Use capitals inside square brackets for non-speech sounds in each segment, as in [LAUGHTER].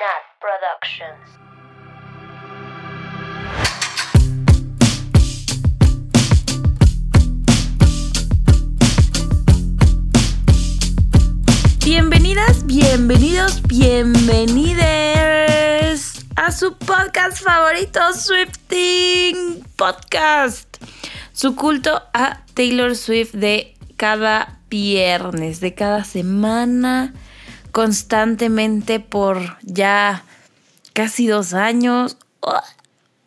Nat Productions. Bienvenidas, bienvenidos, bienvenides a su podcast favorito, Swifting Podcast. Su culto a Taylor Swift de cada viernes, de cada semana, constantemente por ya casi dos años. ¡Oh!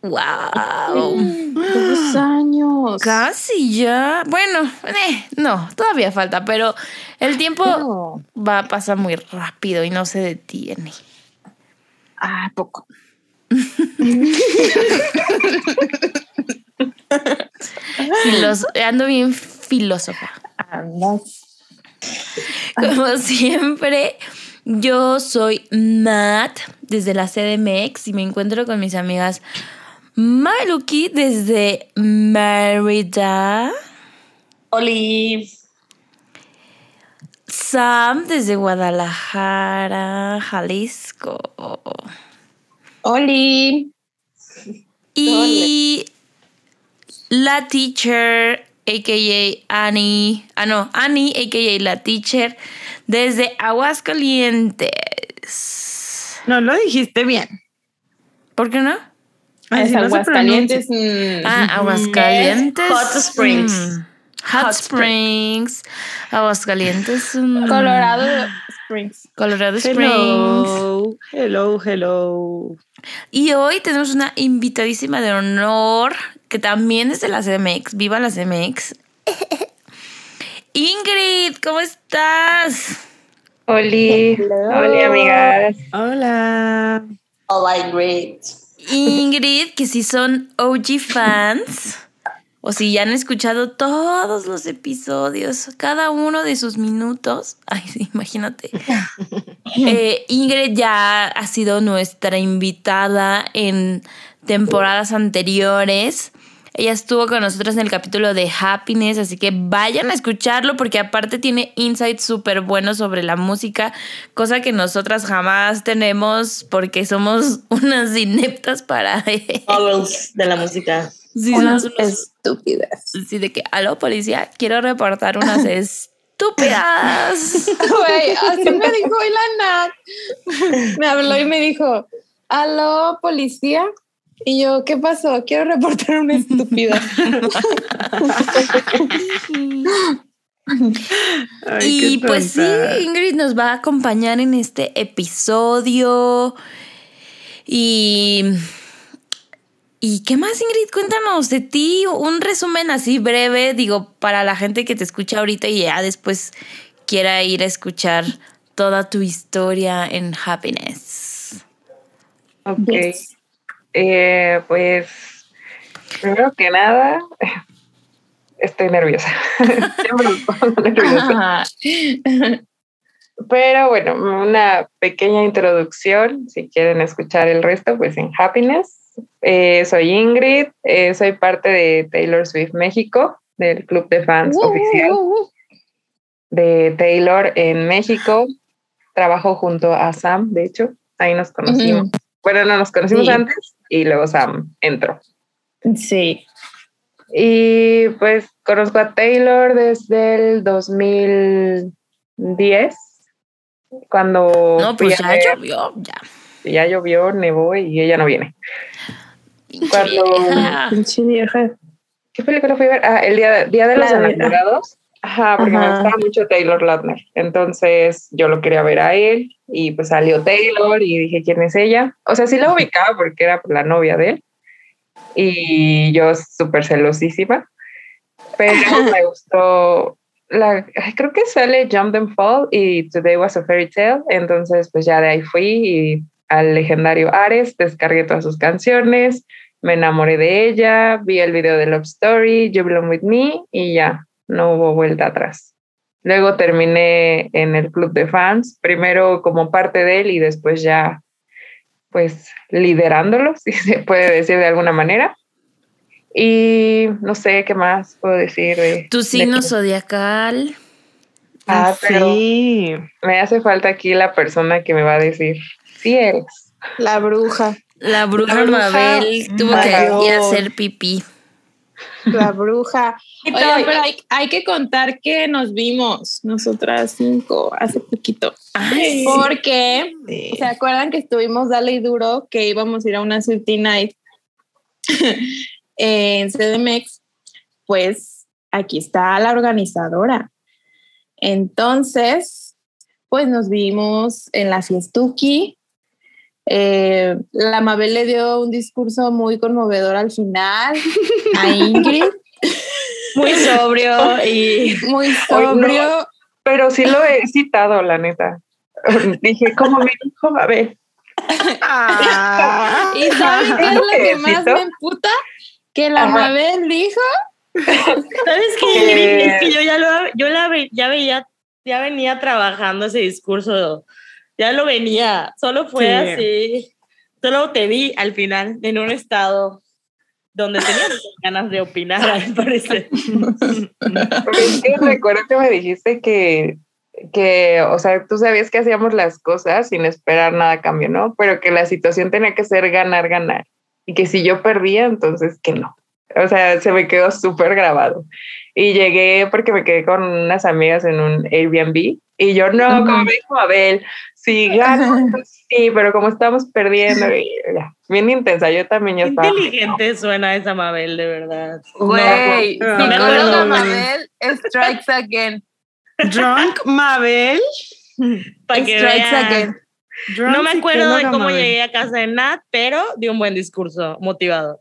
¡Wow! Dos años. Casi ya. Bueno, eh, no, todavía falta, pero el tiempo No. va a pasar muy rápido y no se detiene. Ah, poco. [LAUGHS] Ando bien filósofa. Andas. [LAUGHS] Como siempre, yo soy Matt desde la CDMX y me encuentro con mis amigas Maluki desde Mérida, Oli. Sam desde Guadalajara, Jalisco. Oli. Y la teacher, a.k.a. Annie, ah no, Annie, a.k.a. la teacher, desde Aguascalientes. No lo dijiste bien. ¿Por qué no? Se Aguascalientes. mm, Ah, Aguascalientes. Hot Springs. mm, Hot, Hot Springs. Aguascalientes. mm, Colorado Springs. Colorado Springs. Hello, hello, hello. Y hoy tenemos una invitadísima de honor que también es de la CMX. Viva la CMX. [LAUGHS] Ingrid, ¿cómo estás? Oli, Oli amigas. Hola. All great. Ingrid, que si son OG fans o si ya han escuchado todos los episodios, cada uno de sus minutos, [LAUGHS] ay, imagínate. [LAUGHS] Eh, Ingrid ya ha sido nuestra invitada en temporadas anteriores. Ella estuvo con nosotros en el capítulo de Happiness, así que vayan a escucharlo porque aparte tiene insights súper buenos sobre la música, cosa que nosotras jamás tenemos porque somos [LAUGHS] unas ineptas para... De la música. Sí, Unas estúpidas. sí, de que, aló policía, quiero reportar unas [LAUGHS] estúpidas. Güey, así [LAUGHS] me dijo hoy la Nat. Me habló y me dijo, aló, policía. Y yo, ¿qué pasó? Quiero reportar una estúpida. [LAUGHS] Ay, y pues sí. Ingrid nos va a acompañar en este episodio. Y. ¿Y qué más, Ingrid? Cuéntanos de ti, un resumen así breve, digo, para la gente que te escucha ahorita y ya después quiera ir a escuchar toda tu historia en Happiness. Ok. Yes. Eh, pues, primero que nada, estoy nerviosa. [LAUGHS] Siempre me pongo nerviosa. Pero bueno, una pequeña introducción, si quieren escuchar el resto, pues en Happiness. Eh, soy Ingrid, eh, soy parte de Taylor Swift México, del club de fans oficial. Uh, de Taylor en México. Trabajo junto a Sam, de hecho, ahí nos conocimos. Bueno, no nos conocimos Sí. antes y luego Sam entró. Sí. Y pues conozco a Taylor desde el 2010, cuando No, pues ya ver- llovió, ya. ya llovió, nevó y ella no viene. Cuando- vieja. Pinche vieja. ¿Qué película fui a ver? Ah, el Día, día de los La Enamorados. Ajá, porque me Ajá. gustaba mucho Taylor Lautner. Entonces yo lo quería ver a él y pues salió Taylor y dije, ¿quién es ella? O sea, sí la ubicaba porque era la novia de él y yo súper celosísima, pero [LAUGHS] me gustó, la, creo que sale Jump and Fall y Today Was a Fairy Tale, entonces pues ya de ahí fui y al legendario Ares descargué todas sus canciones, me enamoré de ella, vi el video de Love Story, You Belong With Me y ya, no hubo vuelta atrás. Luego terminé en el club de fans, primero como parte de él y después ya pues liderándolo, [LAUGHS] si se puede decir de alguna manera. Y no sé qué más puedo decir. de- Tu de- signo zodiacal. Ah, pero sí. me hace falta aquí la persona que me va a decir, sí eres. La bruja. La bruja, La bruja Mabel tuvo que mayor. ir a hacer pipí. La bruja. Pero hay, hay que contar que nos vimos, nosotras cinco, hace poquito. Ay, Porque, Sí. ¿se acuerdan que estuvimos dale y duro que íbamos a ir a una Swifty Night en CDMX? Pues aquí está la organizadora. Entonces, pues nos vimos en la Fiestuki. Eh, la Mabel le dio un discurso muy conmovedor al final [LAUGHS] a Ingrid, Muy sobrio y muy no. sobrio. Pero sí lo he citado, la neta. Dije, como me dijo Mabel. Ah. ¿Y saben qué es lo que más me emputa? Que la. Mabel dijo [LAUGHS] ¿Sabes qué? Eh. Es que yo ya lo yo la ve- ya veía, ya venía trabajando ese discurso. Ya lo venía. Solo fue Sí. así. Solo te vi al final en un estado donde tenía [LAUGHS] ganas de opinar, al parecer. Es que recuerdo que me dijiste que, que, o sea, tú sabías que hacíamos las cosas sin esperar nada a cambio, ¿no? Pero que la situación tenía que ser ganar, ganar. Y que si yo perdía, entonces que no. O sea, se me quedó súper grabado. Y llegué porque me quedé con unas amigas en un Airbnb. Y yo, no, como Ujú. me dijo Abel, si gano, pues sí, pero como estamos perdiendo, y ya, bien intensa. Yo también ya estaba. inteligente suena esa Mabel, de verdad. Güey, no, no, no, no. Mabel, strikes again. Drunk Mabel. [LAUGHS] Para que Strikes vean. again. No me acuerdo de cómo llegué a casa de Nat, pero dio un buen discurso motivador.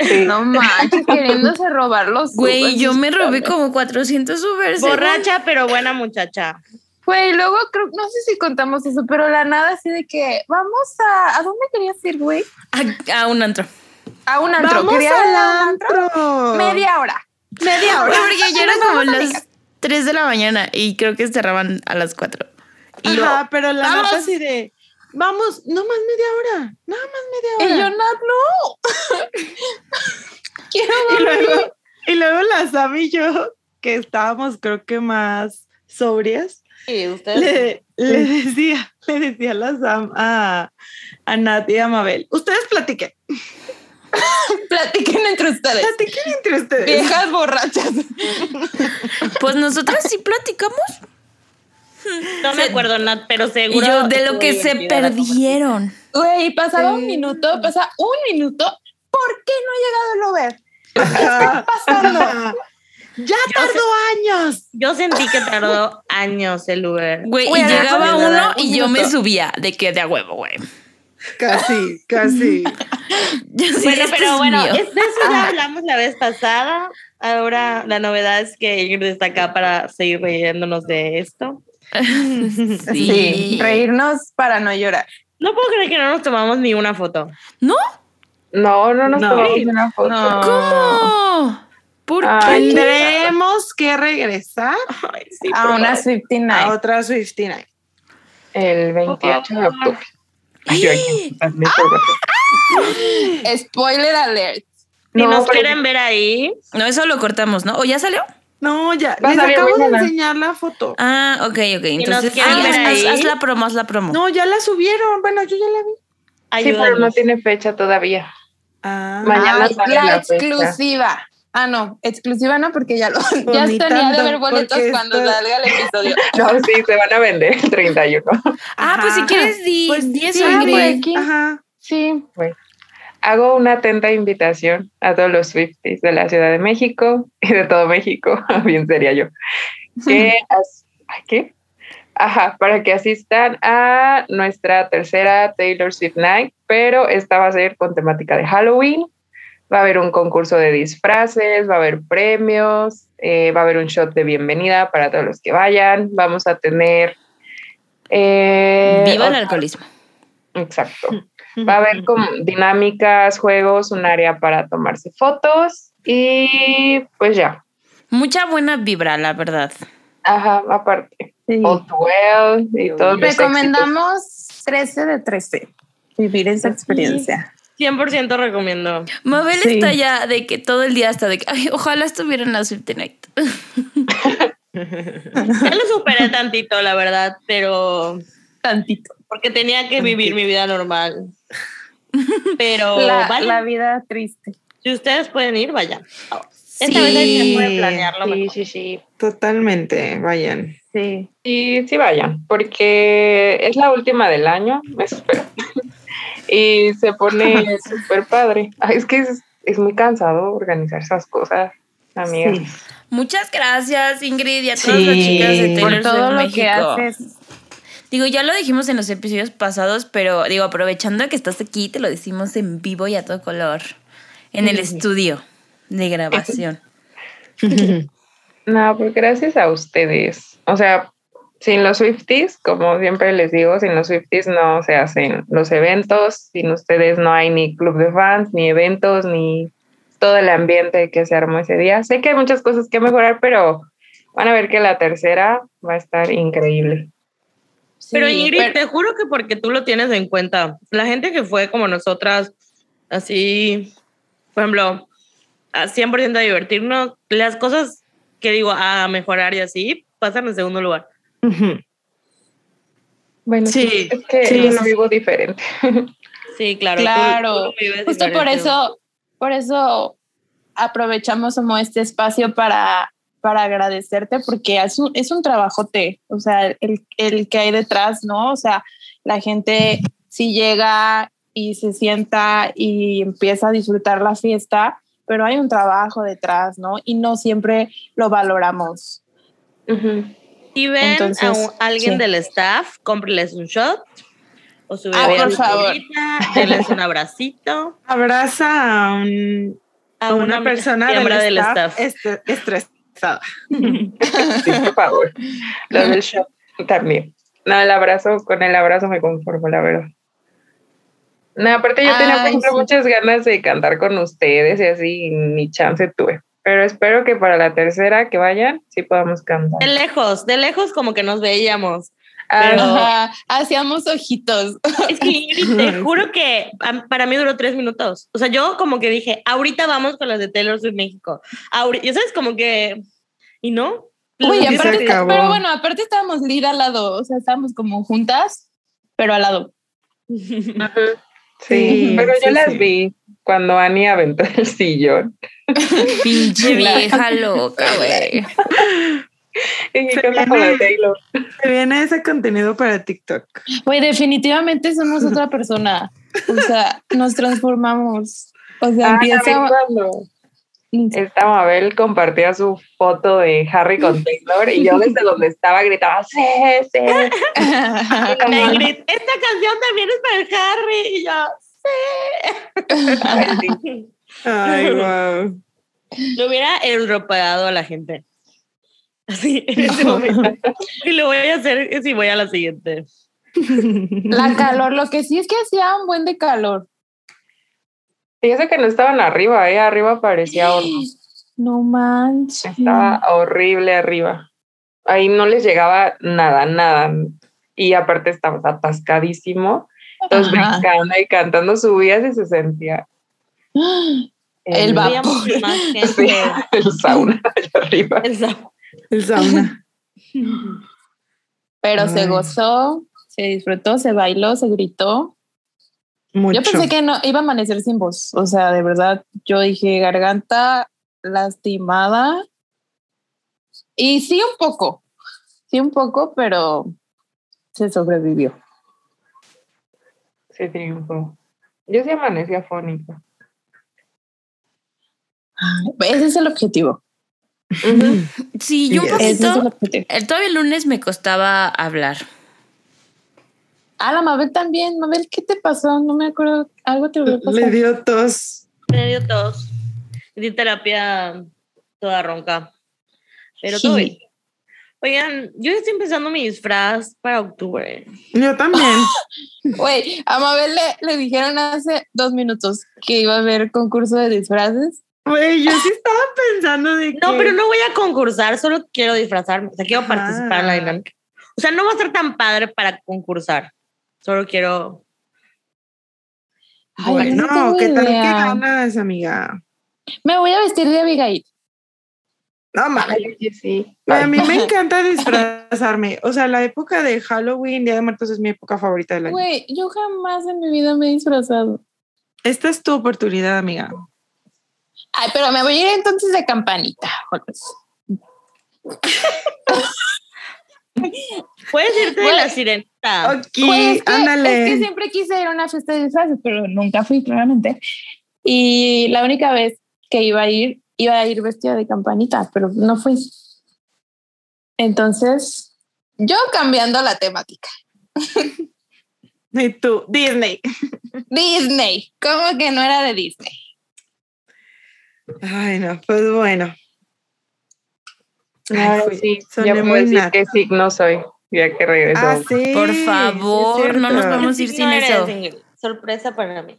Sí. No manches, queriéndose robar los [LAUGHS] Güey, yo me robé como 400 Ubers. según. Borracha, pero buena muchacha. Güey, luego creo, no sé si contamos eso, pero la nada así de que vamos a. ¿A dónde querías ir, güey? A, a un antro. A un antro. Vamos ¿Querías ir al a un antro? antro. Media hora. Media hora. porque ya eran como las amigas. 3 de la mañana y creo que cerraban a las 4. Y yo, Ajá, pero la ¡vamos! nota así de, vamos, no más media hora, nada más Y media yo, hora. Nat, no. [LAUGHS] Quiero Y luego, y luego la Sam y yo, que estábamos creo que más sobrias, Sí, ustedes. le, le decía, le decía la Sam a, a Nat y a Mabel, ustedes platiquen, [LAUGHS] Platiquen entre ustedes. platiquen entre ustedes. Viejas borrachas. pues nosotras sí platicamos. No me acuerdo, Nat, pero Y seguro. yo de lo que se perdieron. Güey, pasaba Sí. un minuto, pasa un minuto. ¿Por qué no ha llegado el Uber? Ajá. [LAUGHS] pasando? Ya tardó años. Yo sentí que tardó años el Uber. Güey, y llegaba uno un y yo me subía de que de a huevo, güey. Casi, casi. [LAUGHS] Yo sí, bueno, este pero es bueno, mío. es- de eso ya hablamos la vez pasada. Ahora la novedad es que Ingrid está acá para seguir riéndonos de esto. Sí. reírnos para no llorar. No puedo creer que no nos tomamos ni una foto. ¿No? No, no nos No. tomamos una foto. No. ¿Cómo? ¿Por Ay, qué? Tendremos que regresar [LAUGHS] A una Swifty otra Swifty Night. El 28 de octubre. Ay, aquí, hazme favor. Spoiler alert. Si No, nos quieren ver ahí, No, eso lo cortamos, ¿no? ¿O ya salió? No, ya. Les acabo de enseñar la foto. Ah, ok, ok. Entonces, ah, haz, haz la promo, haz la promo. No, ya la subieron. Bueno, yo ya la vi. Sí, pero no tiene fecha todavía. Ah, Mañana sale la, la fecha. exclusiva. Ah, no, exclusiva no, porque ya lo [LAUGHS] ya tenía de haber boletos cuando salga el episodio. [LAUGHS] No, sí, se van a vender el 31. Ah, pues si quieres, di, Pues di eso, sí, Ingrid. aquí. Ajá. Sí. Hago una atenta invitación a todos los Swifties de la Ciudad de México y de todo México, [LAUGHS] bien sería yo, que [LAUGHS] as- ¿ay, ¿qué? Ajá, para que asistan a nuestra tercera Taylor Swift Night, pero esta va a ser con temática de Halloween. Va a haber un concurso de disfraces, va a haber premios, eh, va a haber un shot de bienvenida para todos los que vayan. Vamos a tener... eh, Viva el alcoholismo. Exacto. Va a haber como dinámicas, juegos, un área para tomarse fotos y pues ya. Mucha buena vibra, la verdad. Ajá, aparte. Sí. All well y todos los. Recomendamos 13 de 13. Vivir esa experiencia. 100% recomiendo. Mabel Sí. está ya de que todo el día hasta de que, ay, ojalá estuviera en la Swifty Night. [LAUGHS] Ya lo superé tantito, la verdad, pero tantito. porque tenía que vivir mi vida normal. Pero [LAUGHS] La, vayan, la vida triste. si ustedes pueden ir, vayan. Esta vez hay que puede planearlo Sí, mejor. sí, sí. Totalmente, vayan. Sí. Y sí vayan, porque es la última del año, eso espero. [LAUGHS] y se pone [LAUGHS] súper padre. Ay, es que es, es muy cansado organizar esas cosas, amigas. Sí. Muchas gracias, Ingrid, y a todas Sí, las chicas de Por Taylor todo Swift lo que México. haces. Digo, ya lo dijimos en los episodios pasados, pero digo, aprovechando que estás aquí, te lo decimos en vivo y a todo color, en el estudio de grabación. [LAUGHS] [LAUGHS] No, pues gracias a ustedes. O sea, sin los Swifties, como siempre les digo, sin los Swifties no se hacen los eventos, sin ustedes no hay ni club de fans, ni eventos, ni todo el ambiente que se armó ese día. Sé que hay muchas cosas que mejorar, pero van a ver que la tercera va a estar increíble. Pero Ingrid, pero- te juro que porque tú lo tienes en cuenta, la gente que fue como nosotras, así, por ejemplo, a 100% a divertirnos, las cosas que digo a mejorar y así, pasan en segundo lugar. Bueno, Sí, es que sí, sí. vivo diferente. Sí, claro. Claro. tú lo Justo por eso, por eso aprovechamos como este espacio para, para agradecerte, porque es un, es un trabajote, o sea, el, el que hay detrás, ¿no? O sea, la gente si llega y se sienta y empieza a disfrutar la fiesta, pero hay un trabajo detrás, ¿no? Y no siempre lo valoramos. Si ven Entonces, a un- alguien sí. del staff, cómprenles un shot o su Ah, bebida por favor. denles un abracito [LAUGHS] Abraza a, un- a a una, persona del, miembro staff, este- estresada. Sí, por favor. Lo del [LAUGHS] show también. No, el abrazo, con el abrazo me conformo, la verdad. No, aparte yo tenía, por Ay, ejemplo, sí. muchas ganas de cantar con ustedes y así, y ni chance tuve. Pero espero que para la tercera que vayan, sí podamos cantar. De lejos, de lejos como que nos veíamos. Ah, pero- [LAUGHS] Ajá, hacíamos ojitos. Es que te [LAUGHS] juro que para mí duró tres minutos. O sea, yo como que dije, ahorita vamos con las de Taylor Swift México. Ahori- y sabes, como que... ¿Y no? Uy, se aparte, acabó. pero bueno, aparte estábamos lead al lado, o sea, estábamos como juntas, pero al lado. sí, Sí, pero yo sí, las sí. vi cuando Annie aventó el sillón. Pinche vieja [LAUGHS] loca, güey. Y dije, ¿qué onda con la de Taylor? Se viene ese contenido para TikTok. Güey, definitivamente somos otra persona. O sea, nos transformamos. O sea, Ah, empieza. cuando esta Mabel compartía su foto de Harry con [LAUGHS] Taylor y yo desde donde estaba gritaba, sí, sí. [LAUGHS] Esta canción también es para el Harry. Y yo, sí. [LAUGHS] Ay, wow. Lo hubiera enropado a la gente. Así, en ese momento. Y lo voy a hacer si voy a la siguiente. La calor, lo que sí es que hacía un buen de calor. Fíjese que no estaban arriba, ¿eh? Arriba parecía horno. No manches. Estaba horrible arriba. Ahí no les llegaba nada, nada. Y aparte estaba atascadísimo. Entonces Ajá. brincando y cantando subías y se sentía [GASPS] El vapor. [LAUGHS] Sí, [LAUGHS] el sauna allá arriba. El sa- El sauna. [LAUGHS] Pero se gozó, se disfrutó, se bailó, se gritó. Mucho. Yo pensé que no iba a amanecer sin voz. O sea, de verdad, yo dije garganta lastimada. Y sí, un poco. Sí, un poco, pero se sobrevivió. Sí, triunfó. Yo sí amanecí afónica. Ese es el objetivo. Sí, yo un es poquito. objetivo. El, todavía el lunes me costaba hablar. Ah, la Mabel también. Mabel, ¿qué te pasó? No me acuerdo. Algo te volvió a pasar. Le dio tos. Me dio tos. Di terapia toda ronca. Pero todo Sí. bien. Oigan, yo estoy empezando mi disfraz para octubre. Yo también. [LAUGHS] Güey, a Mabel le, le dijeron hace dos minutos que iba a haber concurso de disfraces. Güey, yo sí estaba pensando de que. No, pero no voy a concursar, solo quiero disfrazarme. O sea, quiero Ajá. participar en la dinámica. O sea, no va a ser tan padre para concursar. Solo quiero. Ay, no ¿qué tal idea. ganas, amiga? Me voy a vestir de Abigail. No mames. Sí. A mí me [LAUGHS] encanta disfrazarme. O sea, la época de Halloween, Día de Muertos es mi época favorita del año. Güey, yo jamás en mi vida me he disfrazado. Esta es tu oportunidad, amiga. Ay, pero me voy a ir entonces de campanita. [LAUGHS] [LAUGHS] Puedes irte de la sirenita. Ok, Pues es que, ándale. es que siempre quise ir a una fiesta de disfraces, pero nunca fui, claramente. Y la única vez que iba a ir, iba a ir vestida de campanita, pero no fui. Entonces, yo cambiando la temática. [LAUGHS] Y tú, Disney. Disney, ¿cómo que no era de Disney? Ay, no, pues bueno. Ay, fui- sí, soné ya puedo decir nata. qué signo soy, ya que regresó. Ah, sí. Por favor, no nos vamos a ir sin eso. Sorpresa para mí.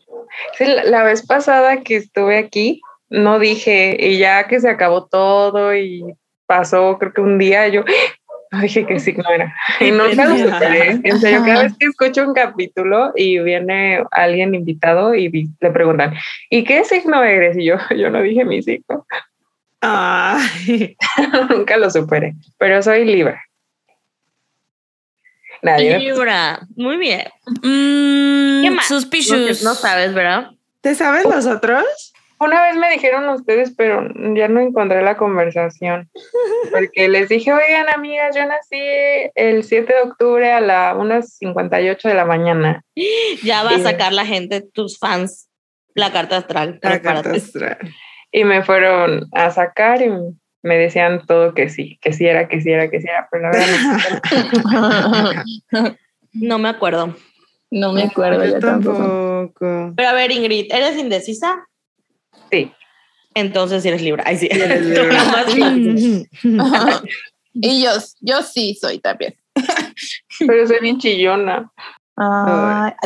Sí, la, la vez pasada que estuve aquí, no dije, y ya que se acabó todo y pasó, creo que un día, yo [GASPS] no dije qué signo era. [LAUGHS] Y nunca lo superé. En serio, cada vez que escucho un capítulo y viene alguien invitado y vi- le preguntan, ¿y qué signo eres? Y yo, [LAUGHS] yo no dije mi signo. Ay, [LAUGHS] nunca lo superé, pero soy Libra. Nadie. Libra. Muy bien. Mm, ¿Qué más? Suspicious. No, no sabes, ¿verdad? ¿Te sabes los otros? Una vez me dijeron ustedes, pero ya no encontré la conversación. Porque les dije, oigan, amigas, yo nací el 7 de octubre a las 1.58 de la mañana. [GASPS] Ya va a sacar la gente, tus fans, la carta astral. La carta astral. Y me fueron a sacar y me decían todo que sí, que sí era, que sí era, que sí era, pero la verdad no. [LAUGHS] No me acuerdo. No me acuerdo Yo yo tampoco. tampoco. Pero a ver, Ingrid, ¿eres indecisa? Sí. Entonces eres Libra. Ay, sí. Eres [LAUGHS] Libra. [LAUGHS] y yo, yo sí soy también. Pero soy bien chillona.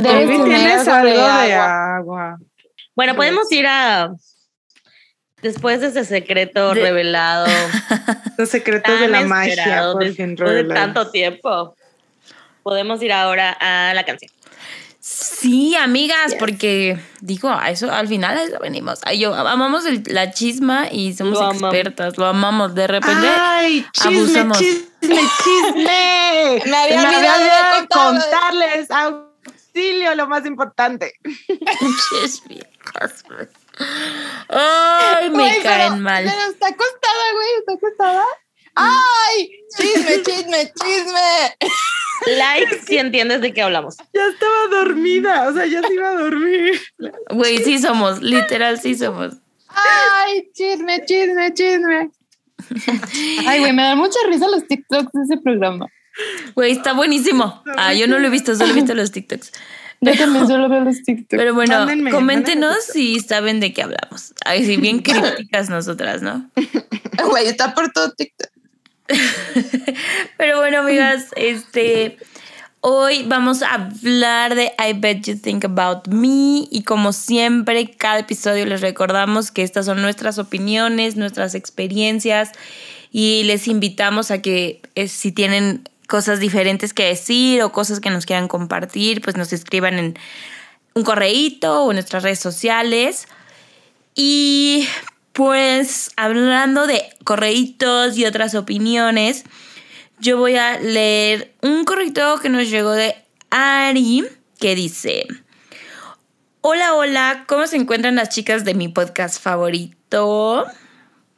Debes tener tienes algo de algo de agua. agua. Bueno, podemos ir a. Después de ese secreto De- revelado. [LAUGHS] Los secretos de la magia, por des- fin de tanto tiempo. Podemos ir ahora a la canción. Sí, amigas, porque digo, a eso al final a eso venimos. Ay, yo amamos el- la chisma y somos Lo amamos. expertas, lo amamos. De repente, Ay, chisme, abusamos. chisme, chisme. [LAUGHS] Me había Me olvidado de contarles auxilio, lo más importante. [LAUGHS] güey. Ay, me Güey, caen pero- mal. Pero está acostada, güey, está acostada. ¡Ay! Chisme, chisme, chisme. Like si entiendes de qué hablamos. Ya estaba dormida, o sea, ya se iba a dormir. Güey, sí somos, literal, sí somos. ¡Ay! Chisme, chisme, chisme. Ay, güey, me dan mucha risa los TikToks de ese programa. Güey, está buenísimo. Ah, yo no lo he visto, solo he visto los TikToks. Yo también solo veo los TikToks. Pero bueno, Mándenme, coméntenos mándenme si saben de qué hablamos. Ay, sí, bien [LAUGHS] críticas nosotras, ¿no? [LAUGHS] Güey, está por todo TikTok. [LAUGHS] Pero bueno, amigas, este hoy vamos a hablar de I Bet You Think About Me y como siempre, cada episodio les recordamos que estas son nuestras opiniones, nuestras experiencias y les invitamos a que eh, si tienen cosas diferentes que decir o cosas que nos quieran compartir, pues nos escriban en un correíto o en nuestras redes sociales. Y pues hablando de correitos y otras opiniones, yo voy a leer un correito que nos llegó de Ari que dice: Hola, hola, ¿cómo se encuentran las chicas de mi podcast favorito?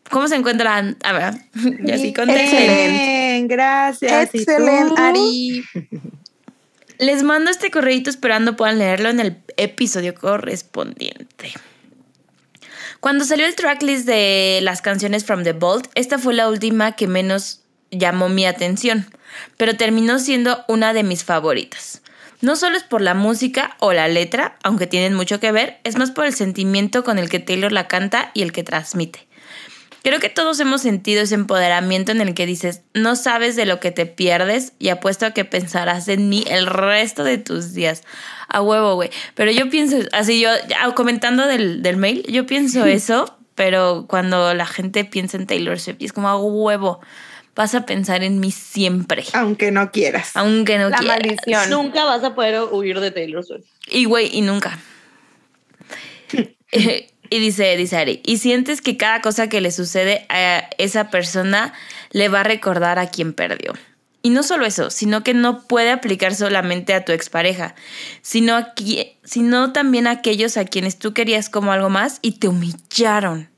¿Cómo se encuentran? A ver, [LAUGHS] y así contesten. Bien, gracias. Excelente, Ari. [LAUGHS] Les mando este correíto esperando puedan leerlo en el episodio correspondiente. Cuando salió el tracklist de las canciones From the Vault, esta fue la última que menos llamó mi atención, pero terminó siendo una de mis favoritas. No solo es por la música o la letra, aunque tienen mucho que ver, es más por el sentimiento con el que Taylor la canta y el que transmite. Creo que todos hemos sentido ese empoderamiento en el que dices, no sabes de lo que te pierdes y apuesto a que pensarás en mí el resto de tus días. A huevo, güey. Pero yo pienso, así yo, ya, comentando del, del mail, yo pienso eso, pero cuando la gente piensa en Taylor Swift, y es como a huevo, vas a pensar en mí siempre. Aunque no quieras. Aunque no La quieras. maldición. Nunca vas a poder huir de Taylor Swift. Y güey, y nunca. Eh, [LAUGHS] Y dice, dice Ari, y sientes que cada cosa que le sucede a esa persona le va a recordar a quien perdió. Y no solo eso, sino que no puede aplicar solamente a tu expareja, sino, a sino también a aquellos a quienes tú querías como algo más y te humillaron.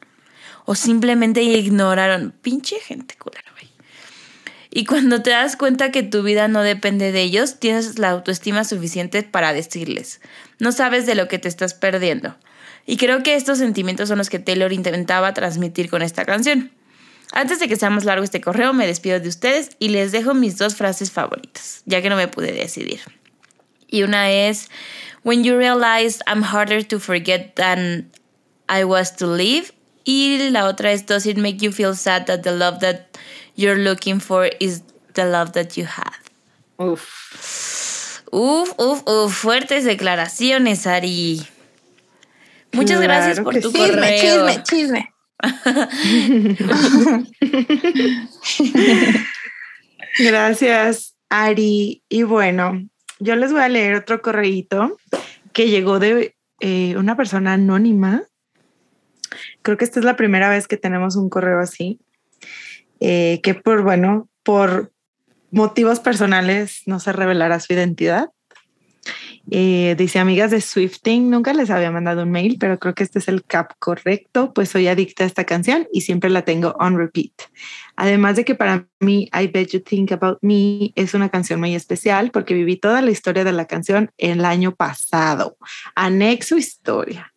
O simplemente ignoraron. Pinche gente culera, güey. Y cuando te das cuenta que tu vida no depende de ellos, tienes la autoestima suficiente para decirles. No sabes de lo que te estás perdiendo. Y creo que estos sentimientos son los que Taylor intentaba transmitir con esta canción. Antes de que sea más largo este correo, me despido de ustedes y les dejo mis dos frases favoritas, ya que no me pude decidir. Y una es, When you realize I'm harder to forget than I was to live. Y la otra es, Does it make you feel sad that the love that you're looking for is the love that you had? Uf. Uf, uf, uf. Fuertes declaraciones, Ari. Muchas gracias por tu correo. Chisme, chisme. [LAUGHS] gracias, Ari. Y bueno, yo les voy a leer otro correíto que llegó de eh, una persona anónima. Creo que esta es la primera vez que tenemos un correo así, eh, que por, bueno, por motivos personales no se revelará su identidad. Eh, dice, amigas de Swifting, nunca les había mandado un mail, pero creo que este es el cap correcto, pues soy adicta a esta canción y siempre la tengo on repeat. Además de que para mí, I Bet You Think About Me es una canción muy especial porque viví toda la historia de la canción el año pasado. Anexo historia.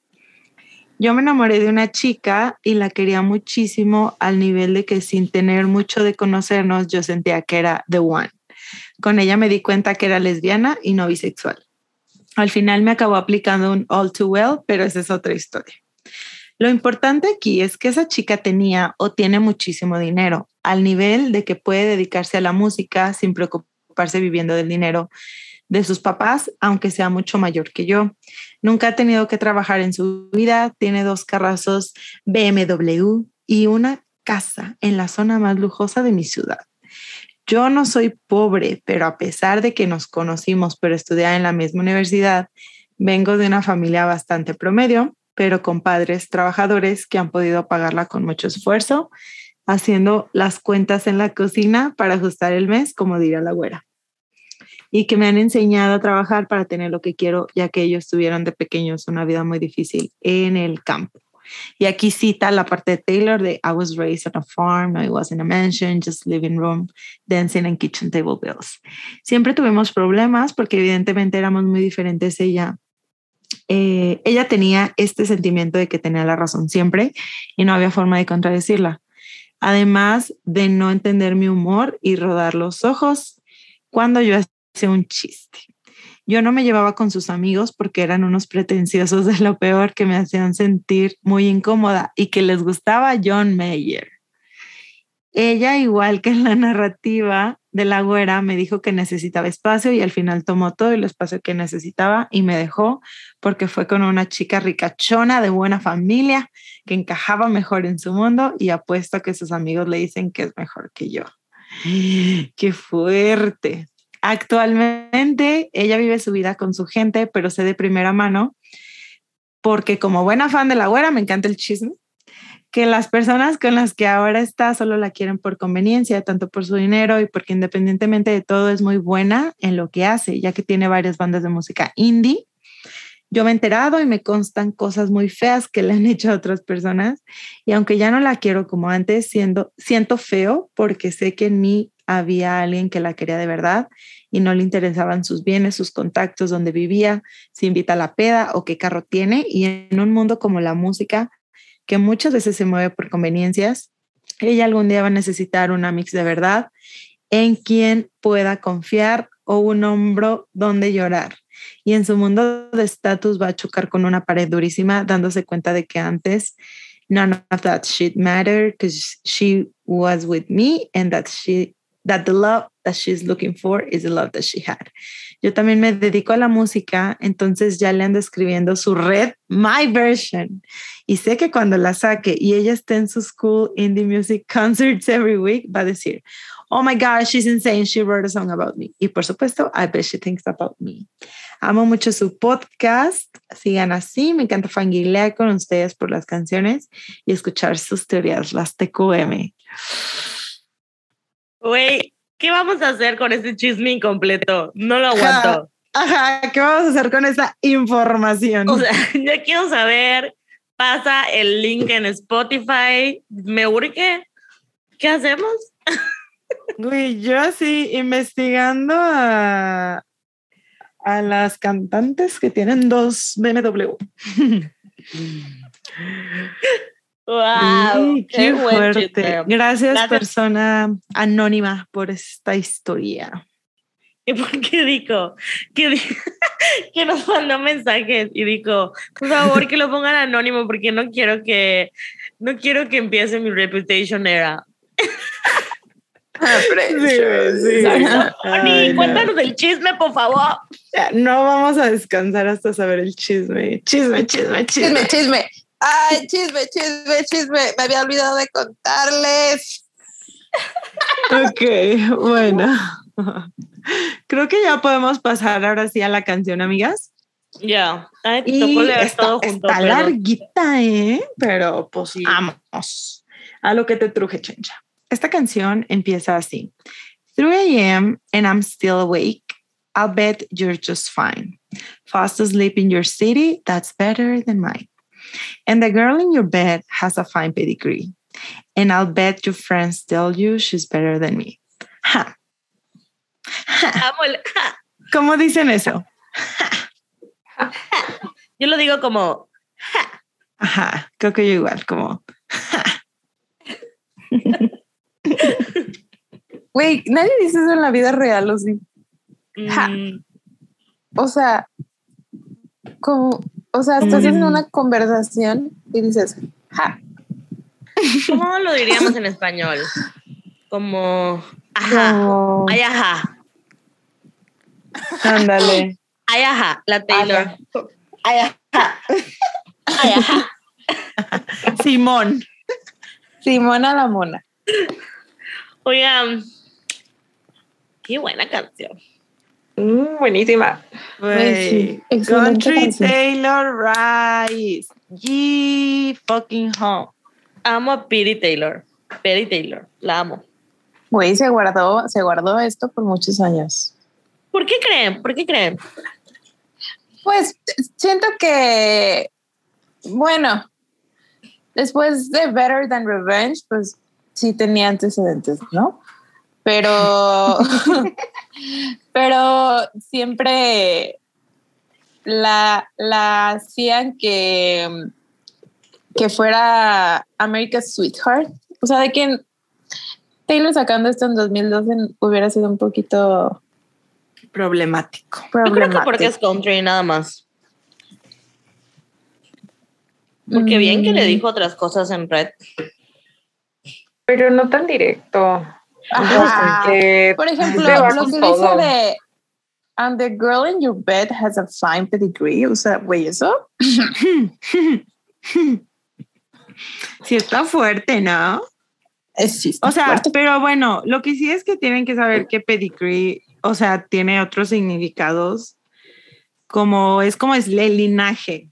Yo me enamoré de una chica y la quería muchísimo al nivel de que sin tener mucho de conocernos, yo sentía que era the one. Con ella me di cuenta que era lesbiana y no bisexual. Al final me acabó aplicando un all too well, pero esa es otra historia. Lo importante aquí es que esa chica tenía o tiene muchísimo dinero, al nivel de que puede dedicarse a la música sin preocuparse viviendo del dinero de sus papás, aunque sea mucho mayor que yo. Nunca ha tenido que trabajar en su vida, tiene dos carrazos BMW y una casa en la zona más lujosa de mi ciudad. Yo no soy pobre, pero a pesar de que nos conocimos, pero estudiaba en la misma universidad, vengo de una familia bastante promedio, pero con padres trabajadores que han podido pagarla con mucho esfuerzo, haciendo las cuentas en la cocina para ajustar el mes, como diría la güera. Y que me han enseñado a trabajar para tener lo que quiero, ya que ellos tuvieron de pequeños una vida muy difícil en el campo. Y aquí cita la parte de Taylor de I was raised on a farm, I was in a mansion, just living room, dancing and kitchen table bills. Siempre tuvimos problemas porque evidentemente éramos muy diferentes ella. Eh, ella tenía este sentimiento de que tenía la razón siempre y no había forma de contradecirla. Además de no entender mi humor y rodar los ojos cuando yo hacía un chiste. Yo no me llevaba con sus amigos porque eran unos pretenciosos de lo peor que me hacían sentir muy incómoda y que les gustaba John Mayer. Ella, igual que en la narrativa de la güera, me dijo que necesitaba espacio y al final tomó todo el espacio que necesitaba y me dejó porque fue con una chica ricachona de buena familia que encajaba mejor en su mundo y apuesto a que sus amigos le dicen que es mejor que yo. [GASPS] ¡Qué fuerte! Actualmente ella vive su vida con su gente, pero sé de primera mano, porque como buena fan de la güera, me encanta el chisme, que las personas con las que ahora está solo la quieren por conveniencia, tanto por su dinero y porque independientemente de todo es muy buena en lo que hace, ya que tiene varias bandas de música indie. Yo me he enterado y me constan cosas muy feas que le han hecho a otras personas y aunque ya no la quiero como antes, siendo, siento feo porque sé que en mí había alguien que la quería de verdad y no le interesaban sus bienes, sus contactos, dónde vivía, si invita a la peda o qué carro tiene. Y en un mundo como la música, que muchas veces se mueve por conveniencias, ella algún día va a necesitar una mix de verdad en quien pueda confiar o un hombro donde llorar. Y en su mundo de estatus va a chocar con una pared durísima, dándose cuenta de que antes none of that shit mattered because she was with me and that she that the love that she's looking for is the love that she had. Yo también me dedico a la música, entonces ya le ando escribiendo su red, my version. Y sé que cuando la saque y ella esté en su school indie music concerts every week, va a decir, oh my God, she's insane, she wrote a song about me. Y por supuesto, I bet she thinks about me. Amo mucho su podcast, sigan así, me encanta fanguilear con ustedes por las canciones y escuchar sus teorías, las TQM. Güey, ¿qué vamos a hacer con este chisme incompleto? No lo aguanto. Ajá, ¿qué vamos a hacer con esa información? O sea, [LAUGHS] ya quiero saber. Pasa el link en Spotify. Me urge. ¿Qué hacemos? Güey, yo así investigando a, a las cantantes que tienen dos BMW. [LAUGHS] ¡Wow! Sí, qué, buen fuerte. Gracias, Gracias. persona anónima, por esta historia. ¿Y por qué dijo? [LAUGHS] Que, nos mandó mensajes y dijo, por favor que lo pongan anónimo porque no quiero que no quiero que empiece mi reputation era. sí. Ani, Ay, no. cuéntanos el chisme, por favor. No vamos a descansar hasta saber el chisme. Chisme, chisme, chisme. Chisme, chisme. Ay, chisme, chisme, chisme. Me había olvidado de contarles. Ok, bueno. Creo que ya podemos pasar ahora sí a la canción, amigas. Ya, Ay, te Y tocó leer está, todo junto. está perdón. larguita, ¿eh? Pero pues Sí. vamos a lo que te truje, chencha. Esta canción empieza así. 3 a.m. and I'm still awake. I'll bet you're just fine. Fast asleep in your city, that's better than mine. And the girl in your bed has a fine pedigree. And I'll bet your friends tell you she's better than me. Ja. Ja. Ja. ¿Cómo dicen eso? Yo lo digo como, Ajá, creo que yo igual, como Güey, nadie dice eso en la vida real, ¿o sí? Ja. mm, O sea, como, o sea, estás en Mm. una conversación y dices, ja, [LAUGHS] ¿cómo lo diríamos en español? Como, ajá, como, ay, ajá, ándale. [LAUGHS] ay, ajá, la Taylor. ay, ajá. Ay, ajá. [LAUGHS] Simón. Simona la mona. Oigan, qué buena canción. Mm, buenísima. Sí, excelente Country canción. Taylor Rice. G fucking home. Amo a Piri Taylor. Piri Taylor, la amo. Güey, se guardó, se guardó esto por muchos años. ¿Por qué creen? ¿Por qué creen? Pues siento que, bueno, después de Better Than Revenge, pues sí tenía antecedentes, ¿no? Pero, [LAUGHS] pero siempre la, la hacían que, que fuera America's Sweetheart. O sea, de que Taylor sacando esto en 2012 hubiera sido un poquito Problemático. Yo creo que porque es country nada más. Porque bien que le Mm. dijo otras cosas en red. Pero no tan directo. Por ejemplo, lo que todo. dice de And the girl in your bed has a fine pedigree. O sea, güey, eso. [LAUGHS] Sí está fuerte, ¿no? O sea, fuerte. pero bueno, lo que sí es que tienen que saber que pedigree, o sea, tiene otros significados, como es como es el linaje,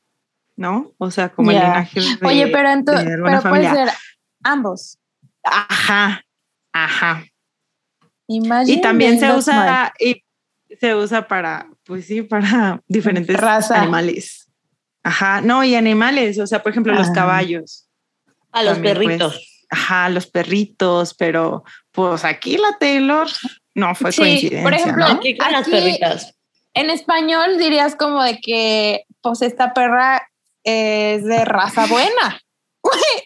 ¿no? O sea, como el linaje de, Oye, pero entonces, pero puede ser ambos. Ajá, ajá. Imagine Y también se usa, y se usa para, pues sí, para [LAUGHS] diferentes Raza. animales. Ajá, no, y animales, o sea, por ejemplo, los Ah. caballos. A los También, pues, perritos. Ajá, los perritos, pero pues aquí la Taylor no fue Sí, coincidencia. por ejemplo, ¿no? Aquí con las perritas. En español dirías como de que, pues esta perra es de raza buena. [LAUGHS]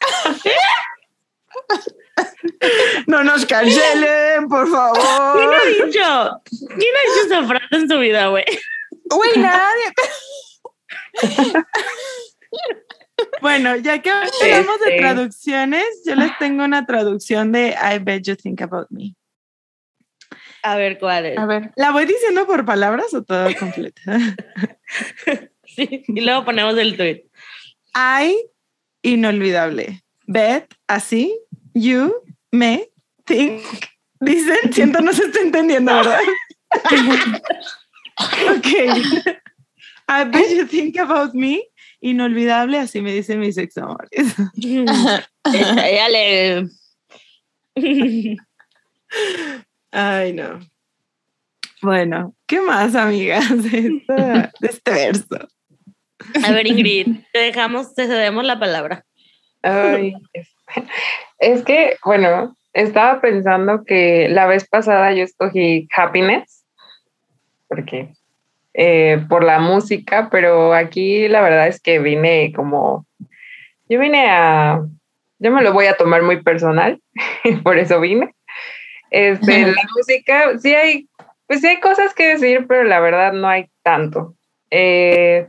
[LAUGHS] No nos cancelen, por ¿Quién favor. ha dicho? ¿Quién ha dicho esa frase en su vida, güey? Güey, nadie. Bueno, ya que hablamos de Este. traducciones, yo les tengo una traducción de I bet you think about me. A ver cuál es. A ver. ¿La voy diciendo por palabras o todo completo? [LAUGHS] Sí, y luego ponemos el tweet. I, inolvidable. Bet, así, you, me, think. Dicen, siento no se está entendiendo, ¿verdad? [LAUGHS] ok. I bet you think about me. Inolvidable, así me dicen mis ex amores. Ella le. Ay, no. Bueno, ¿qué más, amigas, de, esta- de este verso? A ver, Ingrid, te dejamos, te cedemos la palabra. Ay, es, que, bueno, estaba pensando que la vez pasada yo escogí Happiness, porque eh, por la música, pero aquí la verdad es que vine como, yo vine a, yo me lo voy a tomar muy personal, [LAUGHS] por eso vine. Este, la música, sí hay, pues sí hay cosas que decir, pero la verdad no hay tanto. Eh,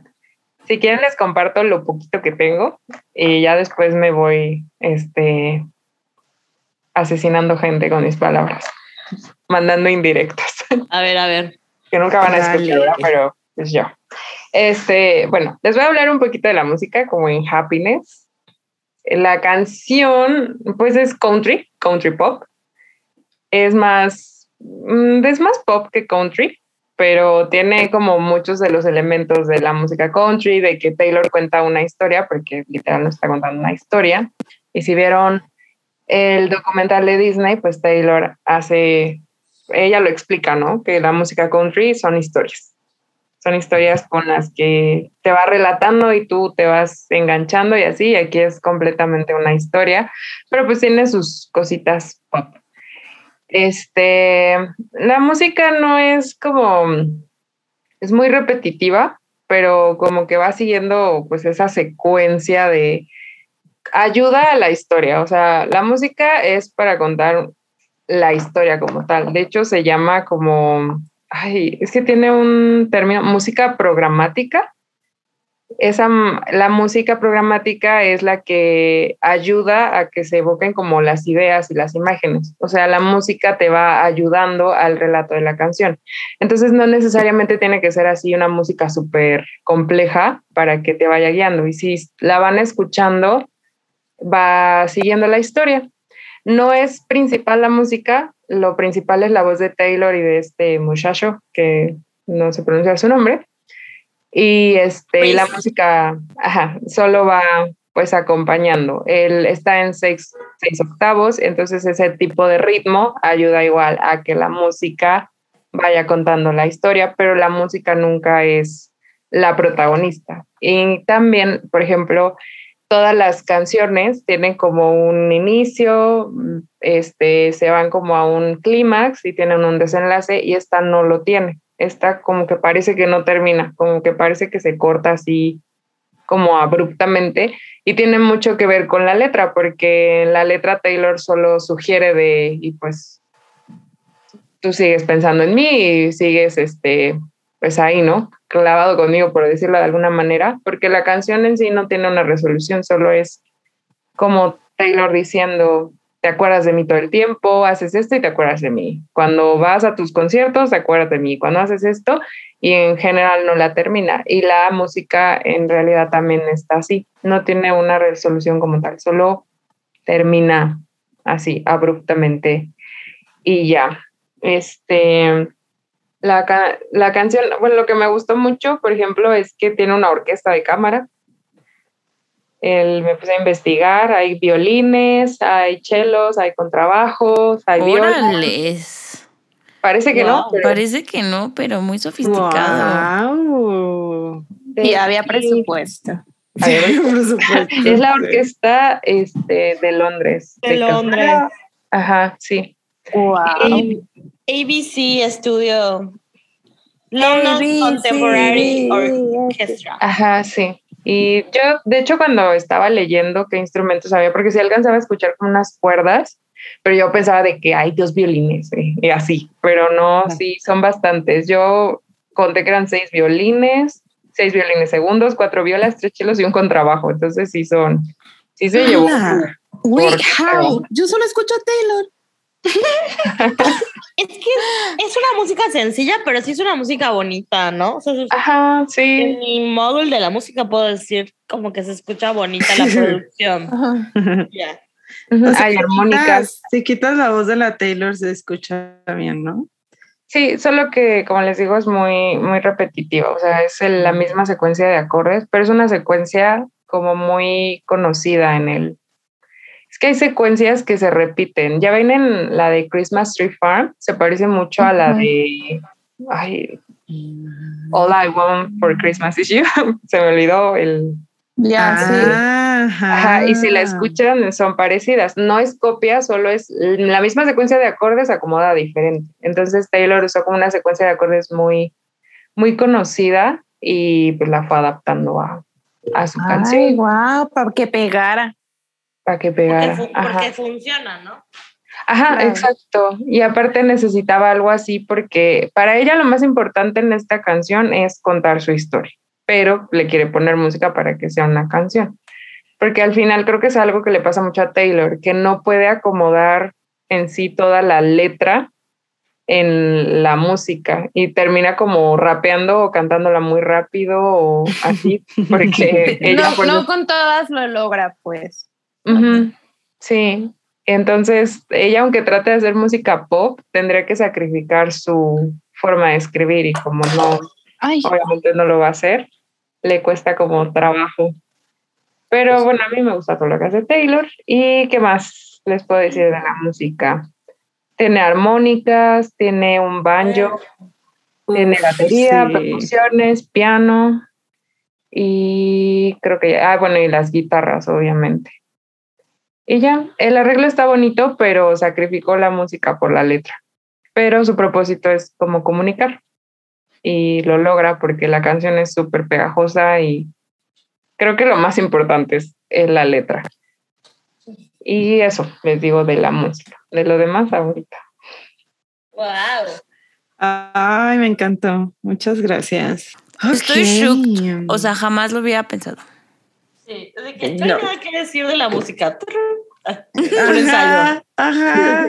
si quieren les comparto lo poquito que tengo y ya después me voy este, asesinando gente con mis palabras, mandando indirectas, A ver, a ver. que nunca van a escuchar, pero pues yo. Este, bueno, les voy a hablar un poquito de la música, como en Happiness. La canción, pues es country, country pop. Es más, mm, es más pop que country, pero tiene como muchos de los elementos de la música country, de que Taylor cuenta una historia, porque literal está contando una historia. Y si vieron el documental de Disney, pues Taylor hace, ella lo explica, ¿no? Que la música country son historias. Son historias con las que te va relatando y tú te vas enganchando y así. Y aquí es completamente una historia, pero pues tiene sus cositas pop. Este, la música no es como, es muy repetitiva, pero como que va siguiendo pues esa secuencia de ayuda a la historia. O sea, la música es para contar la historia como tal. De hecho, se llama como, ay, es que tiene un término, música programática. Esa, la música programática es la que ayuda a que se evoquen como las ideas y las imágenes. O sea, la música te va ayudando al relato de la canción. Entonces, no necesariamente tiene que ser así una música súper compleja para que te vaya guiando. Y si la van escuchando, va siguiendo la historia. No es principal la música, lo principal es la voz de Taylor y de este muchacho que no se pronuncia su nombre. Y, este, y la Chris. música ajá, solo va pues acompañando. Él está en seis, seis octavos, entonces ese tipo de ritmo ayuda igual a que la música vaya contando la historia, pero la música nunca es la protagonista. Y también, por ejemplo, todas las canciones tienen como un inicio, este, se van como a un clímax y tienen un desenlace y esta no lo tiene. Esta como que parece que no termina, como que parece que se corta así como abruptamente y tiene mucho que ver con la letra porque en la letra Taylor solo sugiere de y pues tú sigues pensando en mí y sigues este pues ahí, ¿no? Clavado conmigo, por decirlo de alguna manera, porque la canción en sí no tiene una resolución, solo es como Taylor diciendo, te acuerdas de mí todo el tiempo, haces esto y te acuerdas de mí. Cuando vas a tus conciertos, te acuerdas de mí. Cuando haces esto, y en general no la termina. Y la música en realidad también está así, no tiene una resolución como tal, solo termina así, abruptamente y ya. Este, la, la canción, bueno, lo que me gustó mucho, por ejemplo, es que tiene una orquesta de cámara. El, me puse a investigar, hay violines, hay chelos, hay contrabajos, hay violas. Parece que no, Wow, pero Parece que no, pero muy sofisticado. Wow. Sí, había presupuesto. [LAUGHS] Es la orquesta este, de Londres. De Londres. Ajá, sí. Wow. Y- ABC Studio. London ABC. Contemporary Orchestra. Ajá, sí. Y yo, de hecho, cuando estaba leyendo qué instrumentos había, porque sí alcanzaba a escuchar como unas cuerdas, pero yo pensaba de que hay dos violines eh, y así, pero no, sí, son bastantes. Yo conté que eran seis violines, seis violines segundos, cuatro violas, tres chelos y un contrabajo. Entonces sí son, sí se llevó. Ah. Wait, Por- how? Yo solo escucho a Taylor. Es que es una música sencilla, pero sí es una música bonita, ¿no? O sea, es- Ajá, en sí. mi módulo de la música puedo decir como que se escucha bonita la [LAUGHS] producción. Ya. O sea, Hay armónicas. Si quitas la voz de la Taylor, se escucha bien, ¿no? Sí, solo que, como les digo, es muy, muy repetitiva. O sea, es el- la misma secuencia de acordes, pero es una secuencia como muy conocida en el. Es que hay secuencias que se repiten. Ya ven en la de Christmas Tree Farm, se parece mucho a la de. Ay, All I Want for Christmas is You. [LAUGHS] se me olvidó el. Ya, sí. Ajá. Ajá, y si la escuchan, son parecidas. No es copia, solo es la misma secuencia de acordes acomodada diferente. Entonces Taylor usó como una secuencia de acordes muy, muy conocida y pues la fue adaptando a, a su Ay, canción wow, para que pegara. Para que Porque, pegara. fu- Ajá. porque funciona, ¿no? Ajá, Claro. exacto. Y aparte necesitaba algo así porque para ella lo más importante en esta canción es contar su historia, pero le quiere poner música para que sea una canción. Porque al final creo que es algo que le pasa mucho a Taylor, que no puede acomodar en sí toda la letra en la música y termina como rapeando o cantándola muy rápido o así, [LAUGHS] porque ella No, por no con todas lo logra, pues. Sí, entonces ella aunque trate de hacer música pop, tendría que sacrificar su forma de escribir y como no, Ay, obviamente no lo va a hacer, le cuesta como trabajo. Pero bueno, a mí me gusta todo lo que hace Taylor. ¿Y qué más les puedo decir de la música? Tiene armónicas, tiene un banjo, tiene batería, sí. percusiones, piano y creo que, ah, bueno, y las guitarras, obviamente. Y ya, el arreglo está bonito, pero sacrificó la música por la letra. Pero su propósito es como comunicar y lo logra porque la canción es súper pegajosa y creo que lo más importante es, es la letra. Y eso les digo de la música. De lo demás, ahorita. Wow. Ay, me encantó. Muchas gracias. Estoy Ok. shocked. O sea, jamás lo hubiera pensado. Sí, así que no No. hay nada que decir de la música. Ensayo. Ajá, ajá.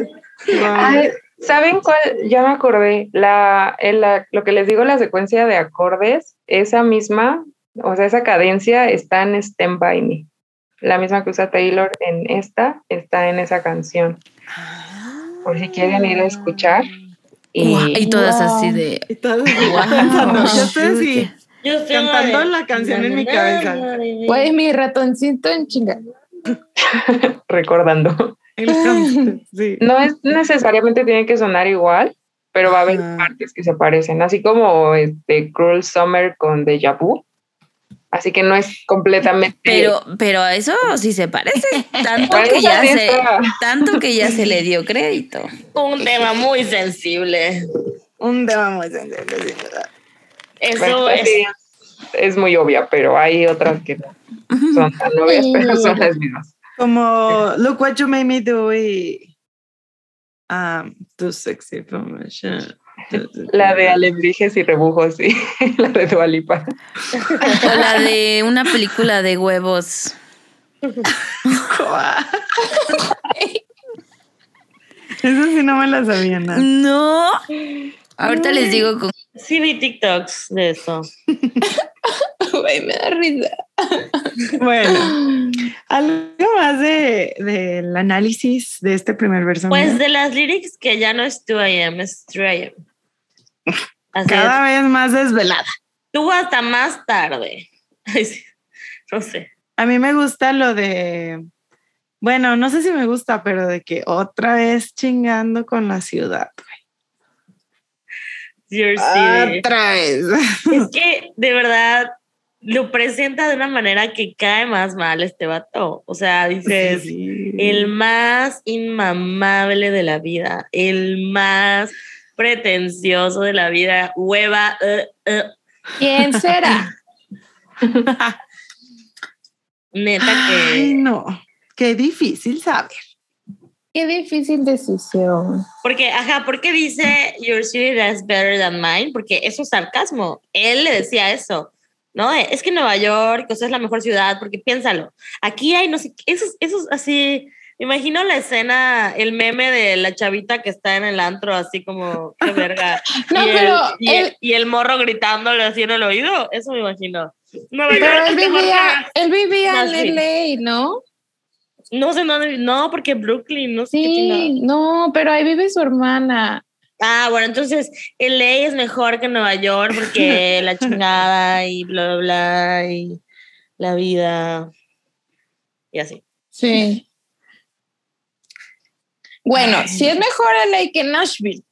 Wow. Ay, ¿Saben cuál? Ya me acordé. La, el- la- lo que les digo, la secuencia de acordes, esa misma, o sea, esa cadencia está en Stand By Me. La misma que usa Taylor en esta, está en esa canción. Por si quieren ir a escuchar. Y, Guau, y todas Wow. así de. Y todas Wow. estoy así, [LAUGHS] Yo estoy cantando de- la canción en mi cabeza. güey, mi ratoncito en chinga. [LAUGHS] recordando. El sí. No es necesariamente tiene que sonar igual, pero va a haber Ajá. partes que se parecen, así como este Cruel Summer con Deja Vu. Así que no es completamente. Pero, pero a eso sí se parece. Tanto que ya se, tanto que ya se le dio crédito. Un tema muy sensible. Un tema muy sensible, sí, ¿verdad? Eso Bueno, es. sí, es muy obvia, pero hay otras que no son tan obvias, pero son las mismas. Como Look What You Made Me Do y um, Too Sexy for My. La de alebrijes y rebujos, sí, [LAUGHS] la de Dualipa. O la de una película de huevos. [LAUGHS] Eso sí no me la sabía nada. No. Ahorita les digo con Sí vi TikToks de eso. [LAUGHS] Güey, me da risa. Bueno, algo más de del análisis de este primer verso. Pues de las lyrics que ya no es 2 AM, es 3 AM. Así cada vez más desvelada. tú hasta más tarde. [LAUGHS] Ay, sí. No sé. A mí me gusta lo de, bueno, no sé si me gusta, pero de que otra vez chingando con la ciudad. Ah, serious. Otra vez. Es que de verdad lo presenta de una manera que cae más mal este vato. O sea, dices, Sí. el más inmamable de la vida, el más pretencioso de la vida, hueva. eh, eh. ¿Quién será? [LAUGHS] Neta Ay, que. no, qué difícil saber. Qué difícil decisión. Porque, ajá, ¿por qué dice Your city is better than mine? Porque eso es sarcasmo. Él le decía eso. ¿no? Es que Nueva York, o sea, es la mejor ciudad, porque piénsalo, aquí hay, no sé, qué, esos, esos así, me imagino la escena, el meme de la chavita que está en el antro, así como, qué verga. [LAUGHS] No, y el- pero y, el, él- y el morro gritándole así en el oído, eso me imagino. Nueva Pero York él es vivía, él vivía en LA, ¿no? No sé dónde, no, porque Brooklyn, no sé qué. Sí, no, pero ahí vive su hermana. Ah, bueno, entonces LA es mejor que Nueva York porque [LAUGHS] la chingada y bla, bla, bla, y la vida y así. Sí. Bueno, sí es mejor LA que Nashville.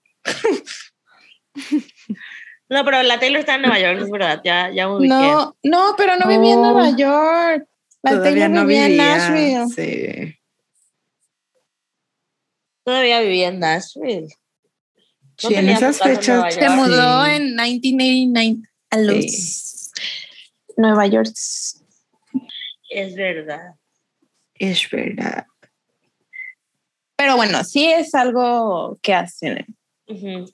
No, pero la Taylor está en Nueva York, es verdad, ya, ya me ubiqué. No, no, pero no vivía en No. Nueva York. La Todavía no vivía en Nashville. Sí. Todavía vivía en Nashville. Sí, en tenía esas en fechas. Se York. mudó sí. en 1989 a los Nueva York. Es verdad. Es verdad. Pero bueno, sí es algo que hacen.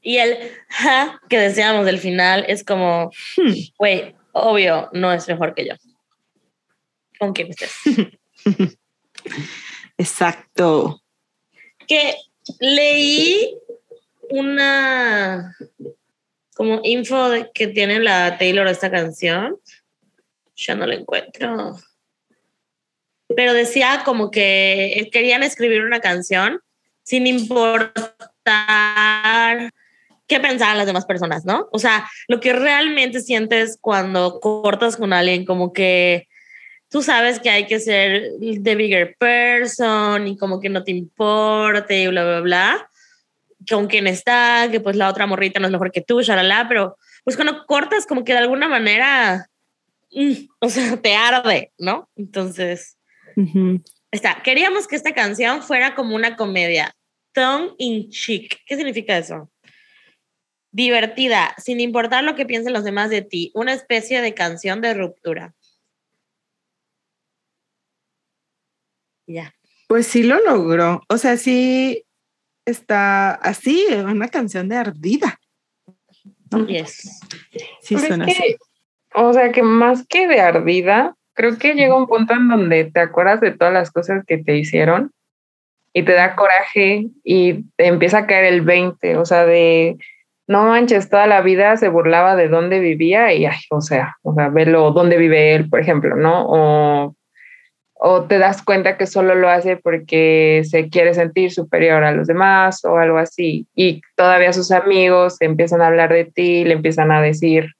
Y el ja que decíamos del final es como, Hmm. güey, obvio, no es mejor que yo. Con quien estés. [LAUGHS] Exacto. que leí una como info que tiene la Taylor esta canción. Ya no la encuentro. Pero decía como que querían escribir una canción sin importar qué pensaban las demás personas, ¿no? O sea, lo que realmente sientes cuando cortas con alguien, como que tú sabes que hay que ser the bigger person y como que no te importe y bla, bla, bla, con quién está, que pues la otra morrita no es mejor que tú, shalala, pero pues cuando cortas como que de alguna manera, mm, o sea, te arde, ¿no? Entonces, está. Queríamos que esta canción fuera como una comedia, tongue in cheek. ¿Qué significa eso? Divertida, sin importar lo que piensen los demás de ti, una especie de canción de ruptura. Ya. Pues sí lo logró. O sea, sí está así, una canción de ardida. ¿no? Yes. Sí Pero suena es así. que, o sea, que más que de ardida, creo que llega un punto en donde te acuerdas de todas las cosas que te hicieron y te da coraje y te empieza a caer el 20, o sea, de no manches, toda la vida se burlaba de dónde vivía y, ay, o sea, o sea, velo dónde vive él, por ejemplo, ¿no? O, o te das cuenta que solo lo hace porque se quiere sentir superior a los demás o algo así. Y todavía sus amigos empiezan a hablar de ti, le empiezan a decir,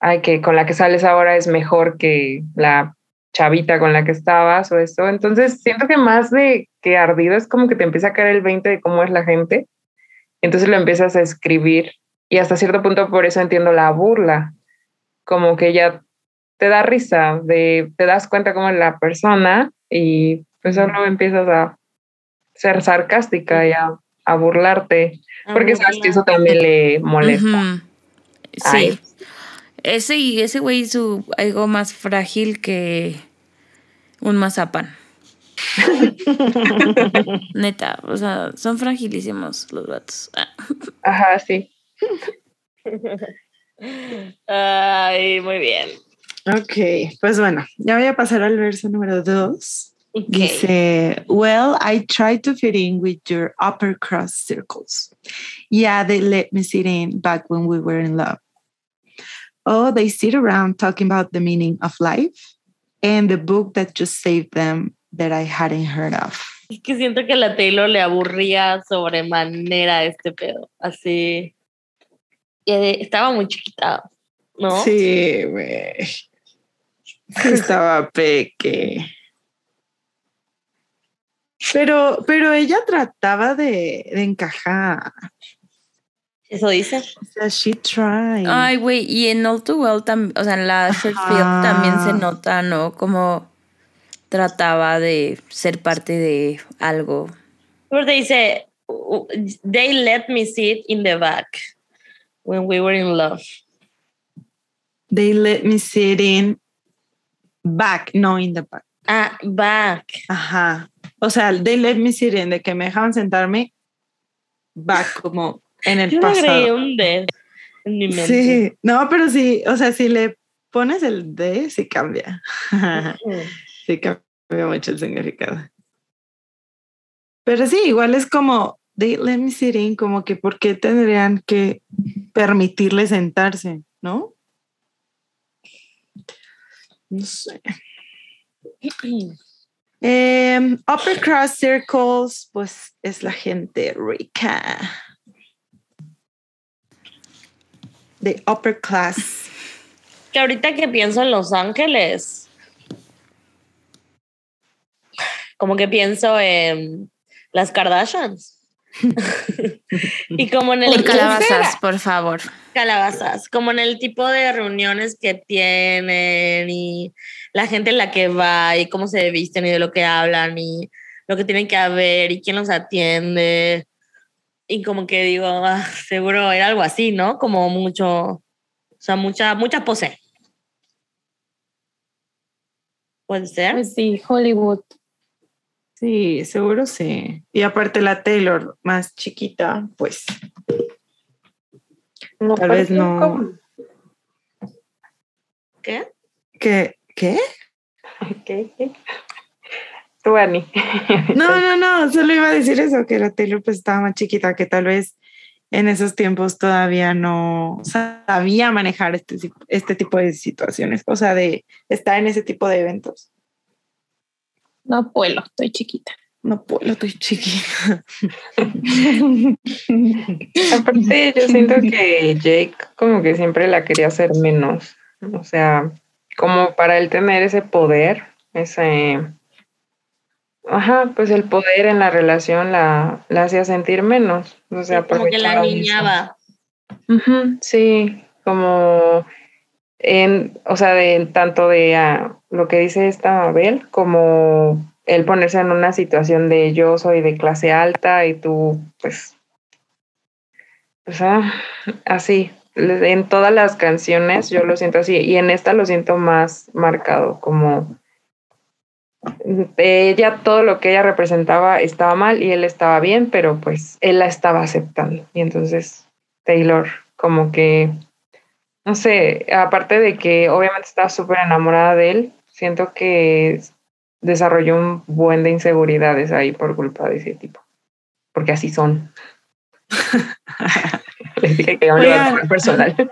ay, que con la que sales ahora es mejor que la chavita con la que estabas o eso. Entonces siento que más de que ardido es como que te empieza a caer el 20 de cómo es la gente. Entonces lo empiezas a escribir y hasta cierto punto por eso entiendo la burla, como que ya te da risa, de, te das cuenta cómo es la persona y pues solo empiezas a ser sarcástica y a, a burlarte, porque sabes que eso también le molesta. Sí. Ese y ese güey hizo algo más frágil que un mazapán. [LAUGHS] Neta, o sea, son fragilísimos los vatos. Ah. Ajá, sí. [LAUGHS] Ay, muy bien. Ok, pues bueno, ya voy a pasar al verso número dos. Dice, well, I tried to fit in with your upper crust circles. Yeah, they let me sit in back when we were in love. Oh, they sit around talking about the meaning of life and the book that just saved them that I hadn't heard of. Es que siento que la Taylor le aburría sobremanera este pedo. Así. Y, eh, estaba muy chiquita, ¿no? Sí, güey. Estaba peque. Pero, pero ella trataba de, de encajar. Eso dice. O sea, she tried. Ay, güey, y en All Too Well también, o sea, en la short film también se nota, ¿no? Como trataba de ser parte de algo. Porque dice, they let me sit in the back when we were in love. They let me sit in back, no in the back. Ah, back. Ajá. O sea, they let me sit in, de que me dejaban sentarme back, como en el Yo pasado. un dead en mi mente. Sí, no, pero sí, o sea, si le pones el de, sí cambia. sí cambia mucho el significado. Pero sí, igual es como, they let me sit in, como que por qué tendrían que permitirle sentarse, ¿no? No sé. [CLEARS THROAT] Em, upper cross circles, pues es la gente rica. De upper class. Que ahorita que pienso en Los Ángeles, como que pienso en las Kardashians. [LAUGHS] y como en el Por calabazas, por favor. calabazas, como en el tipo de reuniones que tienen y la gente en la que va y cómo se visten y de lo que hablan y lo que tienen que haber y quién los atiende. Y como que digo, ah, seguro era algo así, ¿no? Como mucho, o sea, mucha, mucha pose. Puede ser. Pues sí, Hollywood. Sí, seguro sí. Y aparte la Taylor, más chiquita, pues No, tal vez no. como- ¿Qué? ¿Qué? ¿Qué? Ok. Tú, Ani. [LAUGHS] No, no, no, solo iba a decir eso, que la Taylor pues estaba más chiquita, que tal vez en esos tiempos todavía no sabía manejar este, este tipo de situaciones, o sea, de estar en ese tipo de eventos. No puedo, estoy chiquita. No puedo, estoy chiquita. [LAUGHS] Aparte, yo siento que Jake como que siempre la quería hacer menos. O sea, como para él tener ese poder, ese... Ajá, pues el poder en la relación la, la hacía sentir menos. O sea, como que la niñaba. Sí, como en, o sea, de tanto de ah, lo que dice esta Mabel, como el ponerse en una situación de yo soy de clase alta y tú, pues, pues ah, así. En todas las canciones yo lo siento así y en esta lo siento más marcado, como ella todo lo que ella representaba estaba mal y él estaba bien, pero pues él la estaba aceptando y entonces Taylor, como que, no sé, aparte de que obviamente estaba súper enamorada de él, siento que desarrolló un buen de inseguridades ahí por culpa de ese tipo, porque así son. [LAUGHS] Les dije que iba a Oigan. personal. [LAUGHS]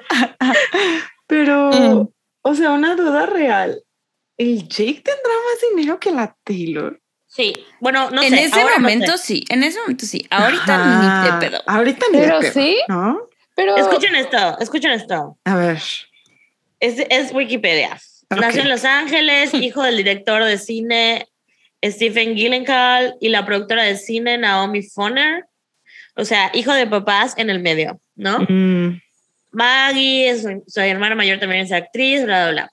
Pero, Mm. o sea, una duda real. ¿El Jake tendrá más dinero que la Taylor? Sí, bueno, no en sé. ese ahora no momento sé. sí, en ese momento sí. Ahorita Ajá, ni de pedo. Ahorita ni Pero pedo, sí. ¿no? Pero Escuchen esto, escuchen esto. A ver. Es, es Wikipedia. Nació en Los Ángeles, [LAUGHS] hijo del director de cine Stephen Gyllenhaal y la productora de cine Naomi Foner. O sea, hijo de papás en el medio, ¿no? Mm, Maggie, su, su hermana mayor también es actriz, bla, bla, bla.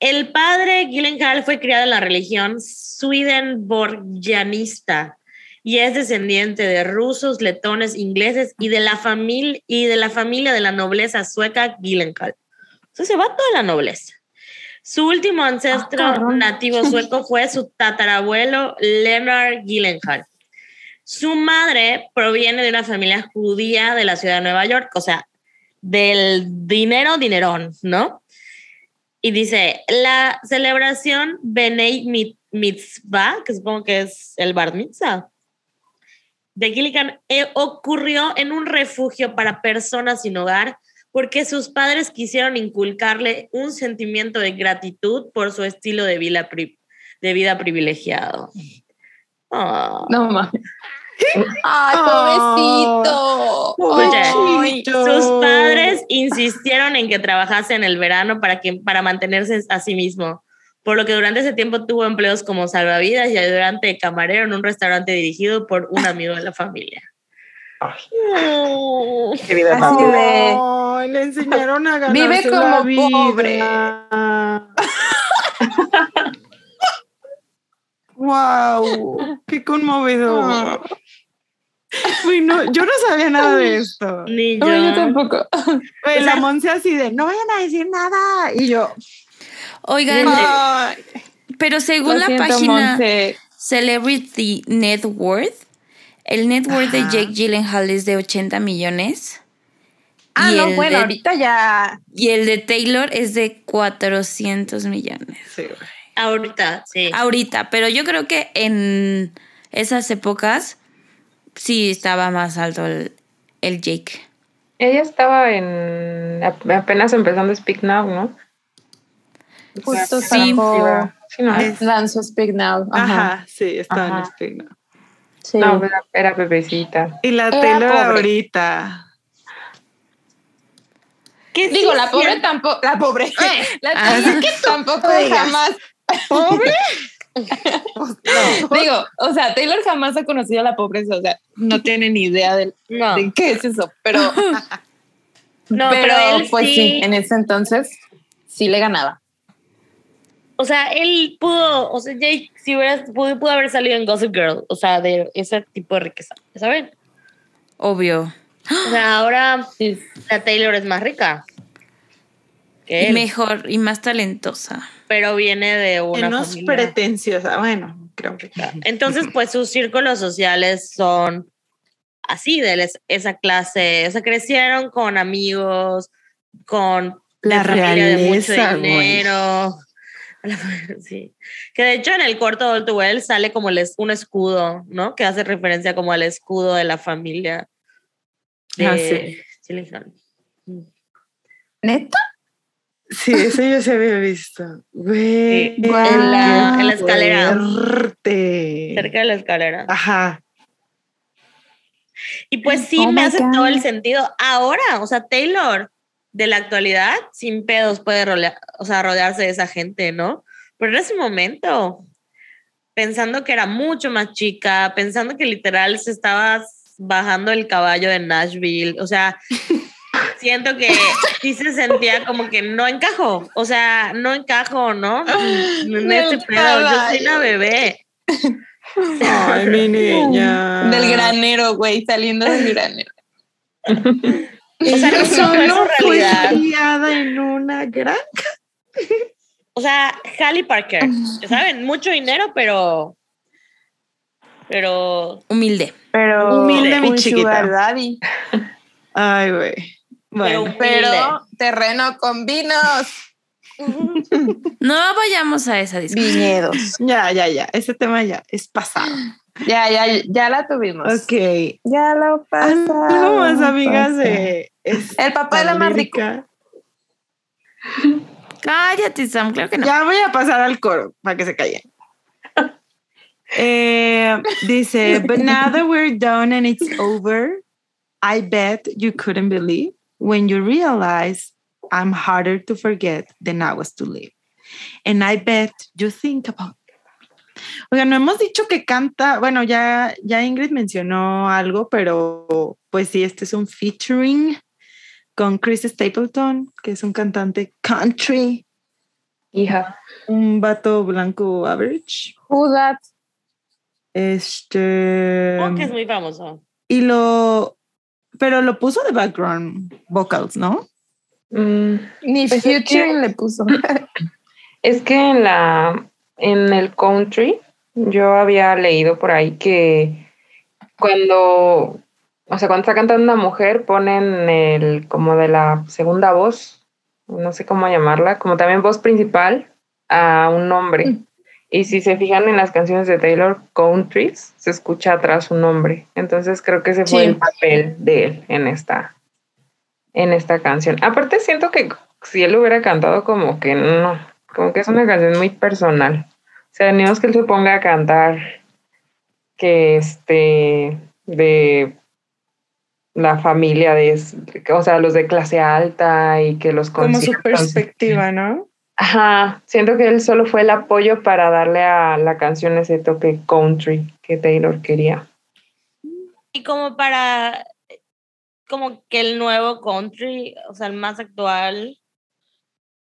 El padre Gyllenhaal fue criado en la religión swedenborgianista y es descendiente de rusos, letones, ingleses y de la familia y de la familia de la nobleza sueca Gyllenhaal. Entonces se va toda la nobleza. Su último ancestro cabrón. nativo sueco [LAUGHS] fue su tatarabuelo Leonard Gyllenhaal. Su madre proviene de una familia judía de la ciudad de Nueva York, o sea, del dinero, dinerón, ¿no? Y dice, la celebración Benei Mit- Mitzvah, que supongo que es el Bar Mitzvah, de Gilligan eh, ocurrió en un refugio para personas sin hogar porque sus padres quisieron inculcarle un sentimiento de gratitud por su estilo de vida, pri- de vida privilegiado. Ah. no mames. Ay, Oh. pobrecito. Oye, Ay, Sus padres insistieron en que trabajase en el verano para, que, para mantenerse a sí mismo, por lo que durante ese tiempo tuvo empleos como salvavidas y ayudante de camarero en un restaurante dirigido por un amigo de la familia. Qué vida Así más de- Ay, le enseñaron a ganarse Vive la como vida. pobre. wow, qué conmovedor. Uy, no, yo no sabía nada de esto. Ni yo. No, yo tampoco. Güey, la Monse así de, no vayan a decir nada. Y yo, Oigan, ay, pero según la página. Celebrity Net Worth, el net worth de. Jake Gyllenhaal es de 80 millones Ah, Y no, el bueno, de- ahorita ya. Y el de Taylor es de 400 millones. Sí, güey. Ahorita, sí. Ahorita, pero yo creo que en esas épocas sí estaba más alto el, el Jake. Ella estaba en ap- apenas empezando Speak Now, ¿no? Justo Sí. sacó- Sí, no. Lanzó Speak Now. Ajá. Ajá, sí, estaba en Ajá. Speak Now. Sí. No, era, era bebecita. Y la Era Taylor pobre. ahorita. ¿Qué sí Digo, la pobre [LAUGHS] cierto? [LAUGHS] [LAUGHS] tampoco. La pobre. La Ah. Tampoco digas. jamás. ¿Pobre? Digo, o sea, Taylor jamás ha conocido la pobreza. O sea, no tiene ni idea No, de qué es eso. Pero, no, pero, pero, él pues sí. sí, en ese entonces sí le ganaba. O sea, él pudo, o sea, Jake si hubiera, pudo, pudo haber salido en Gossip Girl, o sea, de ese tipo de riqueza, ¿saben? Obvio. O sea, ahora la Taylor es más rica que Y él, mejor y más talentosa. pero viene de una Menos familia. pretenciosa. Bueno, creo que. Entonces, pues sus círculos sociales son así, de les- esa clase, o sea, crecieron con amigos, con La familia de mucho realeza, dinero. [LAUGHS] Sí. Que de hecho en el corto de Well sale como el es- un escudo, ¿no? Que hace referencia como al escudo de la familia de Ah, sí. Gyllenhaal. ¿Neta? Sí, eso yo se había visto. Güey. Sí, en la- en la qué escalera. fuerte. Cerca de la escalera. Ajá. Y pues sí, Oh me hace God. todo el sentido. Ahora, o sea, Taylor de la actualidad, sin pedos, puede rolea- o sea, rodearse de esa gente, ¿no? Pero en ese momento, pensando que era mucho más chica, pensando que literal se estaba bajando el caballo de Nashville, o sea, [LAUGHS] siento que sí se sentía como que no encajo, o sea, no encajo, ¿no? En Del este pedo, yo soy una bebé. Ay, mi niña. Del granero, güey, saliendo del granero. [LAUGHS] O sea, no Solo su fue realidad. criada en una granja. O sea, Halle Parker, saben, mucho dinero, pero. Pero. Humilde. Pero Humilde, mi chiquita. daddy. Ay, güey. Bueno, Pero terreno con vinos, [LAUGHS] No vayamos a esa discusión. viñedos. ya, ya, ya. Ese tema ya es pasado. Ya, ya, ya la tuvimos. Ok. Ya lo pasamos. Algo más, amigas, de. El papá de la más rico. lírica. Cállate, Sam, claro que no. Ya voy a pasar al coro para que se callen. Eh, dice, but now that we're done and it's over, I bet you couldn't believe when you realize I'm harder to forget than I was to live. And I bet you think about. Oiga, no hemos dicho que canta, bueno, ya, ya Ingrid mencionó algo, pero pues sí, este es un featuring con Chris Stapleton, que es un cantante country Hija. un vato blanco average. Who that? Este. Oh, que es muy famoso. Y lo. Pero lo puso de background vocals, ¿no? Mm, Ni Pues es Future que- le puso. [LAUGHS] Es que en la en el country yo había leído por ahí que cuando o sea, cuando está cantando una mujer ponen el como de la segunda voz, no sé cómo llamarla, como también voz principal a un hombre. Y si se fijan en las canciones de Taylor Countries, se escucha atrás un nombre. Entonces creo que ese fue Sí. el papel de él en esta en esta canción. Aparte siento que si él hubiera cantado como que no, como que es una canción muy personal. O sea, ni que él se ponga a cantar que este de la familia de, o sea, los de clase alta y que los Como su perspectiva, ¿no? Ajá, siento que él solo fue el apoyo para darle a la canción ese toque country que Taylor quería. Y como para. Como que el nuevo country, o sea, el más actual,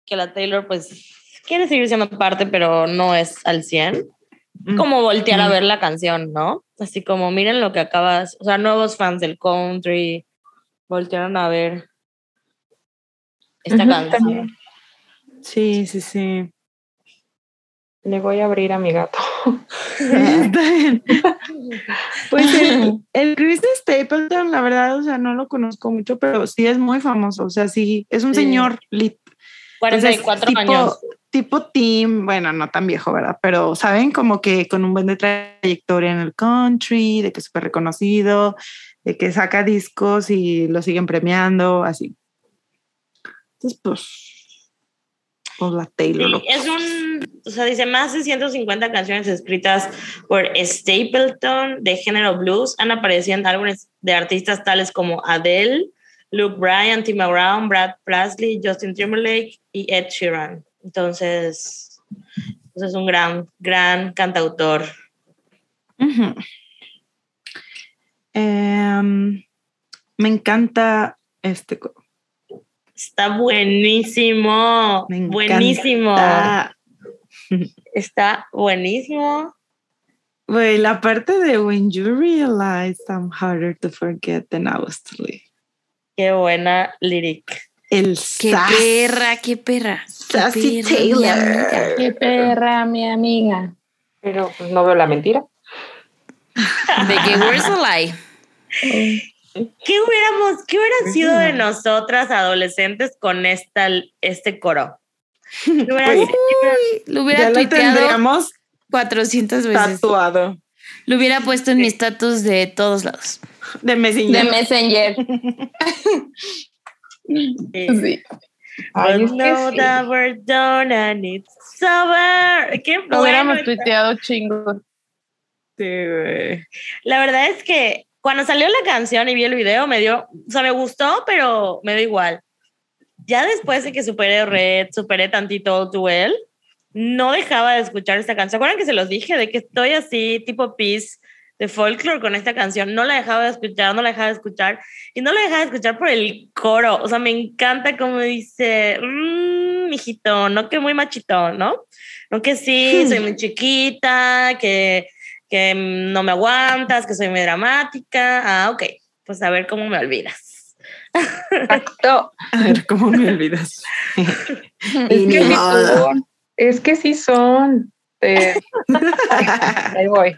que la Taylor, pues quiere seguir siendo parte, pero no es al 100. Mm. Como voltear a Mm. ver la canción, ¿no? Así como miren lo que acabas, o sea, nuevos fans del country voltearon a ver esta canción. también. Sí, sí, sí. Le voy a abrir a mi gato. [LAUGHS] Está bien. [LAUGHS] Pues el, el Chris Stapleton, la verdad, o sea, no lo conozco mucho, pero sí es muy famoso. O sea, sí, es un Sí. señor lit. 44 Entonces, años. Tipo Tim, bueno, no tan viejo, ¿verdad? Pero saben como que con un buen de trayectoria en el country, de que es súper reconocido, de que saca discos y lo siguen premiando, así. Entonces, pues, Taylor. Sí, es un, o sea, dice más de 150 canciones escritas por Stapleton de género blues han aparecido en álbumes de artistas tales como Adele, Luke Bryan, Tim Brown, Brad Paisley, Justin Timberlake y Ed Sheeran. Entonces, pues es un gran, gran cantautor. Em, me encanta este. Está buenísimo, Me buenísimo. [LAUGHS] Está buenísimo. Güey, la parte de When you realize I'm harder to forget than I was to live. Qué buena lyric. El Qué sass. perra, qué perra. Qué Sassy perra, mi Taylor. amiga. Qué perra, mi amiga. Pero pues no veo la mentira. De que where's the lie? [LAUGHS] ¿Qué hubiéramos, qué hubiera sido de nosotras adolescentes con esta, este coro? ¿Qué hubiera Güey, sido? Lo hubiera ya lo tuiteado tendríamos 400 veces. tatuado Lo hubiera puesto en mi estatus de todos lados. de Messenger. De Messenger. [LAUGHS] Sí. Que know sí. that we're done and it's over. Qué Lo hubiéramos tuiteado chingo. Sí, güey. La verdad es que cuando salió la canción y vi el video, me dio, o sea, me gustó, pero me dio igual. Ya después de que superé Red, superé tantito Well, no dejaba de escuchar esta canción. ¿Se acuerdan que se los dije de que estoy así, tipo Peace de folklore con esta canción? No la dejaba de escuchar, no la dejaba de escuchar. Y no la dejaba de escuchar por el coro. O sea, me encanta como dice, mmm, mijito, no que muy machito, ¿no? No que sí, [LAUGHS] soy muy chiquita, que, que no me aguantas, que soy muy dramática. Ah, ok, pues a ver cómo me olvidas. Exacto. A ver, ¿cómo me olvidas? [LAUGHS] Es que sí son. Es que sí son. Te- [LAUGHS] ahí voy.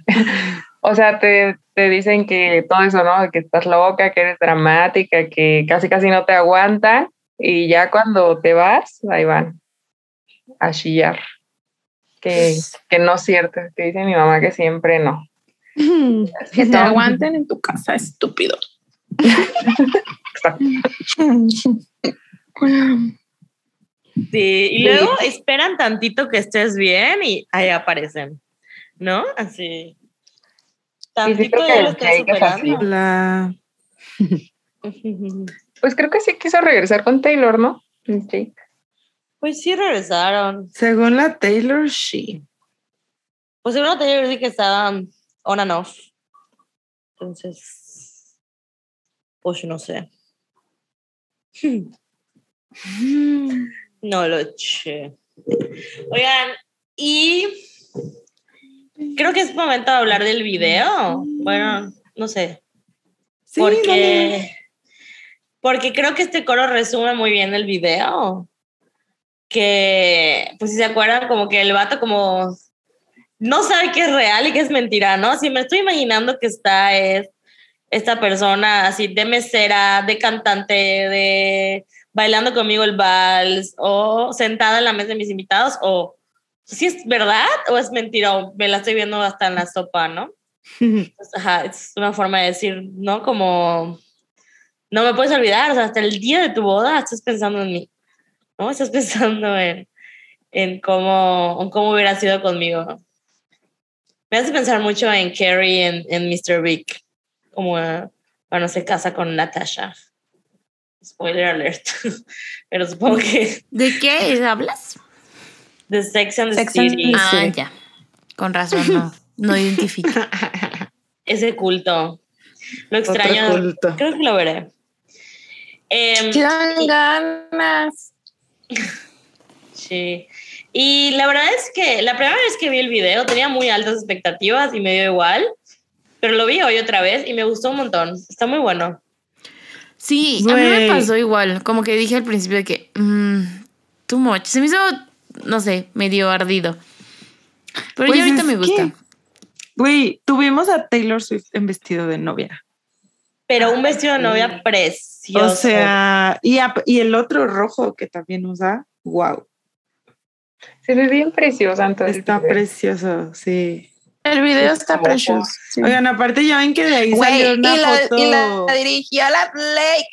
O sea, te, te dicen que todo eso, ¿no? Que estás loca, que eres dramática, que casi casi no te aguantan. Y ya cuando te vas, ahí van a chillar. Que, que no es cierto. Que dice mi mamá que siempre no. [LAUGHS] Que te aguanten en tu casa, estúpido. [LAUGHS] Sí, y luego esperan tantito que estés bien y ahí aparecen, ¿no? Así. Sí Tantito ya que lo estás Jake superando. La... [LAUGHS] Pues creo que sí quiso regresar con Taylor, ¿no? Sí. Pues sí regresaron. Según la Taylor, sí. Pues seguro te dije que estaban on and off. Entonces, pues no sé. No lo sé. Oigan, y creo que es momento de hablar del video. Bueno, no sé. Sí, dale. porque, porque creo que este coro resume muy bien el video. Que, pues si se acuerdan, como que el vato como no sabe que es real y que es mentira, ¿no? Si me estoy imaginando que está es esta persona así de mesera, de cantante, de bailando conmigo el vals o sentada en la mesa de mis invitados o si es verdad o es mentira o me la estoy viendo hasta en la sopa, ¿no? [LAUGHS] Pues, ajá, es una forma de decir, ¿no? Como, no me puedes olvidar, o sea, hasta el día de tu boda estás pensando en mí, ¿no? Estás pensando en, en, cómo, en cómo hubiera sido conmigo. Me hace pensar mucho en Carrie, en, en Mr. Big, como eh, cuando se casa con Natasha. Spoiler alert. [LAUGHS] Pero supongo que ¿De qué hablas? de Sex and the Sex and the City, Ah, Sí. ya. Con razón, no. No identifico. [LAUGHS] ese culto. Lo Otro extraño. culto. Creo que lo veré. ¿Qué dan ganas? [LAUGHS] Sí. Y la verdad es que la primera vez que vi el video tenía muy altas expectativas y me dio igual, pero lo vi hoy otra vez y me gustó un montón. Está muy bueno. Sí, a mí me pasó igual. Como que dije al principio de que, mm, too much. Se me hizo, no sé, medio ardido. Pero Pues ya ahorita me gusta. Güey, tuvimos a Taylor Swift en vestido de novia. Pero un vestido de novia precioso. O sea, y, a- y el otro rojo que también usa, wow, Se ve bien preciosa entonces. está precioso, sí. El video está precioso. sí. Oigan, aparte ya ven que de ahí Güey, salió y, una la, foto. y la dirigió la Blake.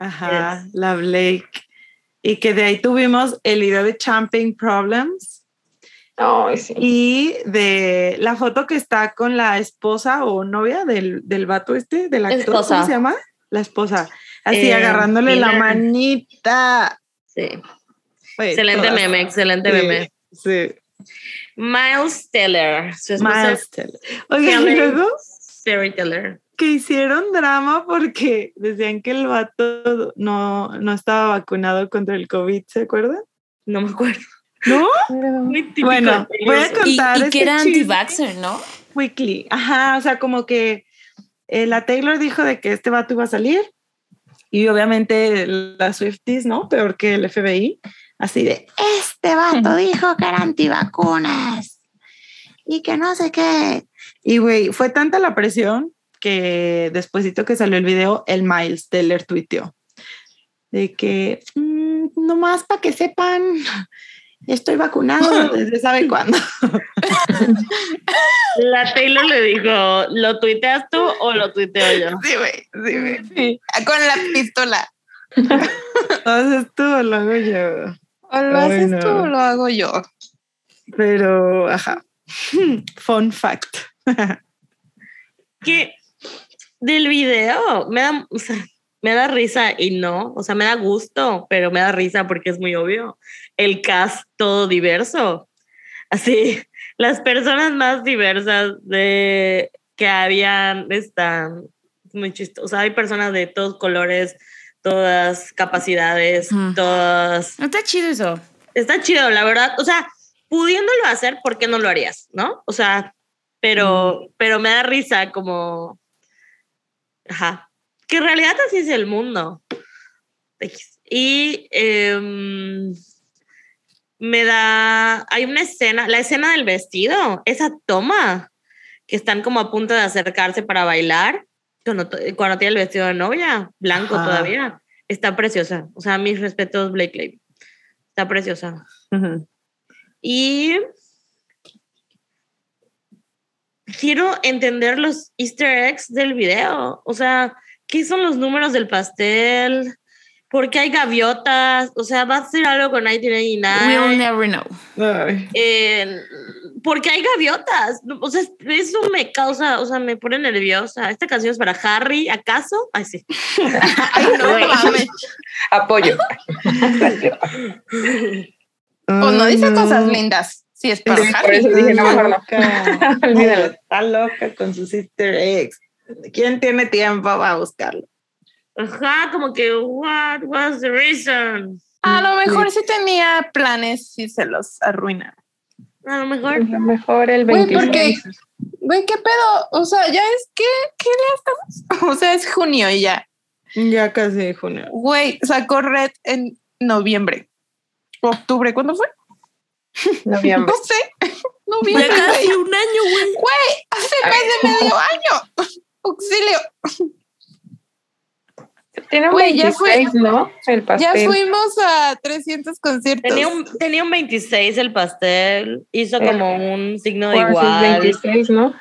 Ajá, la Blake. Y que de ahí tuvimos el video de Champagne Problems Sí. y de la foto que está con la esposa o novia del, del vato este, del actor, Esposa. ¿cómo se llama? La esposa. Así Eh, agarrándole la manita. Sí. Excelente todas. meme, excelente Sí, meme. Sí. Miles Teller. Su esposa Miles es Teller. Oigan, y luego que hicieron drama porque decían que el vato no, no estaba vacunado contra el COVID, ¿se acuerdan? No me acuerdo. ¿No? Muy típico Bueno, voy a. Y, contar y este que era chisme. anti-vaxxer, ¿no? Weekly. Ajá, o sea, como que eh, la Taylor dijo de que este vato iba a salir y obviamente las Swifties, ¿no? Peor que el FBI, así de, este vato dijo que era antivacunas y que no sé qué. Y güey, fue tanta la presión que despuesito que salió el video, el Miles Teller tuiteó de que "Mm, nomás para que sepan, estoy vacunado desde sabe cuándo. [LAUGHS] La Taylor le dijo, ¿lo tuiteas tú o lo tuiteo yo? Sí, güey, sí, güey. Sí, con la pistola. [LAUGHS] Entonces tú lo hago yo. O lo Ay, haces no. tú o lo hago yo. Pero, ajá. Fun fact. [LAUGHS] Que del video me da, o sea, me da risa y no, o sea, me da gusto, pero me da risa porque es muy obvio. El cast todo diverso. Así, [LAUGHS] las personas más diversas de que habían están muy chistosos. O sea, hay personas de todos colores, todas capacidades, Ujú. todas No está chido eso. está chido, la verdad. O sea, pudiéndolo hacer, ¿por qué no lo harías? ¿No? O sea, pero, pero me da risa como. Ajá. Que en realidad así es el mundo. Y em, me da. Hay una escena, la escena del vestido, esa toma, que están como a punto de acercarse para bailar, cuando, cuando tiene el vestido de novia, blanco Ajá. todavía. Está preciosa. O sea, mis respetos, Blake Lively. Está preciosa. Y quiero entender los easter eggs del video. O sea, ¿qué son los números del pastel? ¿Por qué hay gaviotas? O sea, va a ser algo con We'll 1999. never know. Eh, ¿Por qué hay gaviotas? O sea, eso me causa, o sea, me pone nerviosa. Esta canción es para Harry, ¿acaso? Ay, sí. [LAUGHS] Ay, no mames. Apoyo. Pues no dice cosas lindas. Sí, es para Sí, por Harry. eso dije, no, no. Loca. [LAUGHS] Olvídalo. Está loca con sus easter eggs. ¿Quién tiene tiempo para buscarlo? Ajá, como que, what was the reason? A lo mejor sí tenía planes y se los arruina. A lo mejor. A lo mejor el Güey, 26. porque- Güey, ¿qué pedo? O sea, ya es que, ¿qué día estamos? [LAUGHS] O sea, es junio y ya. Ya casi junio. Güey, sacó Red en noviembre. Octubre, ¿cuándo fue? Noviembre. [LAUGHS] No sé. [LAUGHS] Ya Noviembre. casi güey. un año, güey. Güey, hace más de medio año. Auxilio. Tiene un Güey, ya fue- 26, ¿no? El Ya pastel. fuimos a 300 conciertos. Tenía un, tenía un 26 el pastel, hizo Eh, como un signo de igual, 26, ¿no?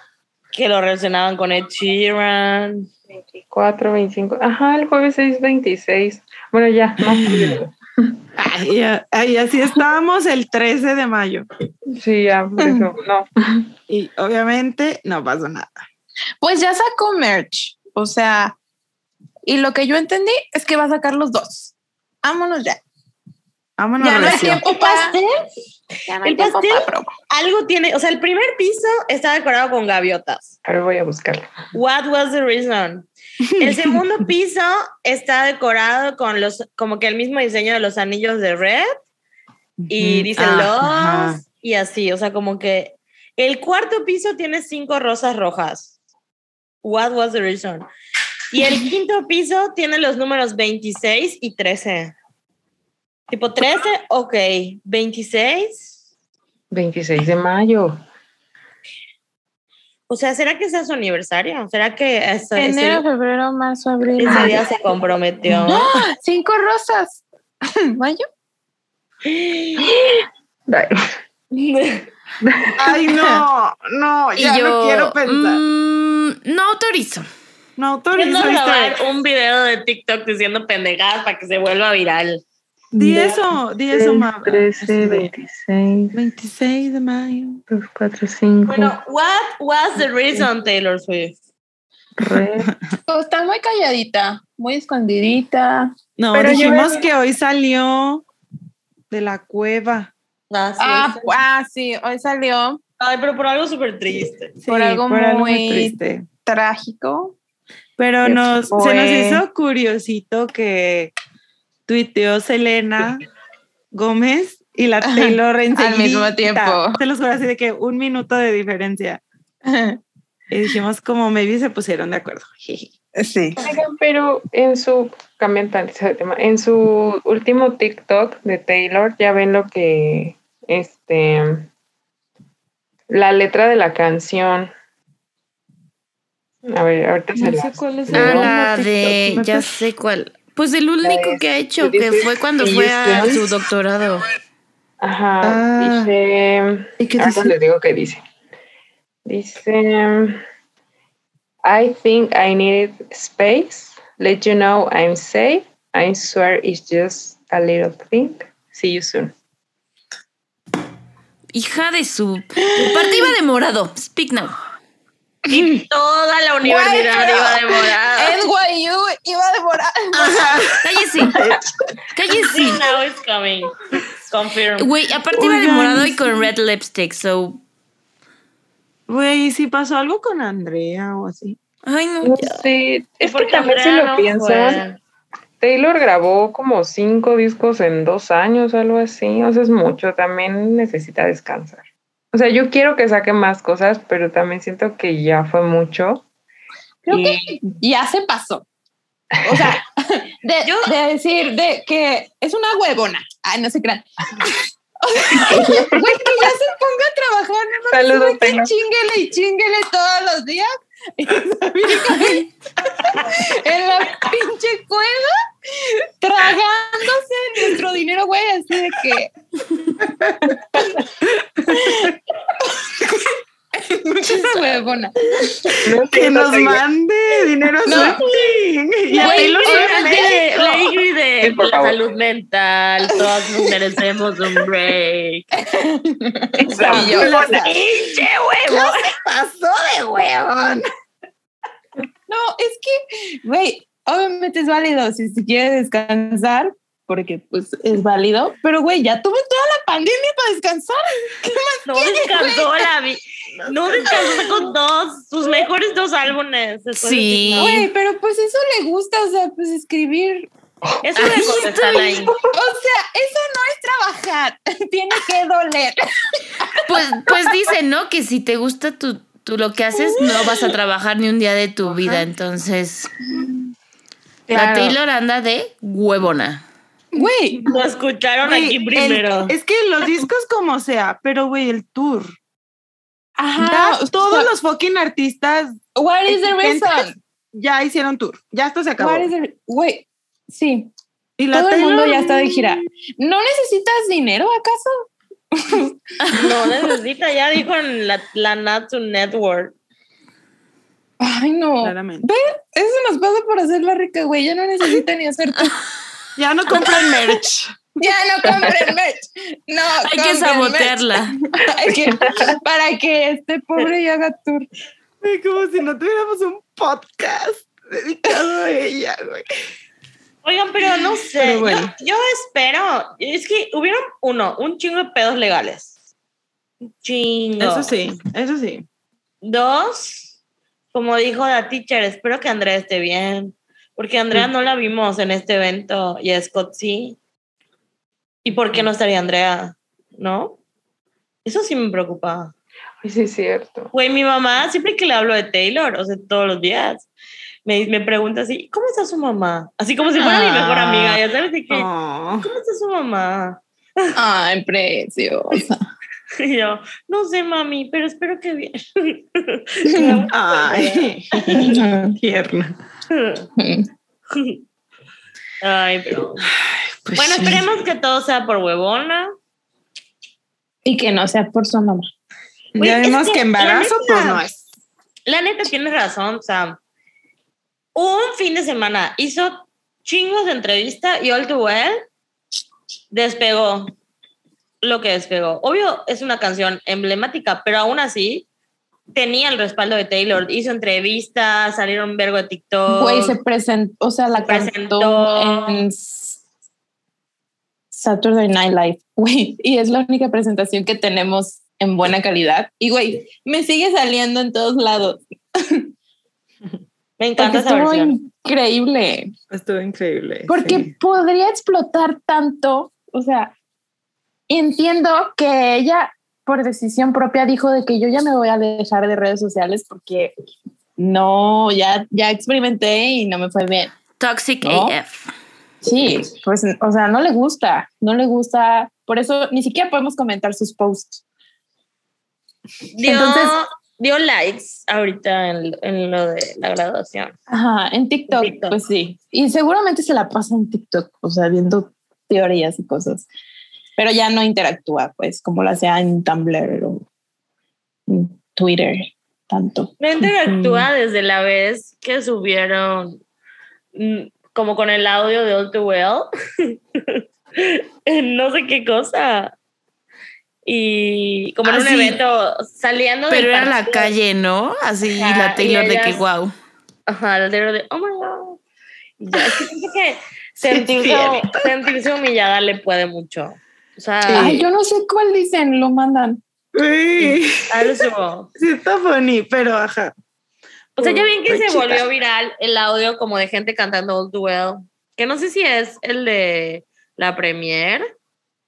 que lo relacionaban con Ed Sheeran. 24, 25. Ajá, el jueves es 26. Bueno, ya, no. [LAUGHS] Ay, ya- ay, así estábamos el 13 de mayo. Sí, ya, por eso. No. Y obviamente no pasó nada. Pues ya sacó merch. O sea, y lo que yo entendí es que va a sacar los dos. Vámonos ya. Vámonos Ya no hay tiempo para. pastel, Ya no hay el tiempo pastel- para algo tiene, o sea, el primer piso está decorado con gaviotas. Ahora voy a buscarlo. What was the reason? El segundo [LAUGHS] piso está decorado con los, como que el mismo diseño de los anillos de Red y dice Ah, los ajá. y así, o sea, como que el cuarto piso tiene cinco rosas rojas. What was the reason? Y el [LAUGHS] quinto piso tiene los números 26 y 13. Tipo 13, ok. 26. 26 de mayo. O sea, ¿será que sea su aniversario? ¿Será que ese, ese- Enero, febrero, marzo, abril. ese día se comprometió? ¡Ah! Cinco rosas. [LAUGHS] ¿Mayo? [GASPS] [LAUGHS] Ay, no, no, ya yo, no quiero pensar. mm, no autorizo. no ¿Quién autorizo no grabar un video de TikTok diciendo pendejadas para que se vuelva viral? Di eso, di eso, ma. 13, 26, 26 de mayo. 2, 4, 5. Bueno, what was the reason, Taylor Swift? Oh, [LAUGHS] está muy calladita, muy escondidita. No, Pero yo dijimos me- que hoy salió de la cueva. Ah, sí, Ah, sí. ah, sí, hoy salió Ay, pero por algo súper triste. Sí, Por algo muy- triste. trágico. Pero Que nos, se nos hizo curiosito que tuiteó Selena Gómez y la Taylor enseguida. mismo tiempo. Se los juro así de que un minuto de diferencia. [LAUGHS] Y dijimos como maybe se pusieron de acuerdo. [LAUGHS] Sí. Pero en su, cambian de tema, en su último TikTok de Taylor, ya ven lo que, este, la letra de la canción. A ver, ahorita se No la- sé cuál es. Ah, la de, ¿Me ya sé cuál. Pues el único que ha hecho, que fue cuando fue a su doctorado. Ajá, Ah. dice, ¿Y qué ahorita dice? les digo qué dice. Dice, I think I needed space, let you know I'm safe, I swear it's just a little thing, see you soon. Hija de su. Aparte iba de morado. Speak now. Y toda la universidad iba de morada. NYU iba a devorar. Cállese. Cállese. Now it's coming. Confirm. Güey, aparte iba de morado y con red lipstick, so. Güey, si pasó algo con Andrea o así. Ay, no. No ya. sé, es que Porque también si Andrea lo no piensas, Taylor grabó como cinco discos en dos años, algo así, o sea, es mucho, también necesita descansar. O sea, yo quiero que saque más cosas, pero también siento que ya fue mucho. Creo Y- que ya se pasó. O sea, [LAUGHS] de, Yo- de decir de que es una huevona. Ay, no se crean. [LAUGHS] O sea, [LAUGHS] güey, que ya se ponga a trabajar. No Saludos, chinguele y chinguele todos los días. [LAUGHS] En la pinche cueva tragándose nuestro dinero, güey, así de que. [LAUGHS] [LAUGHS] Mucha huevona. No Que nos mande dinero No. Swifting. Y a Taylor Swift. Le Ingrid de por favor. salud mental, todos nos merecemos un break. Esa Y yo. ¡Pinche huevo! Pasó de huevón. No, es que, güey, obviamente es válido si se quiere descansar, porque pues es válido, pero güey, ya tuve toda la pandemia para descansar. [LAUGHS] ¿Qué más No quieres, descansó la vida. No descansó con dos, sus mejores dos álbumes. Sí. Güey, pero pues eso le gusta, o sea, pues escribir. Es una cosa está ahí. O sea, eso no es trabajar, [LAUGHS] tiene que doler. Pues, pues dicen, ¿no? Que si te gusta tu, tu lo que haces, no vas a trabajar ni un día de tu vida. Entonces, la Claro. Taylor anda de huevona. Güey, Lo escucharon Güey, aquí el- primero. es que los discos como sea, pero güey, el tour. Ajá, todos los fucking artistas what is the reason? ya hicieron tour. Ya esto se acabó. What is the- Güey, sí, Y la todo el mundo ya está de gira. ¿No necesitas dinero acaso? [LAUGHS] No necesita, ya dijo en la, la Natu Network. Ay, no. Claramente. ¿Ven? Eso nos pasa por hacer la rica, güey. Ya no necesita ni hacer. [LAUGHS] Ya no compran merch. Ya no compren [LAUGHS] merch. No, Hay que sabotearla. [LAUGHS] Hay que- para que este pobre ya haga tour. Como si no tuviéramos un podcast dedicado a ella, güey. Oigan, pero no sé. Pero bueno. yo, yo espero. Es que hubieron, uno, un chingo de pedos legales. Un chingo. Eso sí, eso sí. Dos, como dijo la teacher, espero que Andrea esté bien. Porque Andrea no la vimos en este evento y a Scott sí. ¿Y por qué no estaría Andrea? ¿No? Eso sí me preocupa. Ay, Sí, es cierto. Güey, mi mamá, siempre que le hablo de Taylor, o sea, todos los días, me, me pregunta así, ¿cómo está su mamá? Así como si fuera mi mejor Ah. amiga, ya sabes de qué. Oh. ¿Cómo está su mamá? [LAUGHS] Ay, preciosa. [LAUGHS] Y yo, no sé, mami, pero espero que bien. [LAUGHS] Ay, tierna. Ay, pero. Pues Bueno, sí. esperemos que todo sea por huevona. Y que no sea por su mamá. Ya es vimos que que, la embarazo, neta- pues no es. La neta tienes razón, sea, un fin de semana hizo chingos de entrevista y All Too Well despegó lo que despegó. Obvio, es una canción emblemática, pero aún así tenía el respaldo de Taylor. Hizo entrevistas, salieron vergo de TikTok. Güey, se presentó, o sea, la Presentó. cantó en Saturday Night Live, [LAUGHS] güey, y es la única presentación que tenemos en buena calidad. Y güey, me sigue saliendo en todos lados. Me encanta Porque esa estuvo versión. increíble. Estuvo increíble. Porque sí. podría explotar tanto, o sea, entiendo que ella por decisión propia dijo de que yo ya me voy a dejar de redes sociales porque no, ya, ya experimenté y no me fue bien. Toxic ¿No? AF. Sí, pues, o sea, no le gusta, no le gusta. Por eso ni siquiera podemos comentar sus posts. Dio, Entonces- dio likes ahorita en, en lo de la graduación. Ajá, en TikTok, En TikTok. pues sí. Y seguramente se la pasa en TikTok, o sea, viendo teorías y cosas. Pero ya no interactúa, pues, como lo hacía en Tumblr o en Twitter, tanto. No interactúa desde la vez que subieron mm, como con el audio de All Too Well. en [LAUGHS] no sé qué cosa. Y como en Ah, un sí. evento saliendo del Pero era la partido. calle, ¿no? Así Ajá, la Taylor y de que ellas- wow. Ajá, el Taylor de oh my god. Y ya, es que siento que [LAUGHS] sentirse, sentirse humillada le puede mucho. O sea, Sí. Ay, yo no sé cuál dicen, lo mandan. Algo subo. sí está funny, pero ajá. O sea, ya bien que se volvió viral el audio como de gente cantando All Too Well, que no sé si es el de la premier,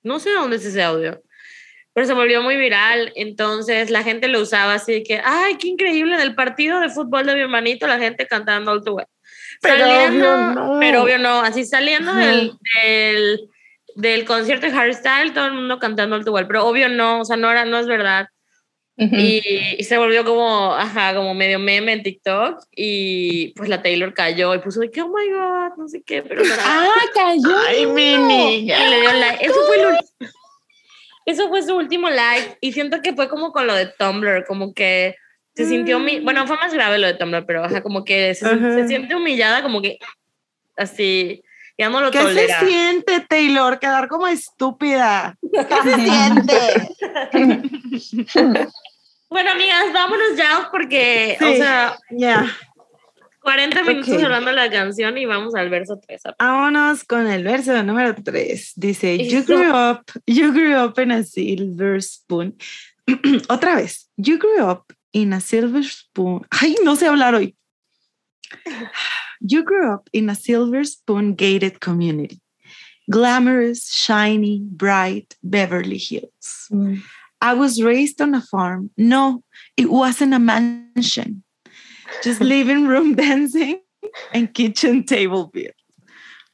no sé dónde es ese audio, pero se volvió muy viral, entonces la gente lo usaba así que, ay, qué increíble, en el partido de fútbol de mi hermanito la gente cantando All Too Well. Pero Saliendo- obvio no. Pero obvio no, así saliendo del, del, del concierto de Harry Styles, todo el mundo cantando All Too Well, pero obvio no, o sea, no, era, no es verdad. Ujú. Y, y se volvió como, ajá, como medio meme en TikTok y pues la Taylor cayó y puso de que, oh my god, no sé qué, pero [LAUGHS] Ah, cayó. Ay, mi y niña. le dio like. Eso fue, eso fue su último like y siento que fue como con lo de Tumblr, como que se sintió, humi- bueno, fue más grave lo de Tumblr, pero ajá, como que se, Ajá. se siente humillada, como que así, ya no lo ¿Qué se tolera. siente, Taylor? Quedar como estúpida. [LAUGHS] [LAUGHS] Bueno, amigas, vámonos ya porque, o sea, Ya. 40 minutos hablando de la canción y vamos al verso 3. Vámonos con el verso número 3. Dice, you grew up, you grew up in a silver spoon. [CLEARS THROAT] Otra vez. You grew up in a silver spoon. Ay, no sé hablar hoy. You grew up in a silver spoon gated community. Glamorous, shiny, bright Beverly Hills. Mm. I was raised on a farm. No, it wasn't a mansion. Just [LAUGHS] living room [LAUGHS] dancing and kitchen table beer.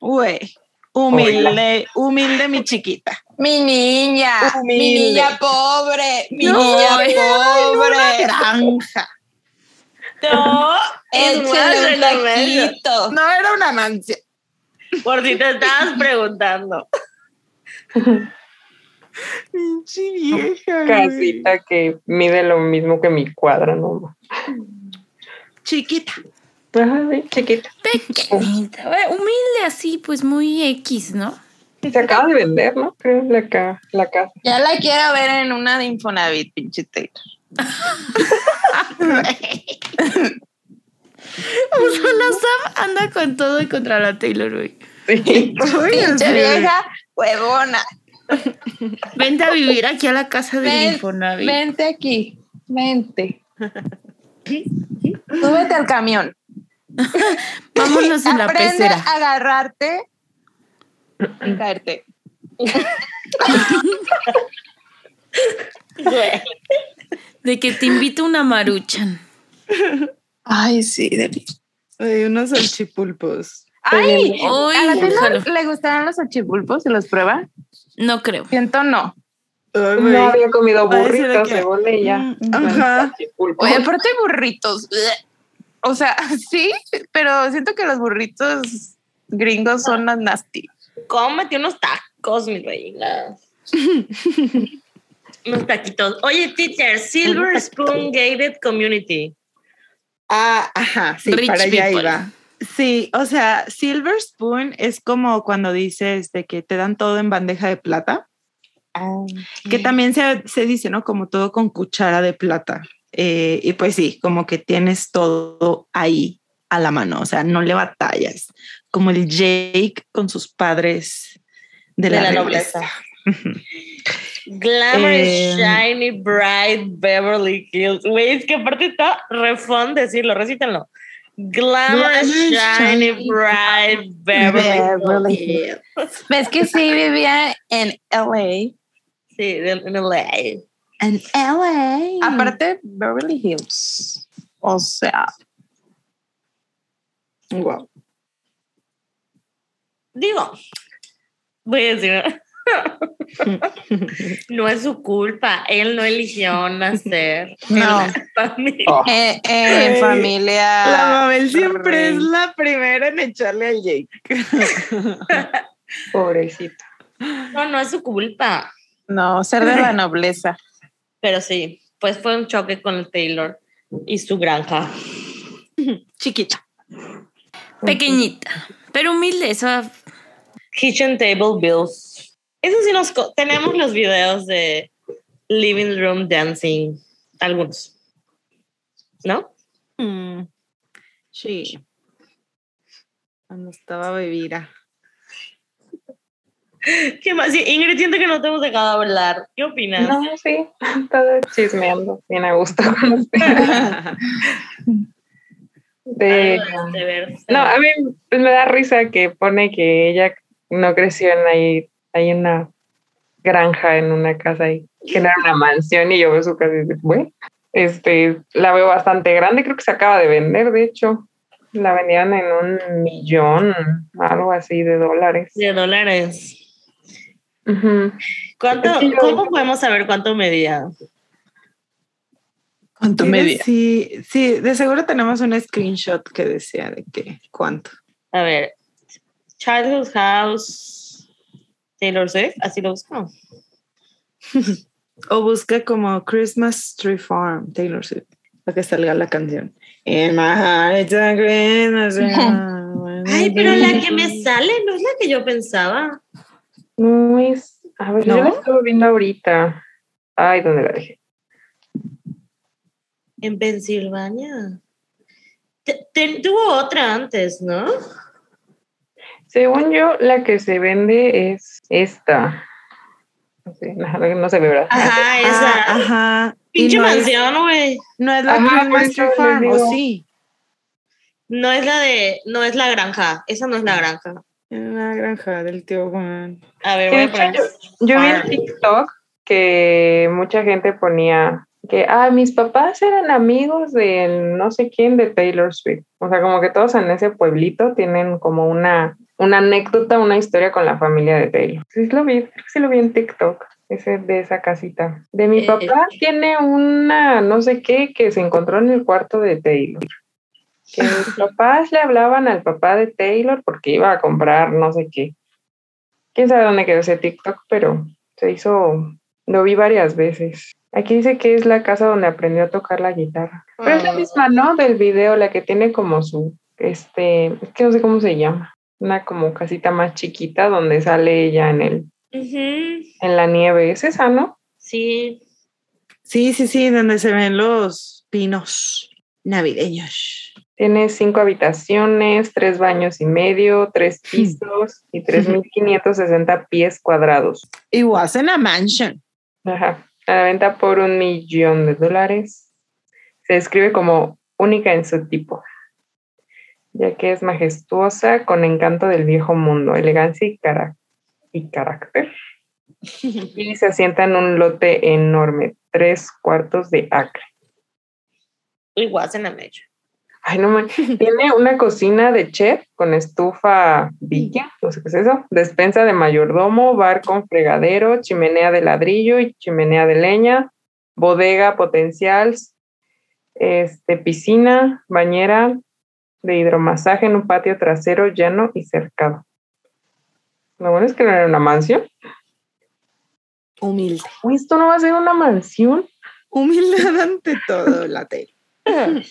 Güey, humilde, humilde mi chiquita. Mi niña, mi Humilde. niña pobre, mi No, niña pobre. Granja. No, Échale un taquito. No era una mansión. Por si te estabas preguntando. [LAUGHS] Pinche vieja. güey. Casita que mide lo mismo que mi cuadra, ¿no? Chiquita. Ajá, sí, chiquita. Pequeñita, güey, humilde así, pues muy X, ¿no? Se acaba de vender, ¿no? Creo la, ca- la casa. Ya la quiero ver en una de Infonavit, pinche Taylor. [LAUGHS] O sea, la Sam anda con todo y contra la Taylor, güey. Sí. Pinche vieja huevona. Vente a vivir aquí a la casa de Ven, Infonavit. Vente aquí, vente. Súbete al camión. Vámonos en la Aprende pecera. a agarrarte y caerte. De que te invito una maruchan. Ay, sí, Deli. Ay, unos salchipulpos. Ay, Uy, ¿a la le gustarán los achipulpos si los prueba? No creo. Siento no. Ay, No había comido burritos, que- según ella. Mm, Ajá. Oye, aparte burritos. O sea, [LAUGHS] sí, pero siento que los burritos gringos son más nasty. Cómete unos tacos, mi reina. [LAUGHS] unos taquitos. Oye, teacher, Silver Spoon Gated Community. Ah, ajá, sí, Rich para allá people. iba. Sí, o sea, Silver Spoon es como cuando dices de que te dan todo en bandeja de plata, que también se, se dice, ¿no? Como todo con cuchara de plata. Eh, y pues sí, como que tienes todo ahí a la mano, o sea, no le batallas, como el Jake con sus padres de, De la, la nobleza. Glamour Eh, Shiny Bright Beverly Hills. Güey, es que aparte está re fun decirlo, recítenlo. Glamour Glamour, Shiny shiny, Bright Beverly, Beverly Hills. ¿Ves que sí vivía en LA? Sí, en en LA. En LA. Aparte, Beverly Hills. O sea, Wow. Digo, voy a decir, [LAUGHS] no es su culpa. Él no eligió nacer [LAUGHS] en No. la familia. Oh, eh, eh, familia. La Mabel siempre rey. es la primera en echarle al Jake. [LAUGHS] pobrecito. No, no es su culpa. No, ser de la nobleza. Pero sí, pues fue un choque con el Taylor y su granja. Chiquita. Pequeñita, pero humilde. Eso Kitchen Table Bills. Eso sí nos... Tenemos los videos de Living Room Dancing. Algunos. ¿No? Mm, Sí. Cuando estaba bebida. ¿Qué más? Sí, Ingrid, siento que no te hemos dejado hablar. ¿Qué opinas? No, sí, todo chismeando, bien a gusto con [LAUGHS] usted. De, Algo de verse. no, a mí pues, me da risa que pone que ella no creció en ahí, hay una granja en una casa y que no era una mansión y yo veo su casa y digo, bueno, este, la veo bastante grande, creo que se acaba de vender, de hecho, la vendían en un millón, algo así de dólares. De dólares. ¿Cuánto, yo- ¿Cómo podemos saber cuánto medía? ¿Cuánto Sí, medía? Sí, sí, de seguro tenemos un screenshot que decía de que cuánto. A ver, Childhood House, Taylor Swift, así lo busco. [LAUGHS] O busca como Christmas Tree Farm, Taylor Swift, para que salga la canción. In my heart Christmas. [LAUGHS] Ay, pero la que me sale no es la que yo pensaba. No es, a ver, yo ¿No? la estoy viendo ahorita. Ay, ¿dónde la dejé? En Pensilvania. Tuvo otra antes, ¿no? Según yo, la que se vende es esta. No, sé, [LAUGHS] no, no se ve, ¿verdad? Ajá, esa. Ah, ajá. Y Pinche no es, mansión, güey. no es la Ajá, les Farm. ¿o sí? No es la de, no es la granja. Esa no es la granja. La granja del tío Juan. A ver, voy de a hecho, poner. yo, yo vi en. TikTok que mucha gente ponía que, ah, mis papás eran amigos de no sé quién de Taylor Swift. O sea, como que todos en ese pueblito tienen como una, una anécdota, una historia con la familia de Taylor. Sí lo vi, creo que sí lo vi en TikTok, ese de esa casita. De mi Eh, papá tiene una no sé qué que se encontró en el cuarto de Taylor. Que [LAUGHS] mis papás le hablaban al papá de Taylor porque iba a comprar no sé qué. Quién sabe dónde quedó ese TikTok, pero se hizo, lo vi varias veces. Aquí dice que es la casa donde aprendió a tocar la guitarra. Pero es la Ah. misma, ¿no? Del video, la que tiene como su, este, es que no sé cómo se llama. Una como casita más chiquita donde sale ella en el, en la nieve. Es esa, ¿no? Sí. Sí, sí, sí, donde se ven los pinos navideños. Tiene cinco habitaciones, tres baños y medio, tres pisos y [LAUGHS] 3.560 pies cuadrados. It wasn't a mansion. Ajá. A la venta por un millón de dólares. Se describe como única en su tipo, ya que es majestuosa con encanto del viejo mundo, elegancia y, cara- y carácter. [LAUGHS] Y se asienta en un lote enorme, tres cuartos de acre. It wasn't a major. Ay, no man. [LAUGHS] Tiene una cocina de chef con estufa villa, no sé qué es eso, despensa de mayordomo, bar con fregadero, chimenea de ladrillo y chimenea de leña, bodega potencial, este, piscina, bañera de hidromasaje en un patio trasero llano y cercado. Lo bueno es que no era una mansión. Humilde. Uy, esto no va a ser una mansión. Humildad ante todo, la tele. [LAUGHS]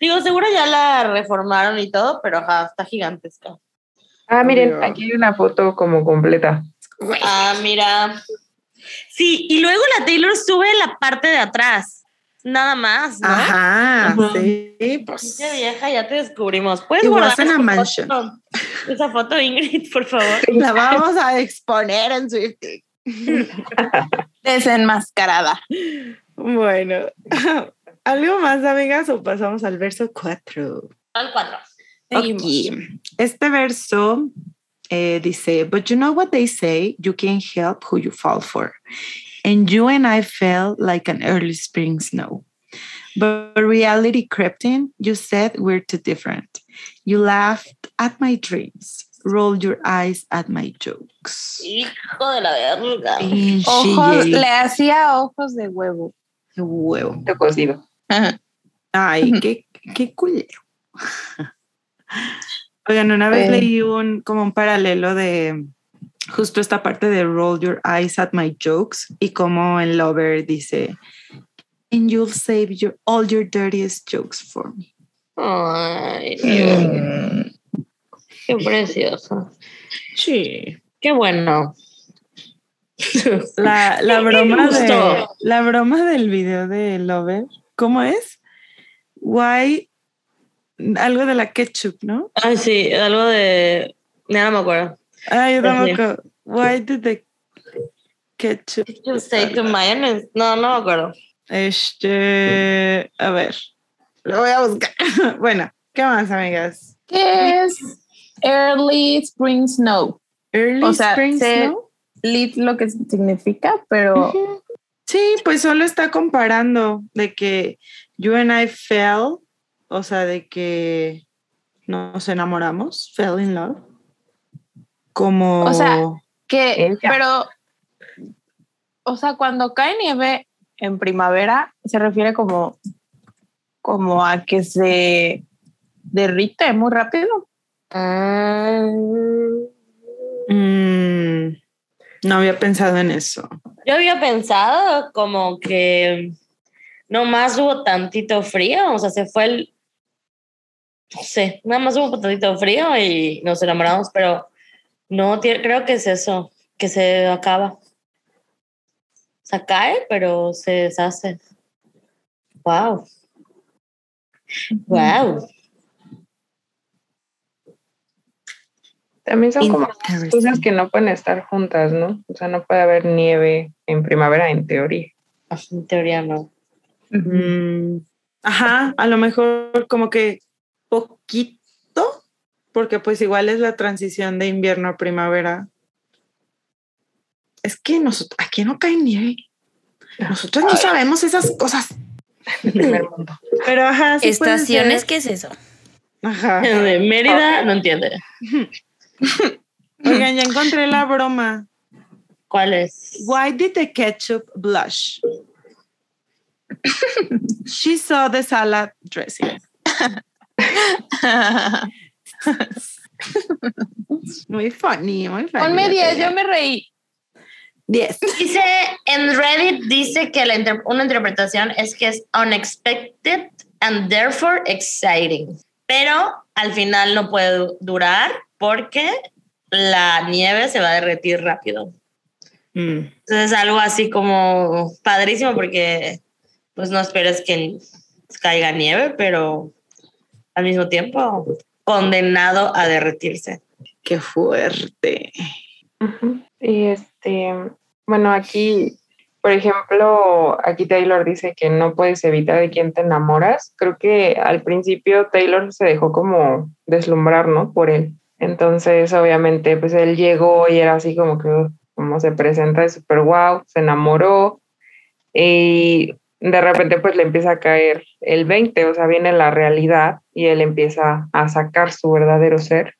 Digo, seguro ya la reformaron y todo, pero ajá, está gigantesca. Ah, miren, aquí hay una foto como completa. Ah, mira. Sí, y luego la Taylor sube la parte de atrás. Nada más, ¿no? Ajá, Ajá. sí, pues. Pinche vieja, ya te descubrimos. ¿Puedes guardar esa mansion. foto? Esa foto, Ingrid, por favor. [LAUGHS] La vamos a exponer en Swifty. [LAUGHS] Desenmascarada. Bueno, [LAUGHS] ¿algo más, amigas, o pasamos al verso 4? Al 4. Este verso eh, dice, But you know what they say, you can't help who you fall for. And you and I felt like an early spring snow. But reality crept in. You said we're too different. You laughed at my dreams, rolled your eyes at my jokes. Hijo de la verga. Ojos, le hacía ojos de huevo. qué huevo. Cocido. Ay, qué, qué culero. [LAUGHS] Oigan, una vez Eh. leí un como un paralelo de justo esta parte de roll your eyes at my jokes y como en Lover dice and you'll save your all your dirtiest jokes for me. Ay, Dios, qué precioso. Sí. Qué bueno. La, la broma de la broma del video de Lover, ¿cómo es? Why algo de la ketchup, ¿no? Ay, sí, algo de. Ya no me acuerdo. Ay, yo tampoco. Why did the ketchup You say to mayonnaise. No, no me acuerdo. Este, a ver, lo voy a buscar. [LAUGHS] Bueno, ¿qué más, amigas? ¿Qué es Early Spring Snow? Early O sea, spring snow. Lit lo que significa, pero Ujú. Sí, pues solo está comparando de que you and I fell, o sea, de que nos enamoramos, fell in love. Como, O sea, que, Ella. pero, o sea, cuando cae nieve en primavera, se refiere como, como a que se derrite muy rápido. Mm, no había pensado en eso. Yo había pensado como que nomás hubo tantito frío, o sea, se fue el. No sé, nada más hubo tantito frío y nos enamoramos, pero no, creo que es eso, que se acaba. O sea, cae, pero se deshace. Wow. Wow. También son como cosas que no pueden estar juntas, ¿no? O sea, no puede haber nieve en primavera en teoría. En teoría no. Mm, ajá, a lo mejor como que poquito, porque pues igual es la transición de invierno a primavera. Es que nosotros, aquí no cae nieve. Nosotros no sabemos esas cosas. El primer mundo. Pero ajá, sí Estaciones. ¿qué es eso? Ajá. [LAUGHS] De Mérida no entiende. Oigan, ya encontré la broma. ¿Cuál es? Why did the ketchup blush? [LAUGHS] She saw the salad dressing. [LAUGHS] [LAUGHS] Muy funny, muy funny. Ponme 10, yo me reí. 10. Dice, en Reddit dice que la inter- una interpretación es que es unexpected and therefore exciting. Pero al final no puede du- durar porque la nieve se va a derretir rápido. Mm. Entonces es algo así como padrísimo porque pues no esperes que caiga nieve, pero al mismo tiempo condenado a derretirse. Qué fuerte. Y este, bueno, aquí, por ejemplo, aquí Taylor dice que no puedes evitar de quién te enamoras. Creo que al principio Taylor se dejó como deslumbrar, ¿no? Por él. Entonces, obviamente, pues él llegó y era así como que, como se presenta de súper wow, se enamoró. Y de repente pues le empieza a caer el 20, o sea, viene la realidad y él empieza a sacar su verdadero ser.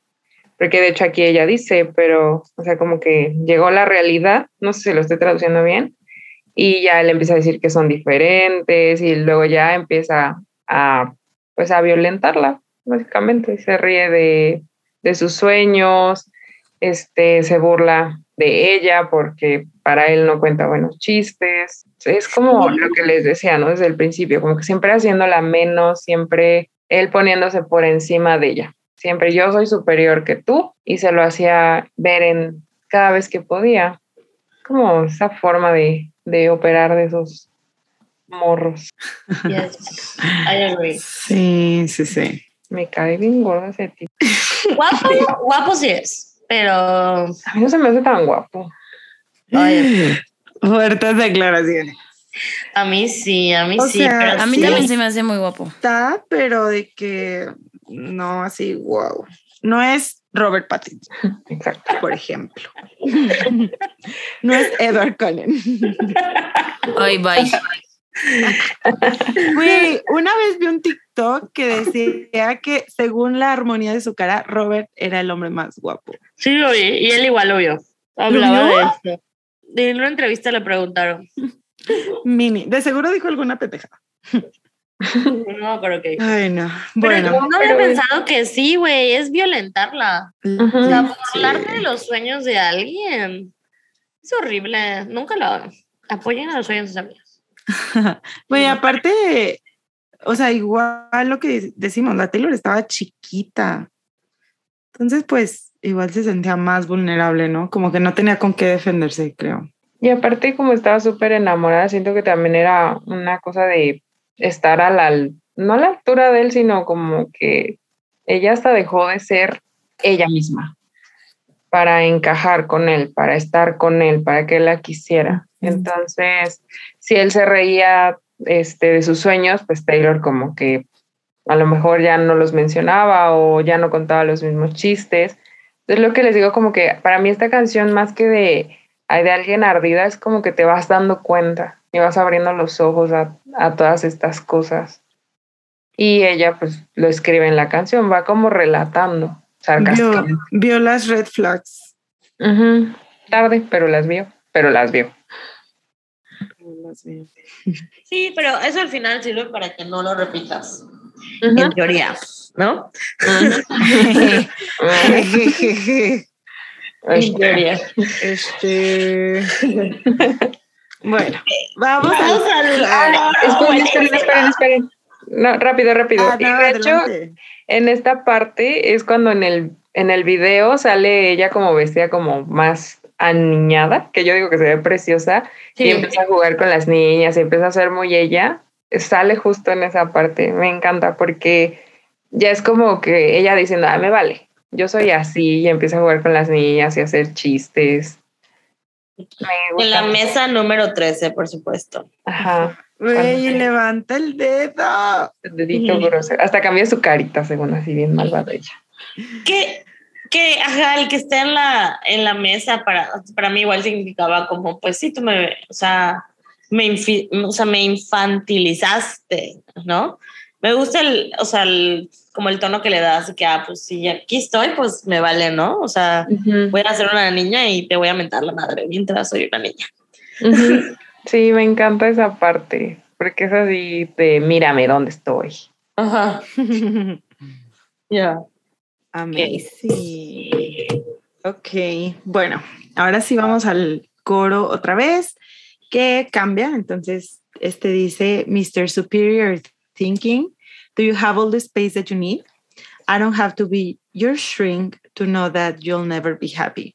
Porque de hecho aquí ella dice, pero, o sea, como que llegó la realidad, no sé si lo estoy traduciendo bien, y ya él empieza a decir que son diferentes y luego ya empieza a, pues, a violentarla, básicamente, se ríe de, de sus sueños, este, se burla de ella porque para él no cuenta buenos chistes. Es como lo que les decía, ¿no? Desde el principio, como que siempre haciéndola menos, siempre él poniéndose por encima de ella. Siempre yo soy superior que tú y se lo hacía ver en cada vez que podía. Como esa forma de, de operar de esos morros. Yes, I agree. Sí, sí, sí. Me cae bien gordo ese tipo. Guapo, guapo sí es, pero A mí no se me hace tan guapo. Ay. [GASPS] Fuertes declaraciones. a mí sí, a mí O sí. sea, pero A mí Sí. también se me hace muy guapo. Está, pero de que no así, wow. No es Robert Pattinson, Exacto. por ejemplo. No es Edward Cullen. Ay, bye. Güey, una vez vi un TikTok que decía que según la armonía de su cara, Robert era el hombre más guapo. Sí lo vi, y él igual lo vio. Hablaba vio? de esto. En una entrevista le preguntaron. [LAUGHS] Mini, de seguro dijo alguna pendejada. No, creo que. Ay, no. Pero Bueno, no había pero- pensado que sí, güey, es violentarla. Ujú. O sea, Sí. burlarte de los sueños de alguien. Es horrible. Nunca lo hagan. Apoyen a los sueños de sus amigos. [LAUGHS] Güey, aparte, o sea, igual lo que decimos, la Taylor estaba chiquita. Entonces, pues, igual se sentía más vulnerable, ¿no? Como que no tenía con qué defenderse, creo. Y aparte, como estaba súper enamorada, siento que también era una cosa de estar a la, no a la altura de él, sino como que ella hasta dejó de ser ella misma para encajar con él, para estar con él, para que él la quisiera. Entonces, si él se reía este, de sus sueños, pues Taylor como que a lo mejor ya no los mencionaba o ya no contaba los mismos chistes. Es lo que les digo, como que para mí esta canción más que de de alguien ardida, es como que te vas dando cuenta y vas abriendo los ojos a, a todas estas cosas. Y ella pues lo escribe en la canción, va como relatando Vio, vio las red flags. Tarde, pero las vio, pero las vio. [LAUGHS] Sí, pero eso al final sirve para que no lo repitas. En teoría, ¿no? [LAUGHS] En teoría. este. [LAUGHS] Bueno, vamos Vamos a. Ah, esperen, esperen, esperen, esperen. No, rápido, rápido. Ah, y de hecho, en esta parte es cuando en el, en el video sale ella como vestida como más aniñada, que yo digo que se ve preciosa, y empieza a jugar con las niñas, y empieza a ser muy ella, sale justo en esa parte. Me encanta porque ya es como que ella diciendo, ah, me vale, yo soy así, y empieza a jugar con las niñas y a hacer chistes. En la mesa número 13, por supuesto. Ajá, Güey, levanta el dedo. el dedito grosero. Hasta cambia su carita, según así, bien malvada ella. Que, que, ajá, el que esté en la, en la mesa para, para mí igual significaba como, pues sí, tú me, o sea, me, infi- o sea, me infantilizaste, ¿no? Me gusta el, o sea, el, como el tono que le das, que, ah, pues si aquí estoy, pues me vale, ¿no? O sea, voy a ser una niña y te voy a mentar la madre mientras soy una niña. Sí, me encanta esa parte, porque es así de mírame dónde estoy. Ajá, [LAUGHS] ya. Amazing. Ok, bueno, ahora sí vamos al coro otra vez, que cambia. Entonces, este dice, Mr. Superior Thinking, do you have all the space that you need? I don't have to be your shrink to know that you'll never be happy.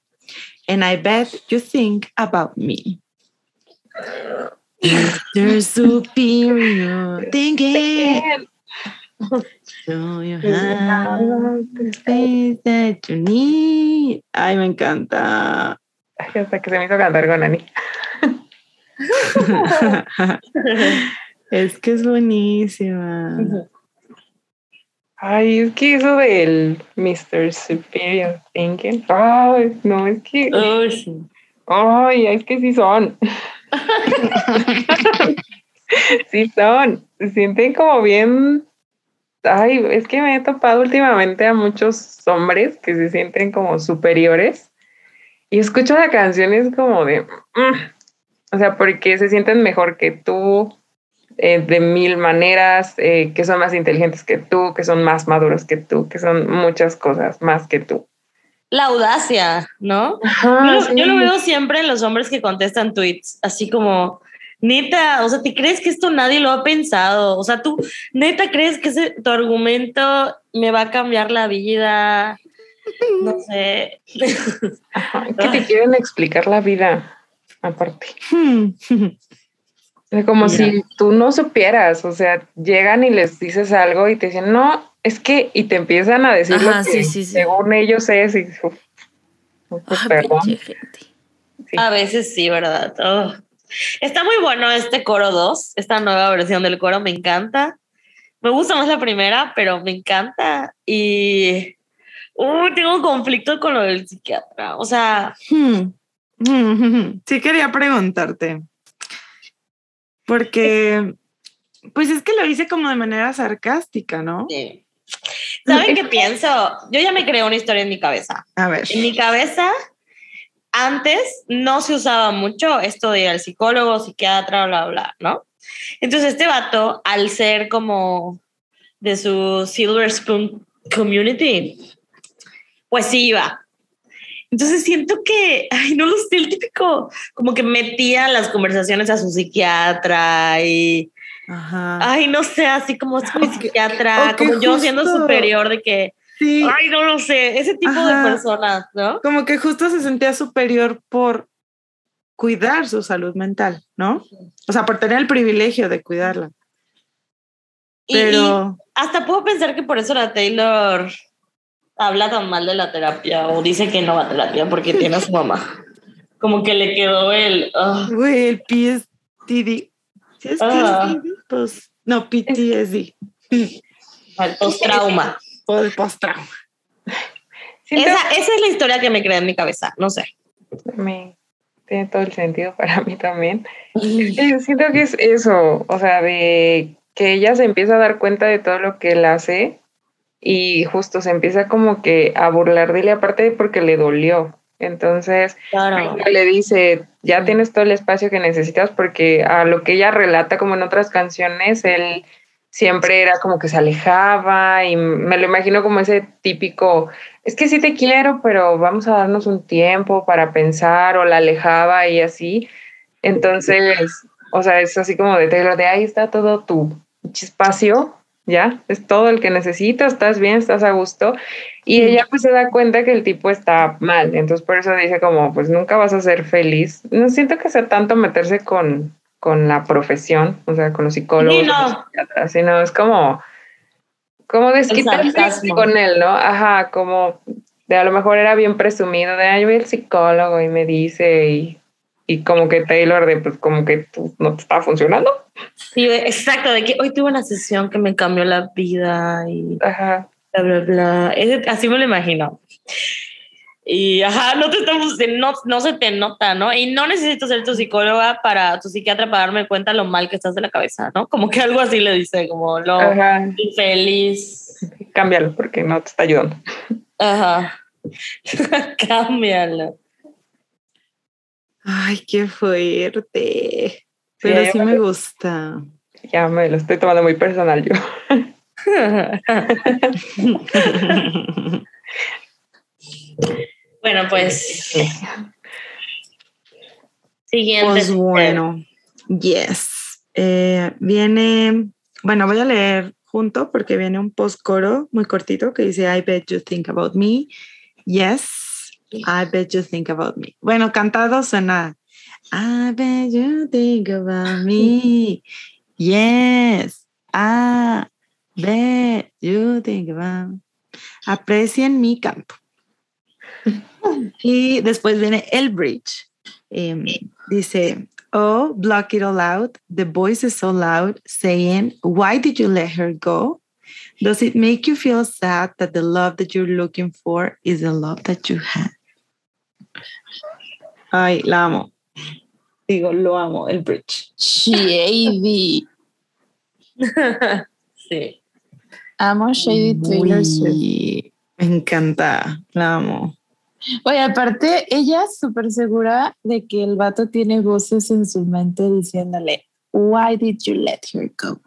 And I bet you think about me. [LAUGHS] Mr. Superior [LAUGHS] Thinking. You have the space that you need? Ay, me encanta. Ay, Hasta que se me hizo cantar con Ani. [LAUGHS] es que es buenísima. Ay, es que eso del Mr. Superior Thinking. Ay, no, es que. Sí. Ay, es que sí son. [LAUGHS] [LAUGHS] sí son, se sienten como bien. Ay, es que me he topado últimamente a muchos hombres que se sienten como superiores y escucho la canción y es como de, mm". o sea, porque se sienten mejor que tú eh, de mil maneras, eh, que son más inteligentes que tú, que son más maduros que tú, que son muchas cosas más que tú. La audacia, ¿no? Ajá, yo, lo- sí. yo lo veo siempre en los hombres que contestan tweets, así como, neta, o sea, ¿te crees que esto nadie lo ha pensado? O sea, tú, neta, ¿crees que ese, tu argumento me va a cambiar la vida? No [LAUGHS] sé. Ajá, que te quieren explicar la vida, aparte. Como Mira. si tú no supieras, o sea, llegan y les dices algo y te dicen, no, es que, y te empiezan a decir Ajá, lo que sí, sí, sí. según ellos es, y uf, Ah, perdón. gente. A veces sí, ¿verdad? Oh. Está muy bueno este coro 2, esta nueva versión del coro, me encanta. Me gusta más la primera, pero me encanta. Y uh, tengo un conflicto con lo del psiquiatra. O sea, Hmm. Hmm. Sí quería preguntarte. Porque, pues es que lo hice como de manera sarcástica, ¿no? eh, ¿saben qué pienso? Yo ya me creé una historia en mi cabeza. A ver. En mi cabeza, antes no se usaba mucho esto de ir al psicólogo, psiquiatra, bla, bla, ¿no? Entonces este vato, al ser como de su Silver Spoon Community, pues sí iba. Entonces siento que, ay, no lo sé, el típico, como que metía las conversaciones a su psiquiatra y, Ajá. ay, no sé, así como es mi psiquiatra, o que como yo siendo superior de que, Sí, ay, no lo sé, ese tipo Ajá. de personas, ¿no? como que justo se sentía superior por cuidar su salud mental, ¿no? O sea, por tener el privilegio de cuidarla. Y- y Pero, hasta puedo pensar que por eso la Taylor habla tan mal de la terapia o dice que no va a terapia porque [LAUGHS] tiene a su mamá. Como que le quedó el... ah, güey, el PSTD. ¿Sí es Ah. PSTD? Pues, no, PTSD. el post-trauma. [LAUGHS] O el post-trauma. Esa, esa es la historia que me crea en mi cabeza, no sé. me tiene todo el sentido para mí también. [LAUGHS] Eh, Siento que es eso, o sea, de que ella se empieza a dar cuenta de todo lo que él hace y justo se empieza como que a burlar de él, aparte porque le dolió. Entonces, Claro. le dice, ya tienes todo el espacio que necesitas porque a lo que ella relata como en otras canciones, él siempre era como que se alejaba y me lo imagino como ese típico, es que sí te quiero, pero vamos a darnos un tiempo para pensar o la alejaba y así. Entonces, o sea, es así como de Taylor, de ahí está todo tu espacio, ya, es todo el que necesitas, estás bien, estás a gusto. Y ella pues se da cuenta que el tipo está mal, entonces por eso dice como, pues nunca vas a ser feliz. No siento que sea tanto meterse con, con la profesión, o sea, con los psicólogos, Sí, no. los psiquiatras, sino es como, como desquitarse con él, ¿no? Ajá, como de a lo mejor era bien presumido de, ay, yo voy al psicólogo y me dice y, y como que Taylor de, pues como que tú no te está funcionando. Sí, exacto, de que hoy tuve una sesión que me cambió la vida y Ajá. bla, bla, bla. Así me lo imagino. Y ajá, no te estamos, no, no se te nota, ¿no? Y no necesito ser tu psicóloga para tu psiquiatra para darme cuenta lo mal que estás de la cabeza, ¿no? Como que algo así le dice, como lo Ajá. infeliz. Cámbialo porque no te está ayudando. Ajá. [LAUGHS] Cámbialo. Ay, qué fuerte. Pero sí me- me gusta. Ya me lo estoy tomando muy personal yo. [LAUGHS] [LAUGHS] bueno, pues. [LAUGHS] Siguiente. Pues bueno, yes. Eh, viene, bueno, voy a leer junto porque viene un post coro muy cortito que dice I bet you think about me. Yes, I bet you think about me. Bueno, cantado suena I bet you think about me. Yes, I bet you think about me. Aprecien mi canto. Y después viene el bridge. Em, dice, oh, block it all out. The voice is so loud saying, why did you let her go? Does it make you feel sad that the love that you're looking for is the love that you had? Ay, la amo. Digo, lo amo, el bridge. Shady. [LAUGHS] sí. Amo Shady Taylor Swift. Me encanta, la amo. Oye, aparte, ella es súper segura de que el vato tiene voces en su mente diciéndole, Why did you let her go?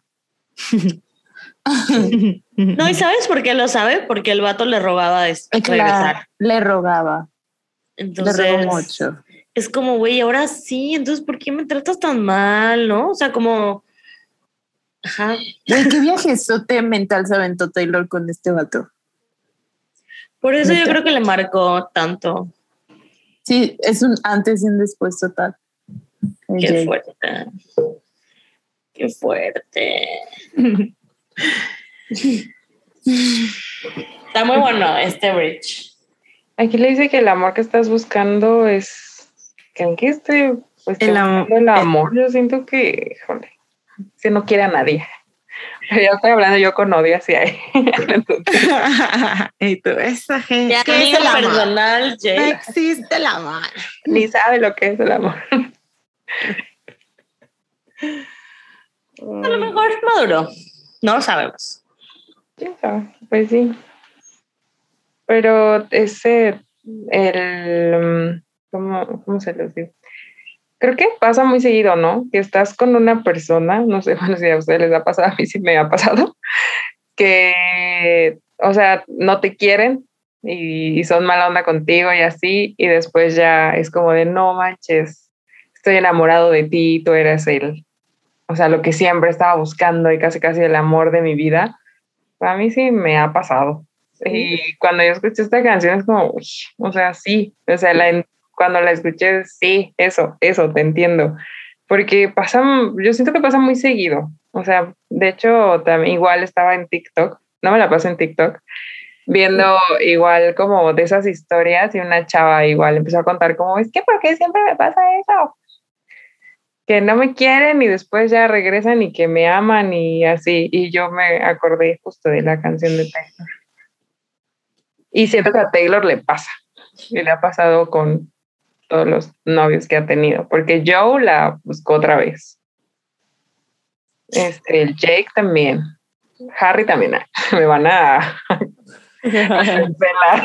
No, ¿y sabes por qué lo sabe? Porque el vato le rogaba des- Claro, regresar. le rogaba, Entonces, le rogó mucho. es como, güey, ahora sí, entonces, ¿por qué me tratas tan mal, no? O sea, como... Ajá. ¿Qué viajezote mental se aventó Taylor con este vato? Por eso yo creo que le marcó tanto. Sí, es un antes y un después total. Qué Jake. fuerte. Qué fuerte. Está muy bueno este bridge. Aquí le dice que el amor que estás buscando es. ¿En qué estoy? Pues, El am- buscando el amor. Yo siento que, híjole, que no quiere a nadie. [LAUGHS] Ya estoy hablando yo con odio hacia él. [LAUGHS] [LAUGHS] Y tú, esa gente. Ya, ¿qué es el amor? No existe el amor. ni sabe lo que es el amor. A lo mejor maduro. No lo sabemos. Pues sí. Pero ese, el, mm, ¿cómo, cómo se los digo? Creo que pasa muy seguido, ¿no? Que estás con una persona, no sé, [LAUGHS] bueno, si a ustedes les ha pasado, a mí sí me ha pasado, que, o sea, no te quieren y, y son mala onda contigo y así, y después ya es como de, no manches, estoy enamorado de ti, tú eres el, o sea, lo que siempre estaba buscando y casi casi el amor de mi vida. A mí sí me ha pasado. Y cuando yo escuché esta canción es como, uy, o sea, sí, o sea, la cuando la escuché, sí, eso, eso, te entiendo. Porque pasa, yo siento que pasa muy seguido. O sea, de hecho, también igual estaba en TikTok, no me la paso en TikTok, viendo igual como de esas historias y una chava igual empezó a contar como, es que ¿por qué siempre me pasa eso? Que no me quieren y después ya regresan y que me aman y así. Y yo me acordé justo de la canción de Taylor. Y siento que a Taylor le pasa. Y le ha pasado con todos los novios que ha tenido. Porque Joe la buscó otra vez. Este, el Jake también. Harry también. [LAUGHS] Me van a. [LAUGHS]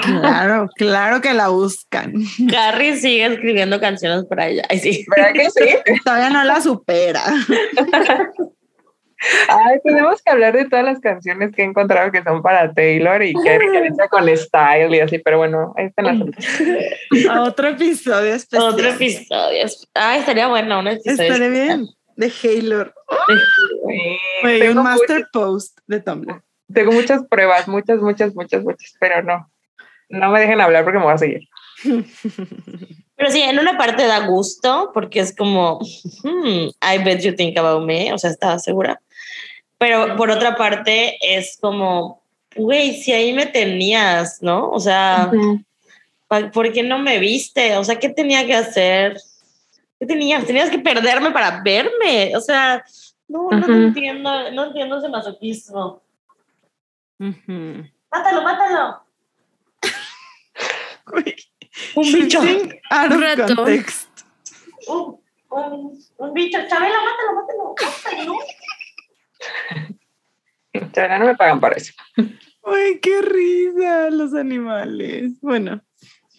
Claro, claro que la buscan. Carrie sigue escribiendo canciones para ella. Ay, sí. ¿Verdad que sí? Todavía no la supera. [LAUGHS] Ay, tenemos que hablar de todas las canciones que he encontrado que son para Taylor y que [LAUGHS] referencia con style y así, pero bueno, este no es A otro episodio especial. Otro episodio. Ay, estaría bueno un episodio. Estaré bien. De Haylor. Sí, Güey, tengo, un master muchas, post de Tumblr. tengo muchas pruebas, muchas, muchas, muchas, muchas, pero no. No me dejen hablar porque me voy a seguir. [LAUGHS] Pero sí, en una parte da gusto porque es como, hmm, I bet you think about me, o sea, estaba segura. Pero por otra parte es como, güey, si ahí me tenías, ¿no? O sea, ¿por qué no me viste? O sea, ¿qué tenía que hacer? ¿Qué tenías? Tenías que perderme para verme. O sea, no, no te Ujú. entiendo, no entiendo ese masoquismo. Mátalo, mátalo. Un bicho. of Rato. Un, un, un bicho. Chabela, mátalo, mátalo. mátalo. [LAUGHS] No me pagan para eso. Uy, qué risa los animales. Bueno,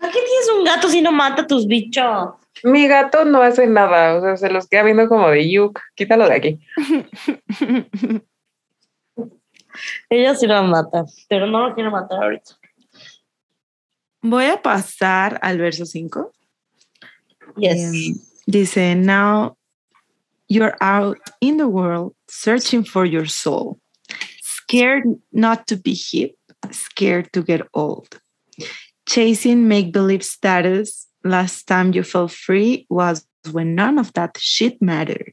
¿Para qué tienes un gato si no mata a tus bichos? Mi gato no hace nada, o sea, se los queda viendo como de yuk, quítalo de aquí. [LAUGHS] Ella sí lo mata, pero no lo quiero matar ahorita. voy a pasar al verso 5. Yes. dice, now you're out in the world searching for your soul, scared not to be hip, scared to get old, chasing make believe status. Last time you felt free was when none of that shit mattered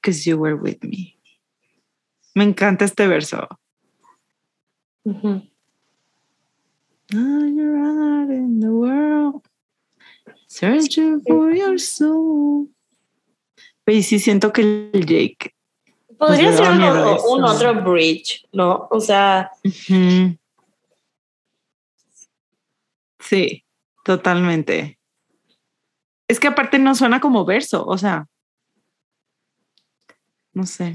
because you were with me. Me encanta este verso. Ujú. Now you're out in the world, searching for your soul. Y sí siento que el Jake. Podría Pues ser un, otro- eso. un otro bridge, ¿no? O sea. Sí, totalmente. Es que aparte no suena como verso, o sea. No sé.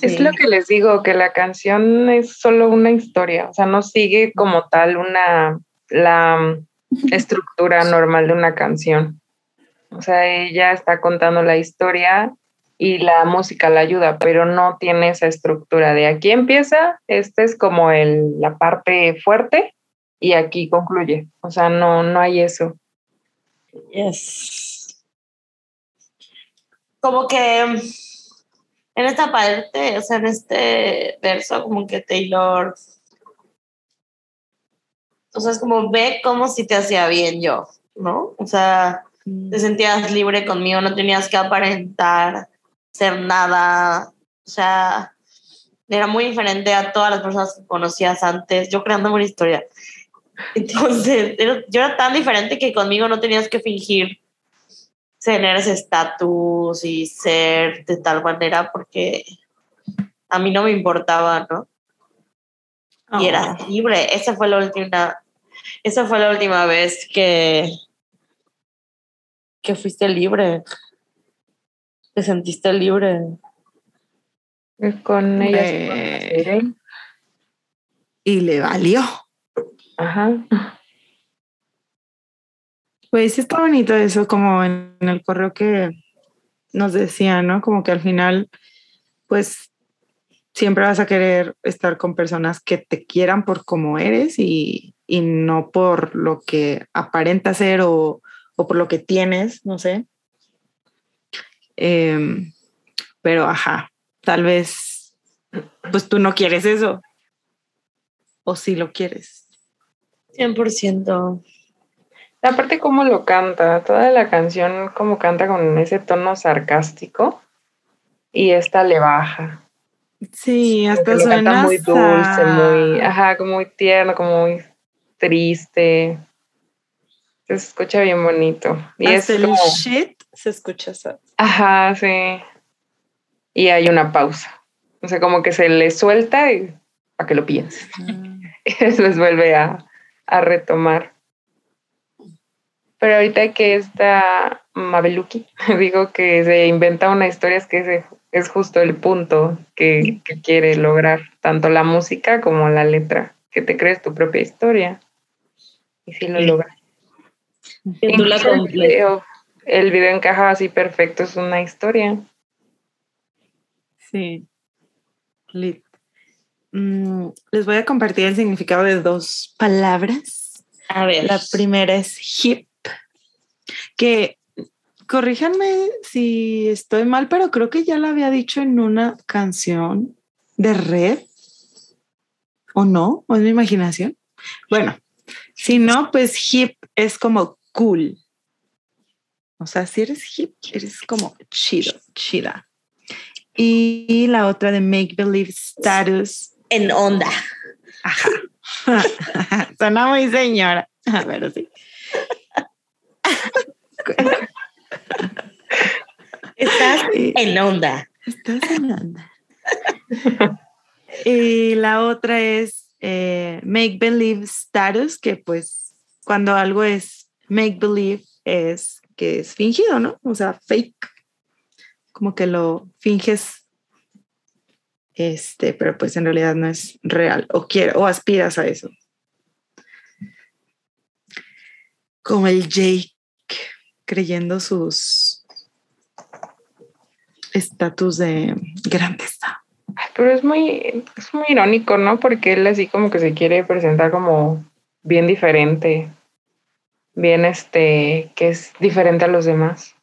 Es lo que les digo, que la canción es solo una historia, o sea, no sigue como tal una, la [LAUGHS] estructura normal de una canción. O sea, ella está contando la historia y la música la ayuda, pero no tiene esa estructura de aquí empieza, este es como el, la parte fuerte y aquí concluye. O sea, no, no hay eso. Yes. Como que en esta parte, o sea, en este verso, como que Taylor, o sea, es como ve como si te hacía bien yo, ¿no? O sea, te sentías libre conmigo, no tenías que aparentar ser nada, o sea, era muy diferente a todas las personas que conocías antes, yo creando una historia. [LAUGHS] Entonces, yo era tan diferente que conmigo no tenías que fingir tener ese estatus y ser de tal manera porque a mí no me importaba, ¿no? Y era libre. Esa fue la última, esa fue la última vez que, que fuiste libre. Te sentiste libre. Con ella. y le valió. Ajá. Pues está bonito eso, como en el correo que nos decía, ¿no? Como que al final, pues siempre vas a querer estar con personas que te quieran por como eres y, y no por lo que aparenta ser o, o, por lo que tienes, no sé. Eh, pero, ajá, tal vez, pues tú no quieres eso. O sí lo quieres. 100%. Aparte cómo lo canta, toda la canción como canta con ese tono sarcástico y esta le baja. Sí, hasta suena muy dulce, muy, ajá, como muy tierno, como muy triste. Se escucha bien bonito. Y hasta es el shit se escucha. Ajá, sí. Y hay una pausa. O sea, como que se le suelta y para que lo pienses. [LAUGHS] Mm. y después vuelve a, a retomar. Pero ahorita que está Mabeluki, [LAUGHS] digo que se inventa una historia, es que es justo el punto que, que, quiere lograr, tanto la música como la letra, que te crees tu propia historia. Y si lo logra. el, video, el video encaja así perfecto, es una historia. Sí. Mm, les voy a compartir el significado de dos palabras. A ver. La primera es hip que corríjanme si estoy mal, pero creo que ya lo había dicho en una canción de red. ¿O no? ¿O es mi imaginación? Bueno, si no, pues hip es como cool. O sea, si eres hip, eres como chido, chida. Y la otra de make believe status. En onda. Ajá. [LAUGHS] Suena muy señora. A ver, sí. Estás [LAUGHS] en onda. Estás en onda. y la otra es eh, make believe status, que pues cuando algo es make believe es que es fingido, ¿no? O sea, fake. Como que lo finges, este, pero pues en realidad no es real o quiere o aspiras a eso. Como el Jake creyendo sus estatus de grandeza. Pero es muy, es muy irónico, ¿no? Porque él así como que se quiere presentar como bien diferente, bien este, que es diferente a los demás.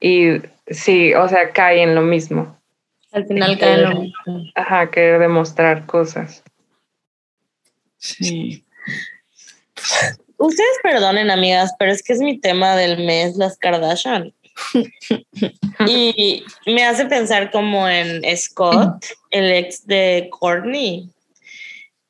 Y sí, o sea, cae en lo mismo. Al final cae en lo mismo. Ajá, querer demostrar cosas. Sí. Ustedes perdonen, amigas, pero es que es mi tema del mes, las Kardashian. [LAUGHS] y me hace pensar como en Scott, el ex de Courtney,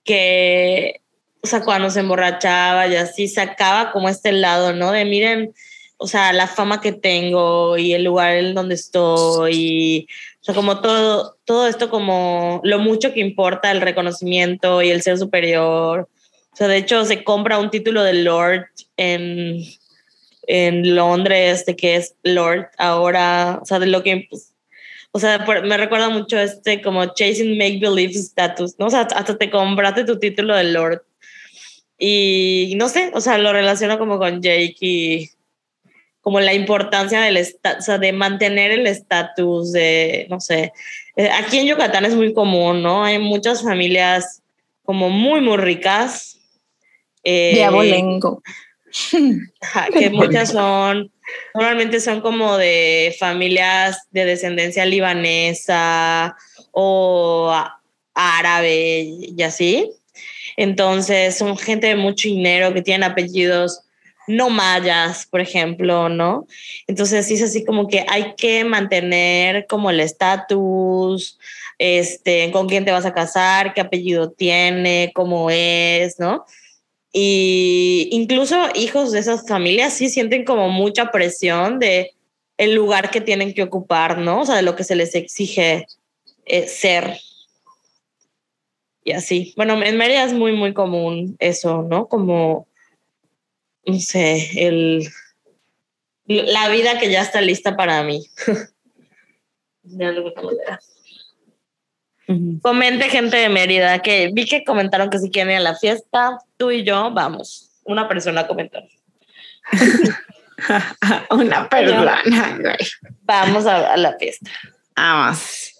que, o sea, cuando se emborrachaba y así, sacaba como este lado, ¿no? De miren, o sea, la fama que tengo y el lugar en donde estoy, o sea, como todo, todo esto como lo mucho que importa el reconocimiento y el ser superior o sea, de hecho, se compra un título de Lord en, en Londres, de que es Lord ahora, o sea, de lo que... Pues, O sea, por- me recuerda mucho este como chasing make believe status, ¿no? O sea, hasta te compraste tu título de Lord. Y no sé, o sea, lo relaciono como con Jake y como la importancia del o sea, de mantener el estatus de, no sé, eh, aquí en Yucatán es muy común, ¿no? Hay muchas familias como muy, muy ricas. eh, De abolengo. [LAUGHS] Que muchas son, normalmente son como de familias de descendencia libanesa o árabe y así. Entonces son gente de mucho dinero que tienen apellidos no mayas, por ejemplo, ¿no? Entonces es así como que hay que mantener como el estatus, este, con quién te vas a casar, qué apellido tiene, cómo es, ¿no? Y incluso hijos de esas familias sí sienten como mucha presión de el lugar que tienen que ocupar, ¿no? O sea, de lo que se les exige eh, ser. Y así. Bueno, en Mérida es muy, muy común eso, ¿no? Como, no sé, el, la vida que ya está lista para mí. De alguna manera. Comente gente de Mérida, que vi que comentaron que si quieren ir a la fiesta, tú y yo vamos. Una persona comentó. [LAUGHS] Una persona, güey. Vamos a, a la fiesta. Vamos.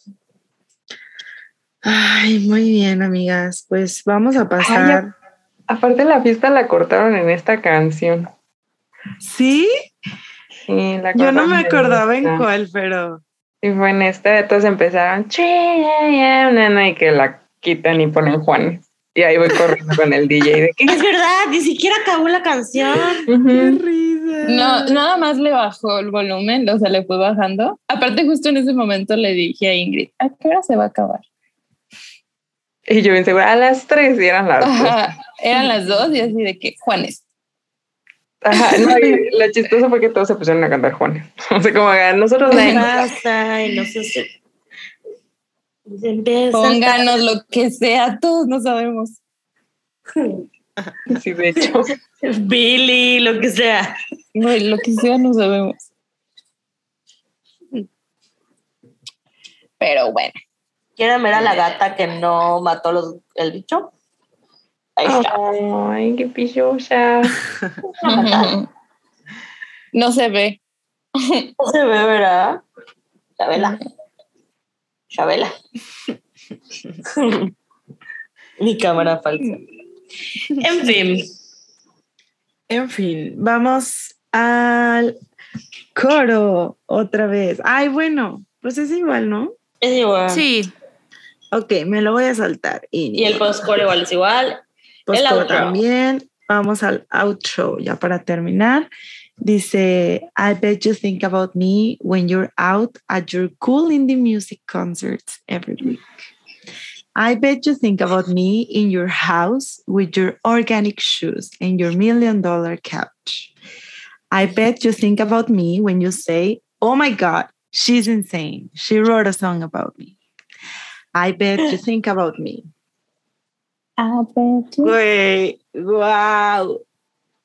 Ay, muy bien, amigas. Pues vamos a pasar. Aparte la fiesta la cortaron en esta canción. ¿Sí? Sí, la Yo no me acordaba en cuál, pero. Y fue en esta, empezaron, "Chi, ya, ya", nena, y que la quitan y ponen Juan. Y ahí voy corriendo con el DJ de que Es verdad, ni siquiera acabó la canción. [LAUGHS] ¡Qué "Ujú". risa! No, nada más le bajó el volumen, o sea, le fue bajando. Aparte, justo en ese momento le dije a Ingrid, ¿a qué hora se va a acabar? Y yo pensé, a las tres y eran las dos. Ajá, eran las dos y así de que, Juanes. Ajá, [LAUGHS] no, y lo chistoso fue que todos se pusieron a cantar Juan. [LAUGHS] O sea, como que nosotros ¿Qué no. pasa? Y no sé si. A- Pónganos lo que sea, todos no sabemos. Sí, de hecho. [LAUGHS] Billy, lo que sea. Güey, lo que sea, no sabemos. Pero bueno. ¿Quieren ver a la gata que no mató los, el bicho? Ahí está. Ay, qué pillosa. No se ve. No se ve, ¿verdad? Chabela. Chabela. Mi cámara falsa. En fin. En fin, vamos al coro otra vez. Ay, bueno, pues es igual, ¿no? Es igual. Sí. Ok, me lo voy a saltar. Y el post-core igual es igual. Pues también. Vamos al outro ya para terminar. Dice, I bet you think about me when you're out at your cool indie music concerts every week. I bet you think about me in your house with your organic shoes and your million dollar couch. I bet you think about me when you say, Oh my God, she's insane. She wrote a song about me. I bet you [LAUGHS] think about me. Güey, wow.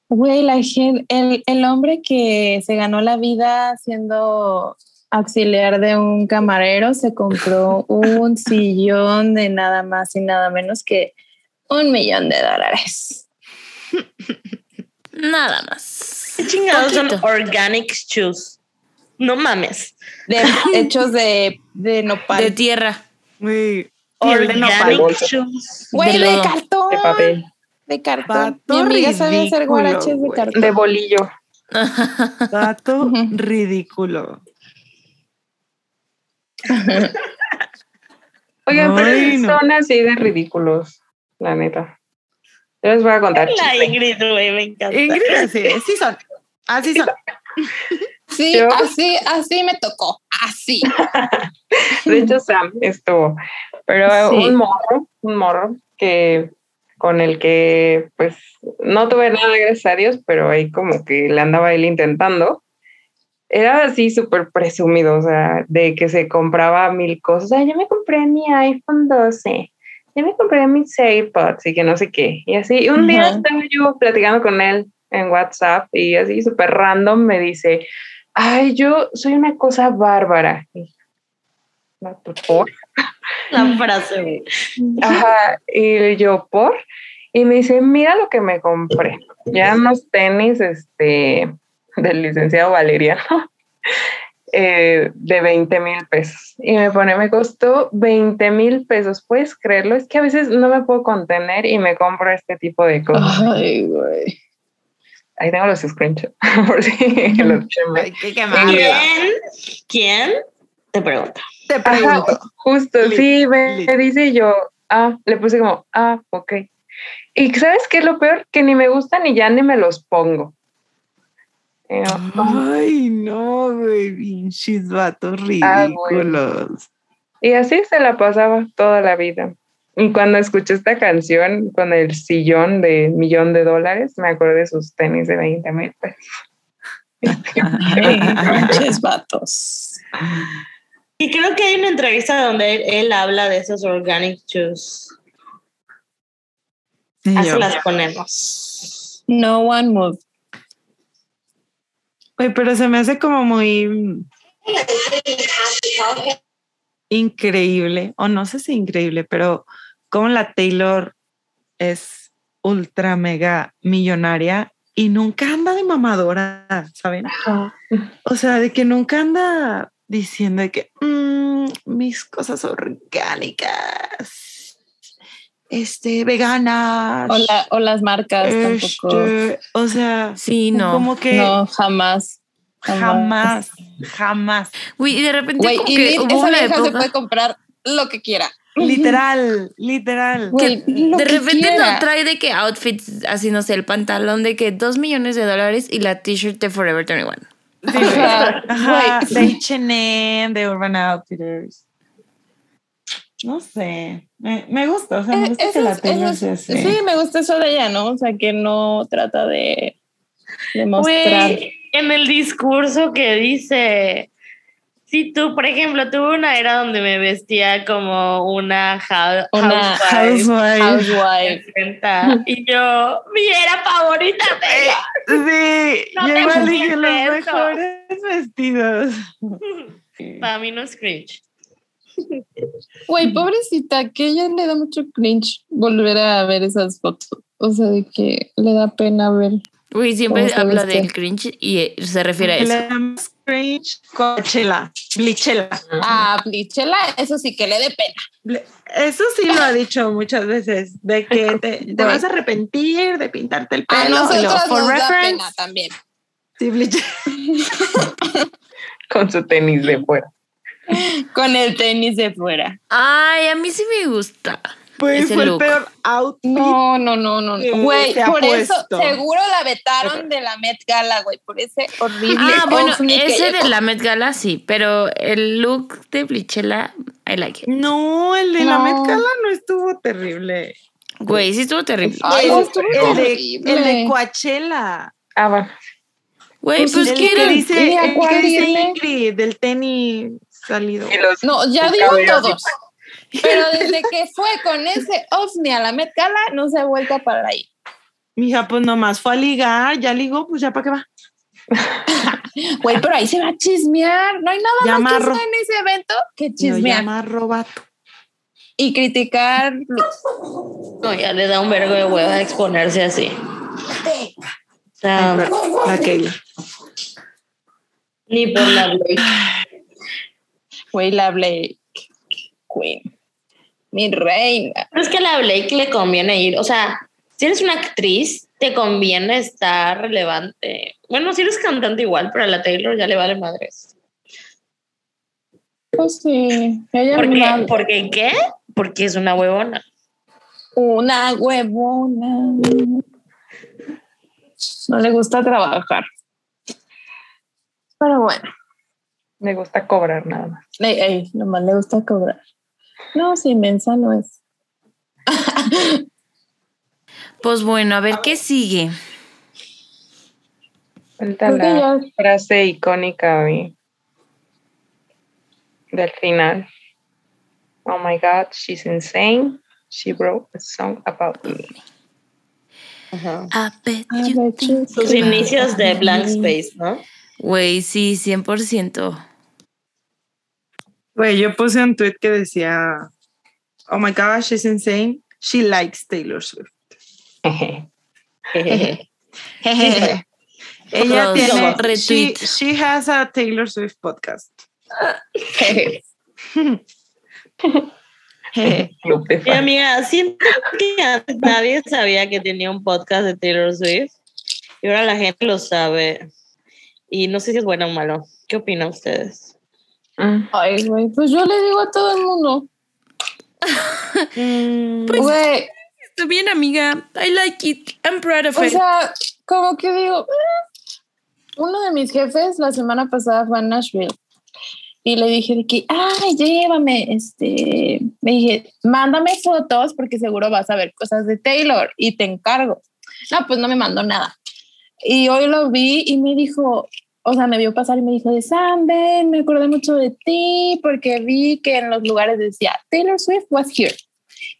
Güey, la gente, el, el hombre que se ganó la vida siendo auxiliar de un camarero se compró un [LAUGHS] sillón de nada más y nada menos que un millón de dólares. Nada más. ¿Qué chingados son organic shoes? No mames. De, [LAUGHS] hechos de, de nopal. De tierra. Nopal. Organic shoes. Güey, de de, cartón. De papel. De cartón. Mi amiga sabe hacer guaraches de cartón. De bolillo. Dato ridículo. [LAUGHS] Oigan, pero sí no. son así de ridículos, la neta. Yo les voy a contar La. Ingrid, güey, me encanta. Ingrid, así, sí son. Así son. [LAUGHS] Sí, Yo- así, así me tocó. Así. [LAUGHS] De hecho, Sam estuvo. Pero Sí. un morro, un morro que con el que pues no tuve nada, gracias a Dios, pero ahí como que le andaba él intentando. Era así súper presumido, o sea, de que se compraba mil cosas. O sea, yo me compré mi iPhone 12, yo me compré mis AirPods y que no sé qué. Y así, un día estaba yo platicando con él en WhatsApp y así súper random me dice, ay, yo soy una cosa bárbara. ¿por? [LAUGHS] La frase. Ajá, y yo, ¿por? Y me dice, mira lo que me compré. Ya unos tenis, este, del licenciado Valeriano, [LAUGHS] eh, de 20 mil pesos. Y me pone, me costó 20 mil pesos. ¿Puedes creerlo? Es que a veces no me puedo contener y me compro este tipo de cosas. Ay, güey. Ahí tengo los screenshots. [LAUGHS] por si los Ay, qué quemada. ¿Quién? ¿Quién? Te pregunto. Te Ajá, pregunto. justo, Lit, sí, me, lit. dice yo, ah, le puse como, ah, ok. Y ¿sabes qué es lo peor? Que ni me gustan y ya ni me los pongo. Y yo, "Ah". Ay, no, güey, pinches vatos Ah, ridículos. Y así se la pasaba toda la vida. Y cuando escuché esta canción con el sillón de millón de dólares, me acordé de sus tenis de 20 mil pesos. [LAUGHS] Vatos. Y creo que hay una entrevista donde él, él habla de esos organic juice. Y Así yo, las ponemos. No one move. Güey, pero se me hace como muy [LAUGHS] increíble, o no sé si increíble, pero como la Taylor es ultra mega millonaria y nunca anda de mamadora, ¿saben? O sea, de que nunca anda diciendo de que "Mm, mis cosas orgánicas, este, veganas. O, la- o las marcas tampoco. este, o sea, Sí, no. como que No, jamás. jamás, jamás. Uy, y de repente Güey, como y que Lid, hubo esa una vieja se puede comprar lo que quiera. Literal, literal. De que repente quiera. no trae de que outfits, así no sé, el pantalón de que dos millones de dólares y la t-shirt de Forever 21. Sí, güey. Ajá, de. H&M, de Urban Outfitters. No sé, me, me gusta, o sea, me Eh, gusta que la sea es- así. Sí, me gusta eso de ella, ¿no? O sea, que no trata de, de mostrar. Güey, en el discurso que dice, si tú, por ejemplo, tuve una era donde me vestía como una, Una housewife, Housewife. Housewife. presenta, y yo, mi era favorita, Taylor. Sí, No yo igual dije los mejores vestidos. [LAUGHS] Para mí no es cringe. Güey, pobrecita, que ella le da mucho cringe volver a ver esas fotos. O sea, de que le da pena ver. Uy, siempre ¿Cómo se habla del cringe y eh, se refiere a eso. cringe Coachella, Blichella. Ah, Blichela, eso sí que le dé pena. Eso sí lo ha dicho muchas veces, de que te, te vas a arrepentir de pintarte el A pelo. nosotros for nos da reference, pena también. sí, Blichella. [LAUGHS] Con su tenis de fuera. Con el tenis de fuera. Ay, a mí sí me gusta. Ese fue look. el peor outfit. No, no, no, no. Güey, por eso seguro la vetaron de la Met Gala, güey, por ese horrible Ah, bueno, ese de la Met Gala sí, pero el look de Blichella, I like it. No, el de la. Met Gala no estuvo terrible. Güey, sí estuvo terrible. Ay, el, no, estuvo el de, el de Coachella. Ah, bueno. Güey, pues pues era- dice, ¿y a el cuál que dice irle? Ingrid, del tenis salido. Los, No, ya digo todos. Pero [LAUGHS] desde que fue con ese ovni a la Met Gala, no se ha vuelto a parar ahí. Mija, pues nomás fue a ligar, ya ligó, pues ya para qué va. [LAUGHS] Güey, pero ahí se va a chismear. No hay nada Ya más que hacer en ese evento que chismear llama robato. y criticar. No, ya le da un vergo de hueva exponerse así. Sea, La Keila. ni por la Blake. Güey, la Blake. Queen. Mi reina. Pero es que a la Blake le conviene ir. O sea, si eres una actriz, te conviene estar relevante. Bueno, si eres cantante igual, pero a la Taylor ya le vale madres. Pues sí. Ella ¿Por qué? una, ¿Porque qué? Porque es una huevona. una huevona. No le gusta trabajar. Pero bueno. me gusta cobrar nada más. Ey, ey, nomás le gusta cobrar. No, si inmensa no es. Pues bueno, a ver qué sigue. Falta la ya- frase icónica de- del final. Oh my God, she's insane. She wrote a song about me. A bet A you bet you think Sus inicios de Blank. Space, ¿no? Güey, sí, 100%. Güey, yo puse un tweet que decía, oh my gosh, she's insane. She likes Taylor Swift. [LAUGHS] Ella tiene, retweet. she, she has a Taylor Swift podcast. [LAUGHS] Mi amiga, siento que antes nadie sabía que tenía un podcast de Taylor Swift y ahora la gente lo sabe. Y no sé si es bueno o malo. ¿Qué opinan ustedes? Mm. Ay, güey, pues yo le digo a todo el mundo, [LAUGHS] Pues, güey, Está bien, amiga. I like it. I'm proud of o it. sea, como que digo, "Eh". uno de mis jefes la semana pasada fue a Nashville y le dije de que, ay, llévame, este, me dije, mándame fotos porque seguro vas a ver cosas de Taylor y te encargo. No, pues no me mandó nada. Y hoy lo vi y me dijo, o sea, me vio pasar y me dijo de Sam, ven, me acordé mucho de ti porque vi que en los lugares decía Taylor Swift was here.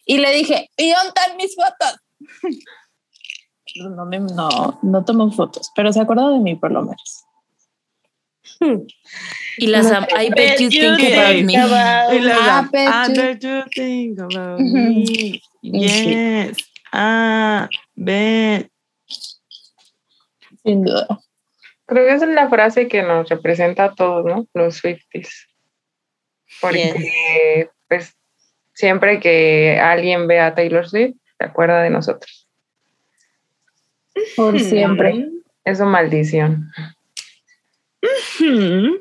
Y le dije, ¿y dónde están mis fotos? No, me, no, no tomo fotos, pero se acordó de mí por lo menos. y la Sam, I bet you think about me. Y Ah, bet you- think about me. Yes. Ah, bet. Sin duda. Creo que esa es la frase que nos representa a todos, ¿no? Los Swifties. Porque, pues, siempre que alguien ve a Taylor Swift, se acuerda de nosotros. Por siempre. Es su maldición. Hmm.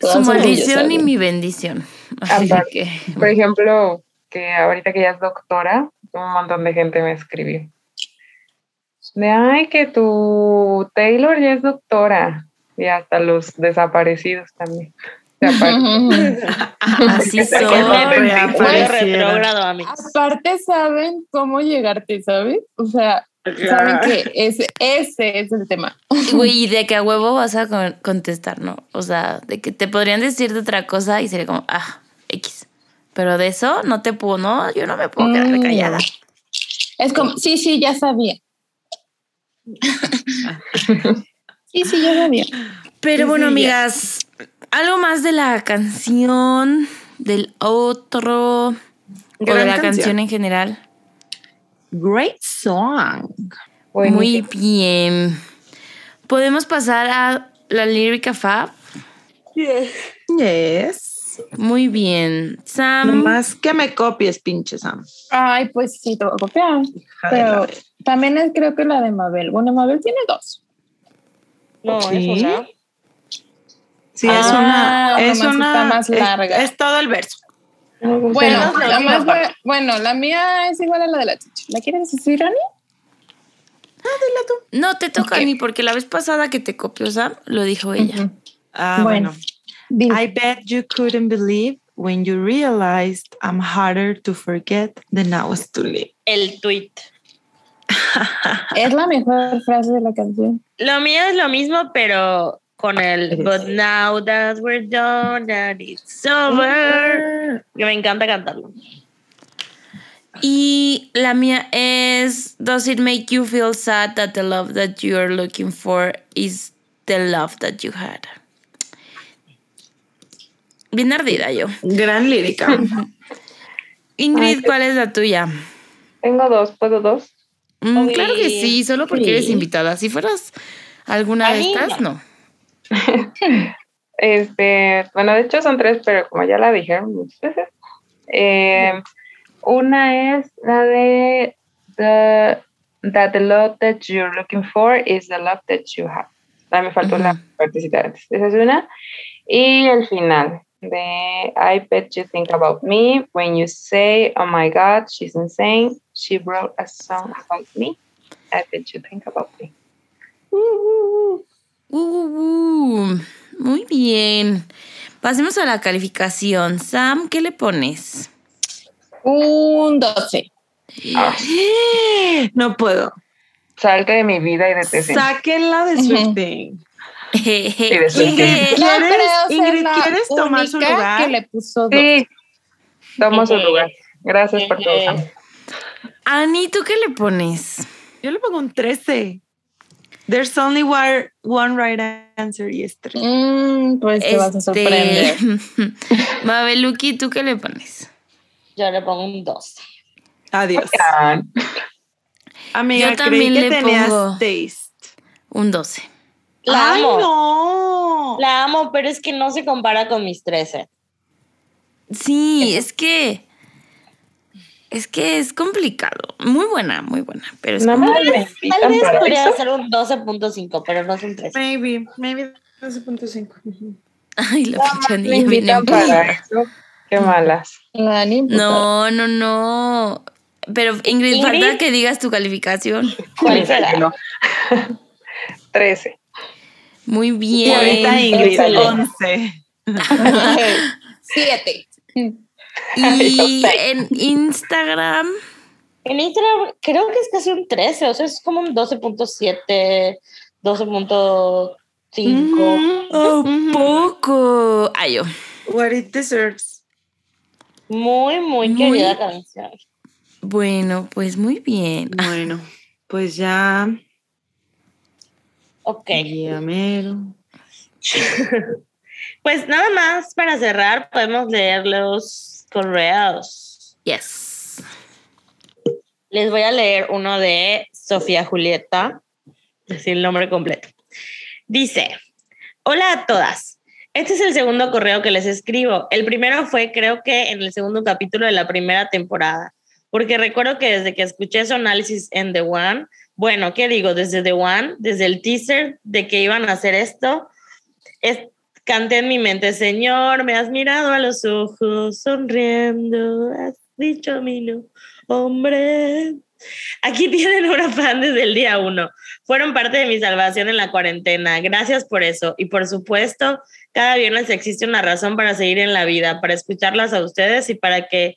Su maldición y mi bendición. Así Aparte. que, Por ejemplo, que ahorita que ya es doctora, un montón de gente me escribió. De, ay, que tu Taylor ya es doctora. Y hasta los desaparecidos también. [LAUGHS] Así amigos. Aparte saben cómo llegarte, ¿sabes? O sea, saben que ese, ese es el tema. [LAUGHS] Güey, y de que a huevo vas a con- contestar, ¿no? O sea, de que te podrían decir de otra cosa y sería como, ah, X. Pero de eso no te puedo, no, yo no me puedo quedar Mm. callada. Es como, sí, sí, ya sabía. [LAUGHS] sí, sí, ya sabía. Pero Sí, bueno, sí, ya. amigas, algo más de la canción, del otro, o de la canción. canción. en general. Great song. Muy bien. Podemos pasar a la lírica Fab. Yes. Muy bien. Sam. Nomás que me copies, pinche Sam. Ay, pues sí, te voy a copiar. Pero también es creo que la de Mabel. Bueno, Mabel tiene dos. No, Sí. es una. Sí, Ah, es una. Es una. más es- larga. Es, todo el verso. Bueno, la más bueno, la mía es igual a la de la chicha. ¿La quieres decir, Ani? No te toca Ok. ni porque la vez pasada que te copió Sam, lo dijo ella. Ah, Bueno. bueno. I bet you couldn't believe when you realized I'm harder to forget than I was to live. El tweet. Es la mejor frase de la canción. Lo mío es lo mismo, pero con el But now that we're done, that it's over. Que me encanta cantarlo. Y la mía es Does it make you feel sad that the love that you are looking for is the love that you had? Bien ardida yo. Gran lírica. Ingrid, ¿cuál es la tuya? Tengo dos, ¿puedo dos? Mm, claro que sí, solo porque eres invitada. Si fueras alguna de estas, no. [LAUGHS] Este, bueno, de hecho son tres, pero como ya la dijeron muchas veces. Eh, una es la de the, that the love that you're looking for is the love that you have. Ah, me faltó la Ujú. particitar antes. Esa es una. Y el final de I bet you think about me when you say, oh my God, she's insane. She wrote a song about me. I bet you think about me. Uh, uh, uh. Muy bien. Pasemos a la calificación. Sam, ¿qué le pones? Un 12. Ah, No puedo. salte de mi vida y de Sáquenla de Ujú. [LAUGHS] Ingrid, No ¿quieres, ser Ingrid, la ¿quieres tomar su lugar? que le puso dos. Sí, tomo su lugar. Gracias por todo. Ani, ¿tú qué le pones? Yo le pongo un 13. There's only one, one right answer y es tres. Mm, pues te vas a Este, sorprender. [LAUGHS] Mabeluki, ¿tú qué le pones? Yo le pongo un 12. Adiós. Amiga, Yo también creí que le tenías pongo- taste. Un 12. La Ay, amo. no. La amo, pero es que no se compara con mis 13. Sí, es que. Es que es complicado. Muy buena, muy buena. Pero es No me complicado. Tal vez podría ser un 12.5, pero no es un 13. Maybe, maybe 12.5. Ujú. Ay, la pichanilla viene para eso. Qué malas. No, no, no. Pero Ingrid, Ingrid. falta que digas tu calificación. ¿Cuál será? No. [LAUGHS] 13. Muy Y bien. ahorita Ingrid, Excelente. [LAUGHS] 11. Siete. [LAUGHS] Y en Instagram, En Instagram creo que es casi un 13, o sea, es como un 12.7, 12.5. oh, Ujú. poco. Ay, yo. What it deserves. Muy, muy, Muy- querida canción. Bueno, pues muy bien. Bueno, pues ya. Ok. [LAUGHS] Pues nada más para cerrar, podemos leer los correos. Yes. Les voy a leer uno de Sofía Julieta, así el nombre completo. Dice, hola a todas. Este es el segundo correo que les escribo. El primero fue creo que en el segundo capítulo de la primera temporada, porque recuerdo que desde que escuché su análisis en The One, bueno, ¿qué digo? Desde The One, desde el teaser de que iban a hacer esto, es- canté en mi mente, Señor, me has mirado a los ojos sonriendo, has dicho mi no, hombre. Aquí [LAUGHS] tienen una fan desde el día uno. Fueron parte de mi salvación en la cuarentena. Gracias por eso. Y por supuesto, cada viernes existe una razón para seguir en la vida, para escucharlas a ustedes y para que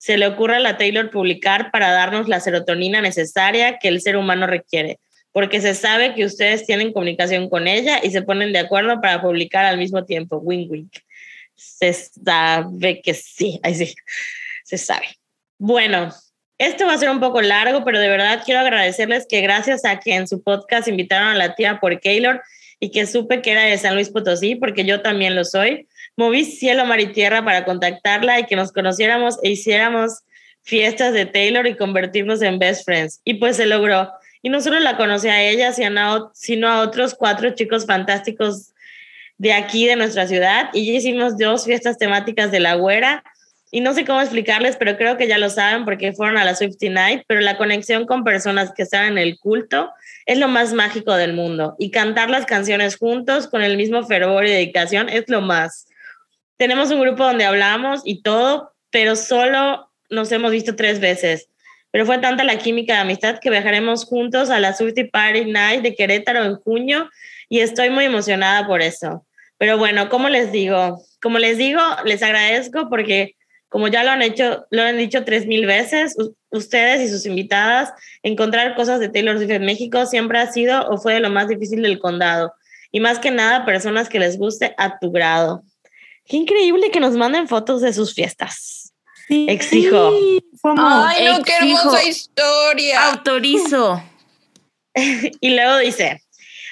se le ocurra a la Taylor publicar para darnos la serotonina necesaria que el ser humano requiere. Porque se sabe que ustedes tienen comunicación con ella y se ponen de acuerdo para publicar al mismo tiempo. Wing wing. Se sabe que sí. Ahí sí. Se sabe. Bueno, esto va a ser un poco largo, pero de verdad quiero agradecerles que gracias a que en su podcast invitaron a la tía por Keylor y que supe que era de San Luis Potosí, porque yo también lo soy, moví cielo, mar y tierra para contactarla y que nos conociéramos e hiciéramos fiestas de Taylor y convertirnos en best friends. Y pues se logró. Y no solo la conocí a ella, sino a, otros cuatro chicos fantásticos de aquí, de nuestra ciudad. Y ya hicimos dos fiestas temáticas de la güera y no sé cómo explicarles, pero creo que ya lo saben porque fueron a la Swifty Night, pero la conexión con personas que están en el culto es lo más mágico del mundo y cantar las canciones juntos con el mismo fervor y dedicación es lo más. Tenemos un grupo donde hablamos y todo, pero solo nos hemos visto tres veces. Pero fue tanta la química de amistad que viajaremos juntos a la Swifty Party Night de Querétaro en junio y estoy muy emocionada por eso. Pero bueno, como les digo, como les digo, les agradezco porque como ya lo han hecho, lo han dicho tres mil veces, ustedes y sus invitadas, encontrar cosas de Taylor Swift en México siempre ha sido o fue lo más difícil del condado. Y más que nada, personas que les guste a tu grado. Qué increíble que nos manden fotos de sus fiestas. Sí. Exijo. ¿Cómo? Ay, no, qué exijo. hermosa historia. Autorizo. [LAUGHS] Y luego dice,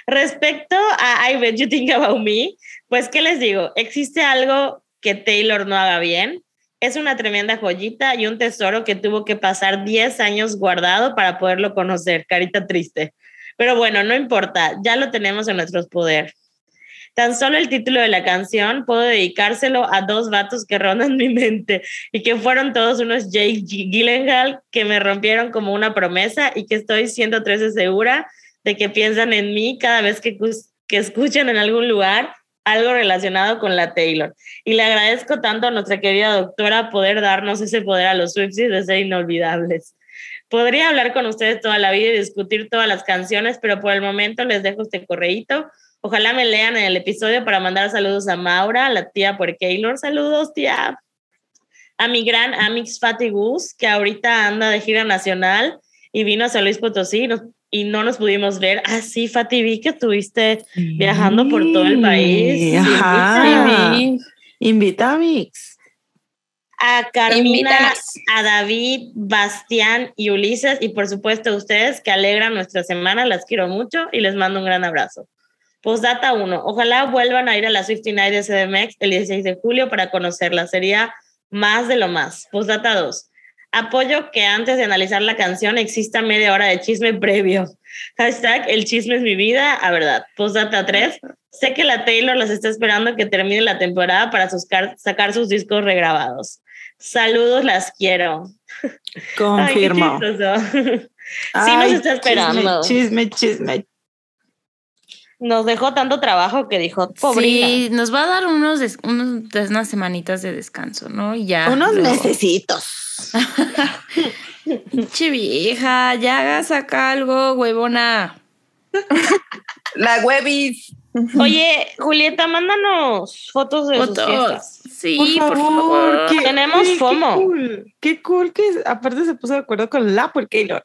respecto a I Bet You Think About Me, pues, ¿qué les digo? ¿Existe algo que Taylor no haga bien? Es una tremenda joyita y un tesoro que tuvo que pasar 10 años guardado para poderlo conocer. Carita triste. Pero bueno, no importa, ya lo tenemos en nuestros poder. Tan solo el título de la canción puedo dedicárselo a dos vatos que rondan mi mente y que fueron todos unos Jake Gyllenhaal que me rompieron como una promesa y que estoy 113 segura de que piensan en mí cada vez que, que escuchan en algún lugar algo relacionado con la Taylor. Y le agradezco tanto a nuestra querida doctora poder darnos ese poder a los Swifties de ser inolvidables. Podría hablar con ustedes toda la vida y discutir todas las canciones, pero por el momento les dejo este correíto. Ojalá me lean en el episodio para mandar saludos a Maura, la tía por Taylor. Saludos, tía. A mi gran Amix Fatty Goose, que ahorita anda de gira nacional y vino a San Luis Potosí y, nos, y no nos pudimos ver. Ah, sí, Fatty, vi que estuviste viajando por todo el país. Ajá. Sí, Invita a Mix. a Carmina, Invítanos. a David, Bastián y Ulises, y por supuesto a ustedes que alegran nuestra semana. Las quiero mucho y les mando un gran abrazo. Postdata 1. Ojalá vuelvan a ir a la Swifty Night de CDMX el 16 de julio para conocerla. Sería más de lo más. Postdata 2. Apoyo que antes de analizar la canción exista media hora de chisme previo. [LAUGHS] Hashtag el chisme es mi vida, a verdad. Postdata 3. Sé que la Taylor las está esperando que termine la temporada para sacar sus discos regrabados. Saludos, las quiero. [LAUGHS] Ay, qué Confirmo. chistoso. [LAUGHS] Sí nos Ay, está esperando. Chisme, chisme, chisme. Nos dejó tanto trabajo que dijo, pobre. Sí, nos va a dar unos, des- unos unas semanitas de descanso, ¿no? Y ya. Unos luego- necesitos. [LAUGHS] Pinche vieja, ya hagas acá algo, huevona. La webis. Oye, Julieta, mándanos fotos de sus Fotos. fiestas. Sí, por favor. qué- Tenemos qué FOMO. cool. Qué cool que aparte se puso de acuerdo con la por Keylor.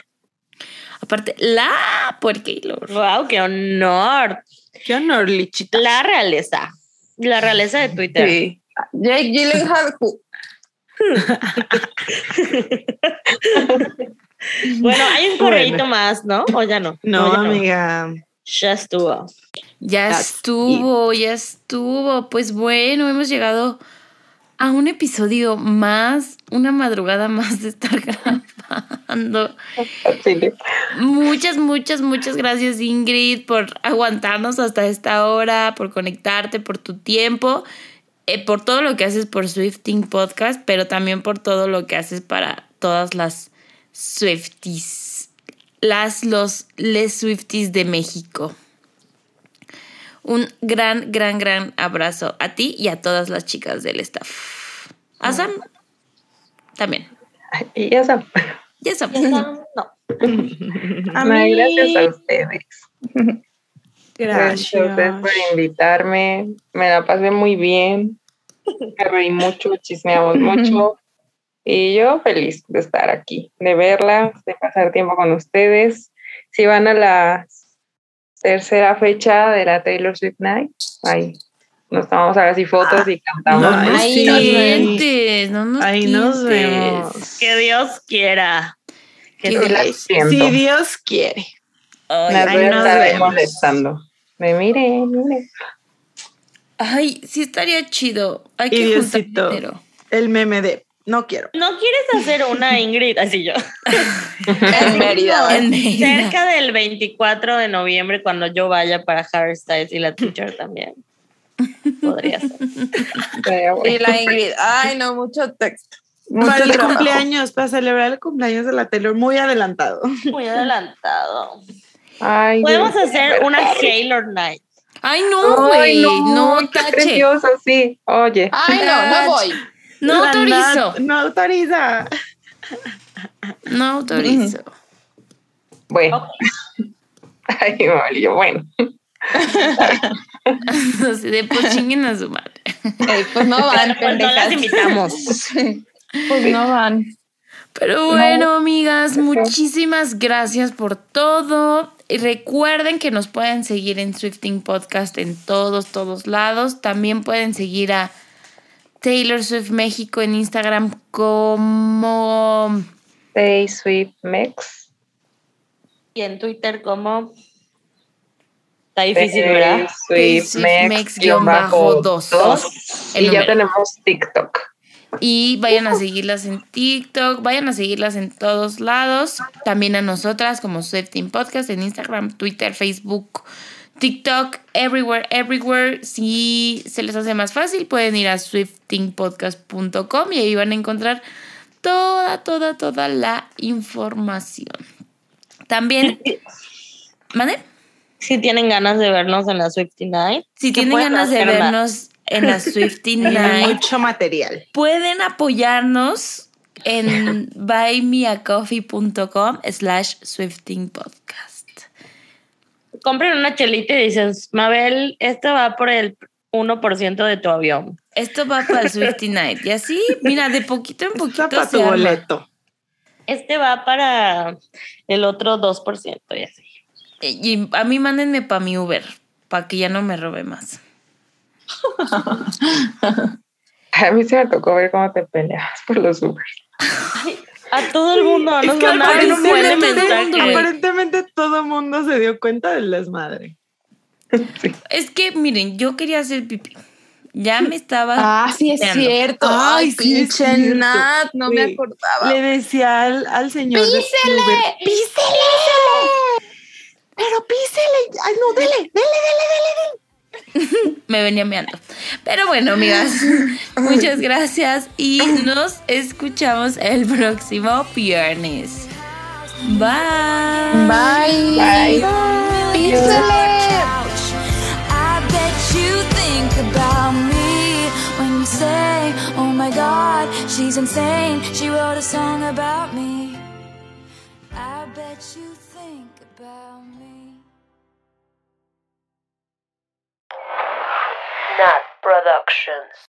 Aparte, la puerquilor. Wow, qué honor. Qué honor, lichita. La realeza. La realeza de Twitter. Sí. Jake Gyllenhaal. [LAUGHS] Bueno, hay un correíto Bueno. más, ¿no? O ya no. No, ya amiga. Ya estuvo. Ya That's estuvo, ya estuvo. Pues bueno, hemos llegado a un episodio más, una madrugada más de estar [LAUGHS] grabando. Muchas, muchas, muchas gracias Ingrid por aguantarnos hasta esta hora, por conectarte, por tu tiempo, eh, por todo lo que haces por Swifting Podcast, pero también por todo lo que haces para todas las Swifties, las, los, les Swifties de México. Un gran, gran, gran abrazo a ti y a todas las chicas del staff. A Sam también. Y ya saben. Ya Sam. No. [LAUGHS] A mí- gracias a ustedes. Gracias. a ustedes por invitarme. Me la pasé muy bien. Me reí mucho, chismeamos [LAUGHS] mucho. Y yo feliz de estar aquí, de verla, de pasar tiempo con ustedes. Si van a la tercera fecha de la Taylor Swift Night, ahí nos tomamos ahora sí fotos y cantamos. No, No nos Ay, tientes, no nos Ahí nos vemos. Que Dios quiera. Que Que la las-. Si Dios quiere. Ay, Las ahí nos estar ahí vemos. molestando. Me mire, mire. Ay, sí estaría chido. Hay que Y juntar Diosito. dinero. El meme de no quiero. ¿No quieres hacer una [LAUGHS] Ingrid? Así yo. [LAUGHS] En Mérida. En Mérida. Cerca del 24 de noviembre, cuando yo vaya para Harry Styles y la teacher también. Podría ser. Y la Ingrid. Ay, no, mucho texto. Mucho Para el trabajo. cumpleaños, para celebrar el cumpleaños de la Taylor, muy adelantado. Muy adelantado. Ay, Podemos Dios. hacer una Taylor Night. Ay, no, güey. No, qué tache. precioso, sí. Oye, Ay, no, no voy. No La autorizo. No autoriza. No autorizo. bueno. [LAUGHS] Ay, Mario, bueno. [LAUGHS] [LAUGHS] Así de pues chinguen a su madre. Ey, pues no [LAUGHS] van, Pues no las invitamos. [LAUGHS] Pues no van. Pero bueno, amigas, muchísimas gracias por todo. Y recuerden que nos pueden seguir en Swifting Podcast en todos, todos lados. También pueden seguir a Taylor Swift México en Instagram como... Stay Sweet Mex. Y en Twitter como... Está difícil, ¿verdad? Sweet Sweet Mex, Mex guion guion bajo bajo dos. dos. El Y ya tenemos TikTok. Y vayan a seguirlas en TikTok, vayan a seguirlas en todos lados. También a nosotras como Swifting Podcast en Instagram, Twitter, Facebook, TikTok, everywhere, everywhere. Si se les hace más fácil, pueden ir a swiftingpodcast.com y ahí van a encontrar toda, toda, toda la información. También, [LAUGHS] ¿mande? Si tienen ganas de vernos en la Swifty Night. Si ¿qué tienen pueden ganas de vernos en la Swifting [LAUGHS] Hay Night, mucho material. pueden apoyarnos en [LAUGHS] buymeacoffee.com slash swifting podcast. Compren una chelita y dices, Mabel, esto va por el 1% de tu avión. Esto va para el Swifty [LAUGHS] Night. Y así, mira, de poquito en poquito para se tu arma. boleto. Este va para el otro 2% y así. Y a mí mándenme para mi Uber, para que ya no me robe más. [LAUGHS] A mí se me tocó ver cómo te peleabas por los Uber. A todo el mundo Es nos que mandaron un buen de aparentemente, mensajes. aparentemente todo el mundo se dio cuenta del desmadre. Es que, miren, yo quería hacer pipí. Ya me estaba. Ah, sí es cierto. Ay, sí pinche. Nat, no me Sí. acordaba. Le decía al, al señor de ¡Písele! Uber, ¡písele! Pero písele. Ay, no, dele, dele, dele, dele, dele. [LAUGHS] me venía meando. Pero bueno, amigas, [LAUGHS] muchas gracias y nos escuchamos el próximo viernes. Bye. Bye. Bye. Písele. I bet you think about me when you say, Oh my god, she's insane. She wrote a song about me. I bet you Productions.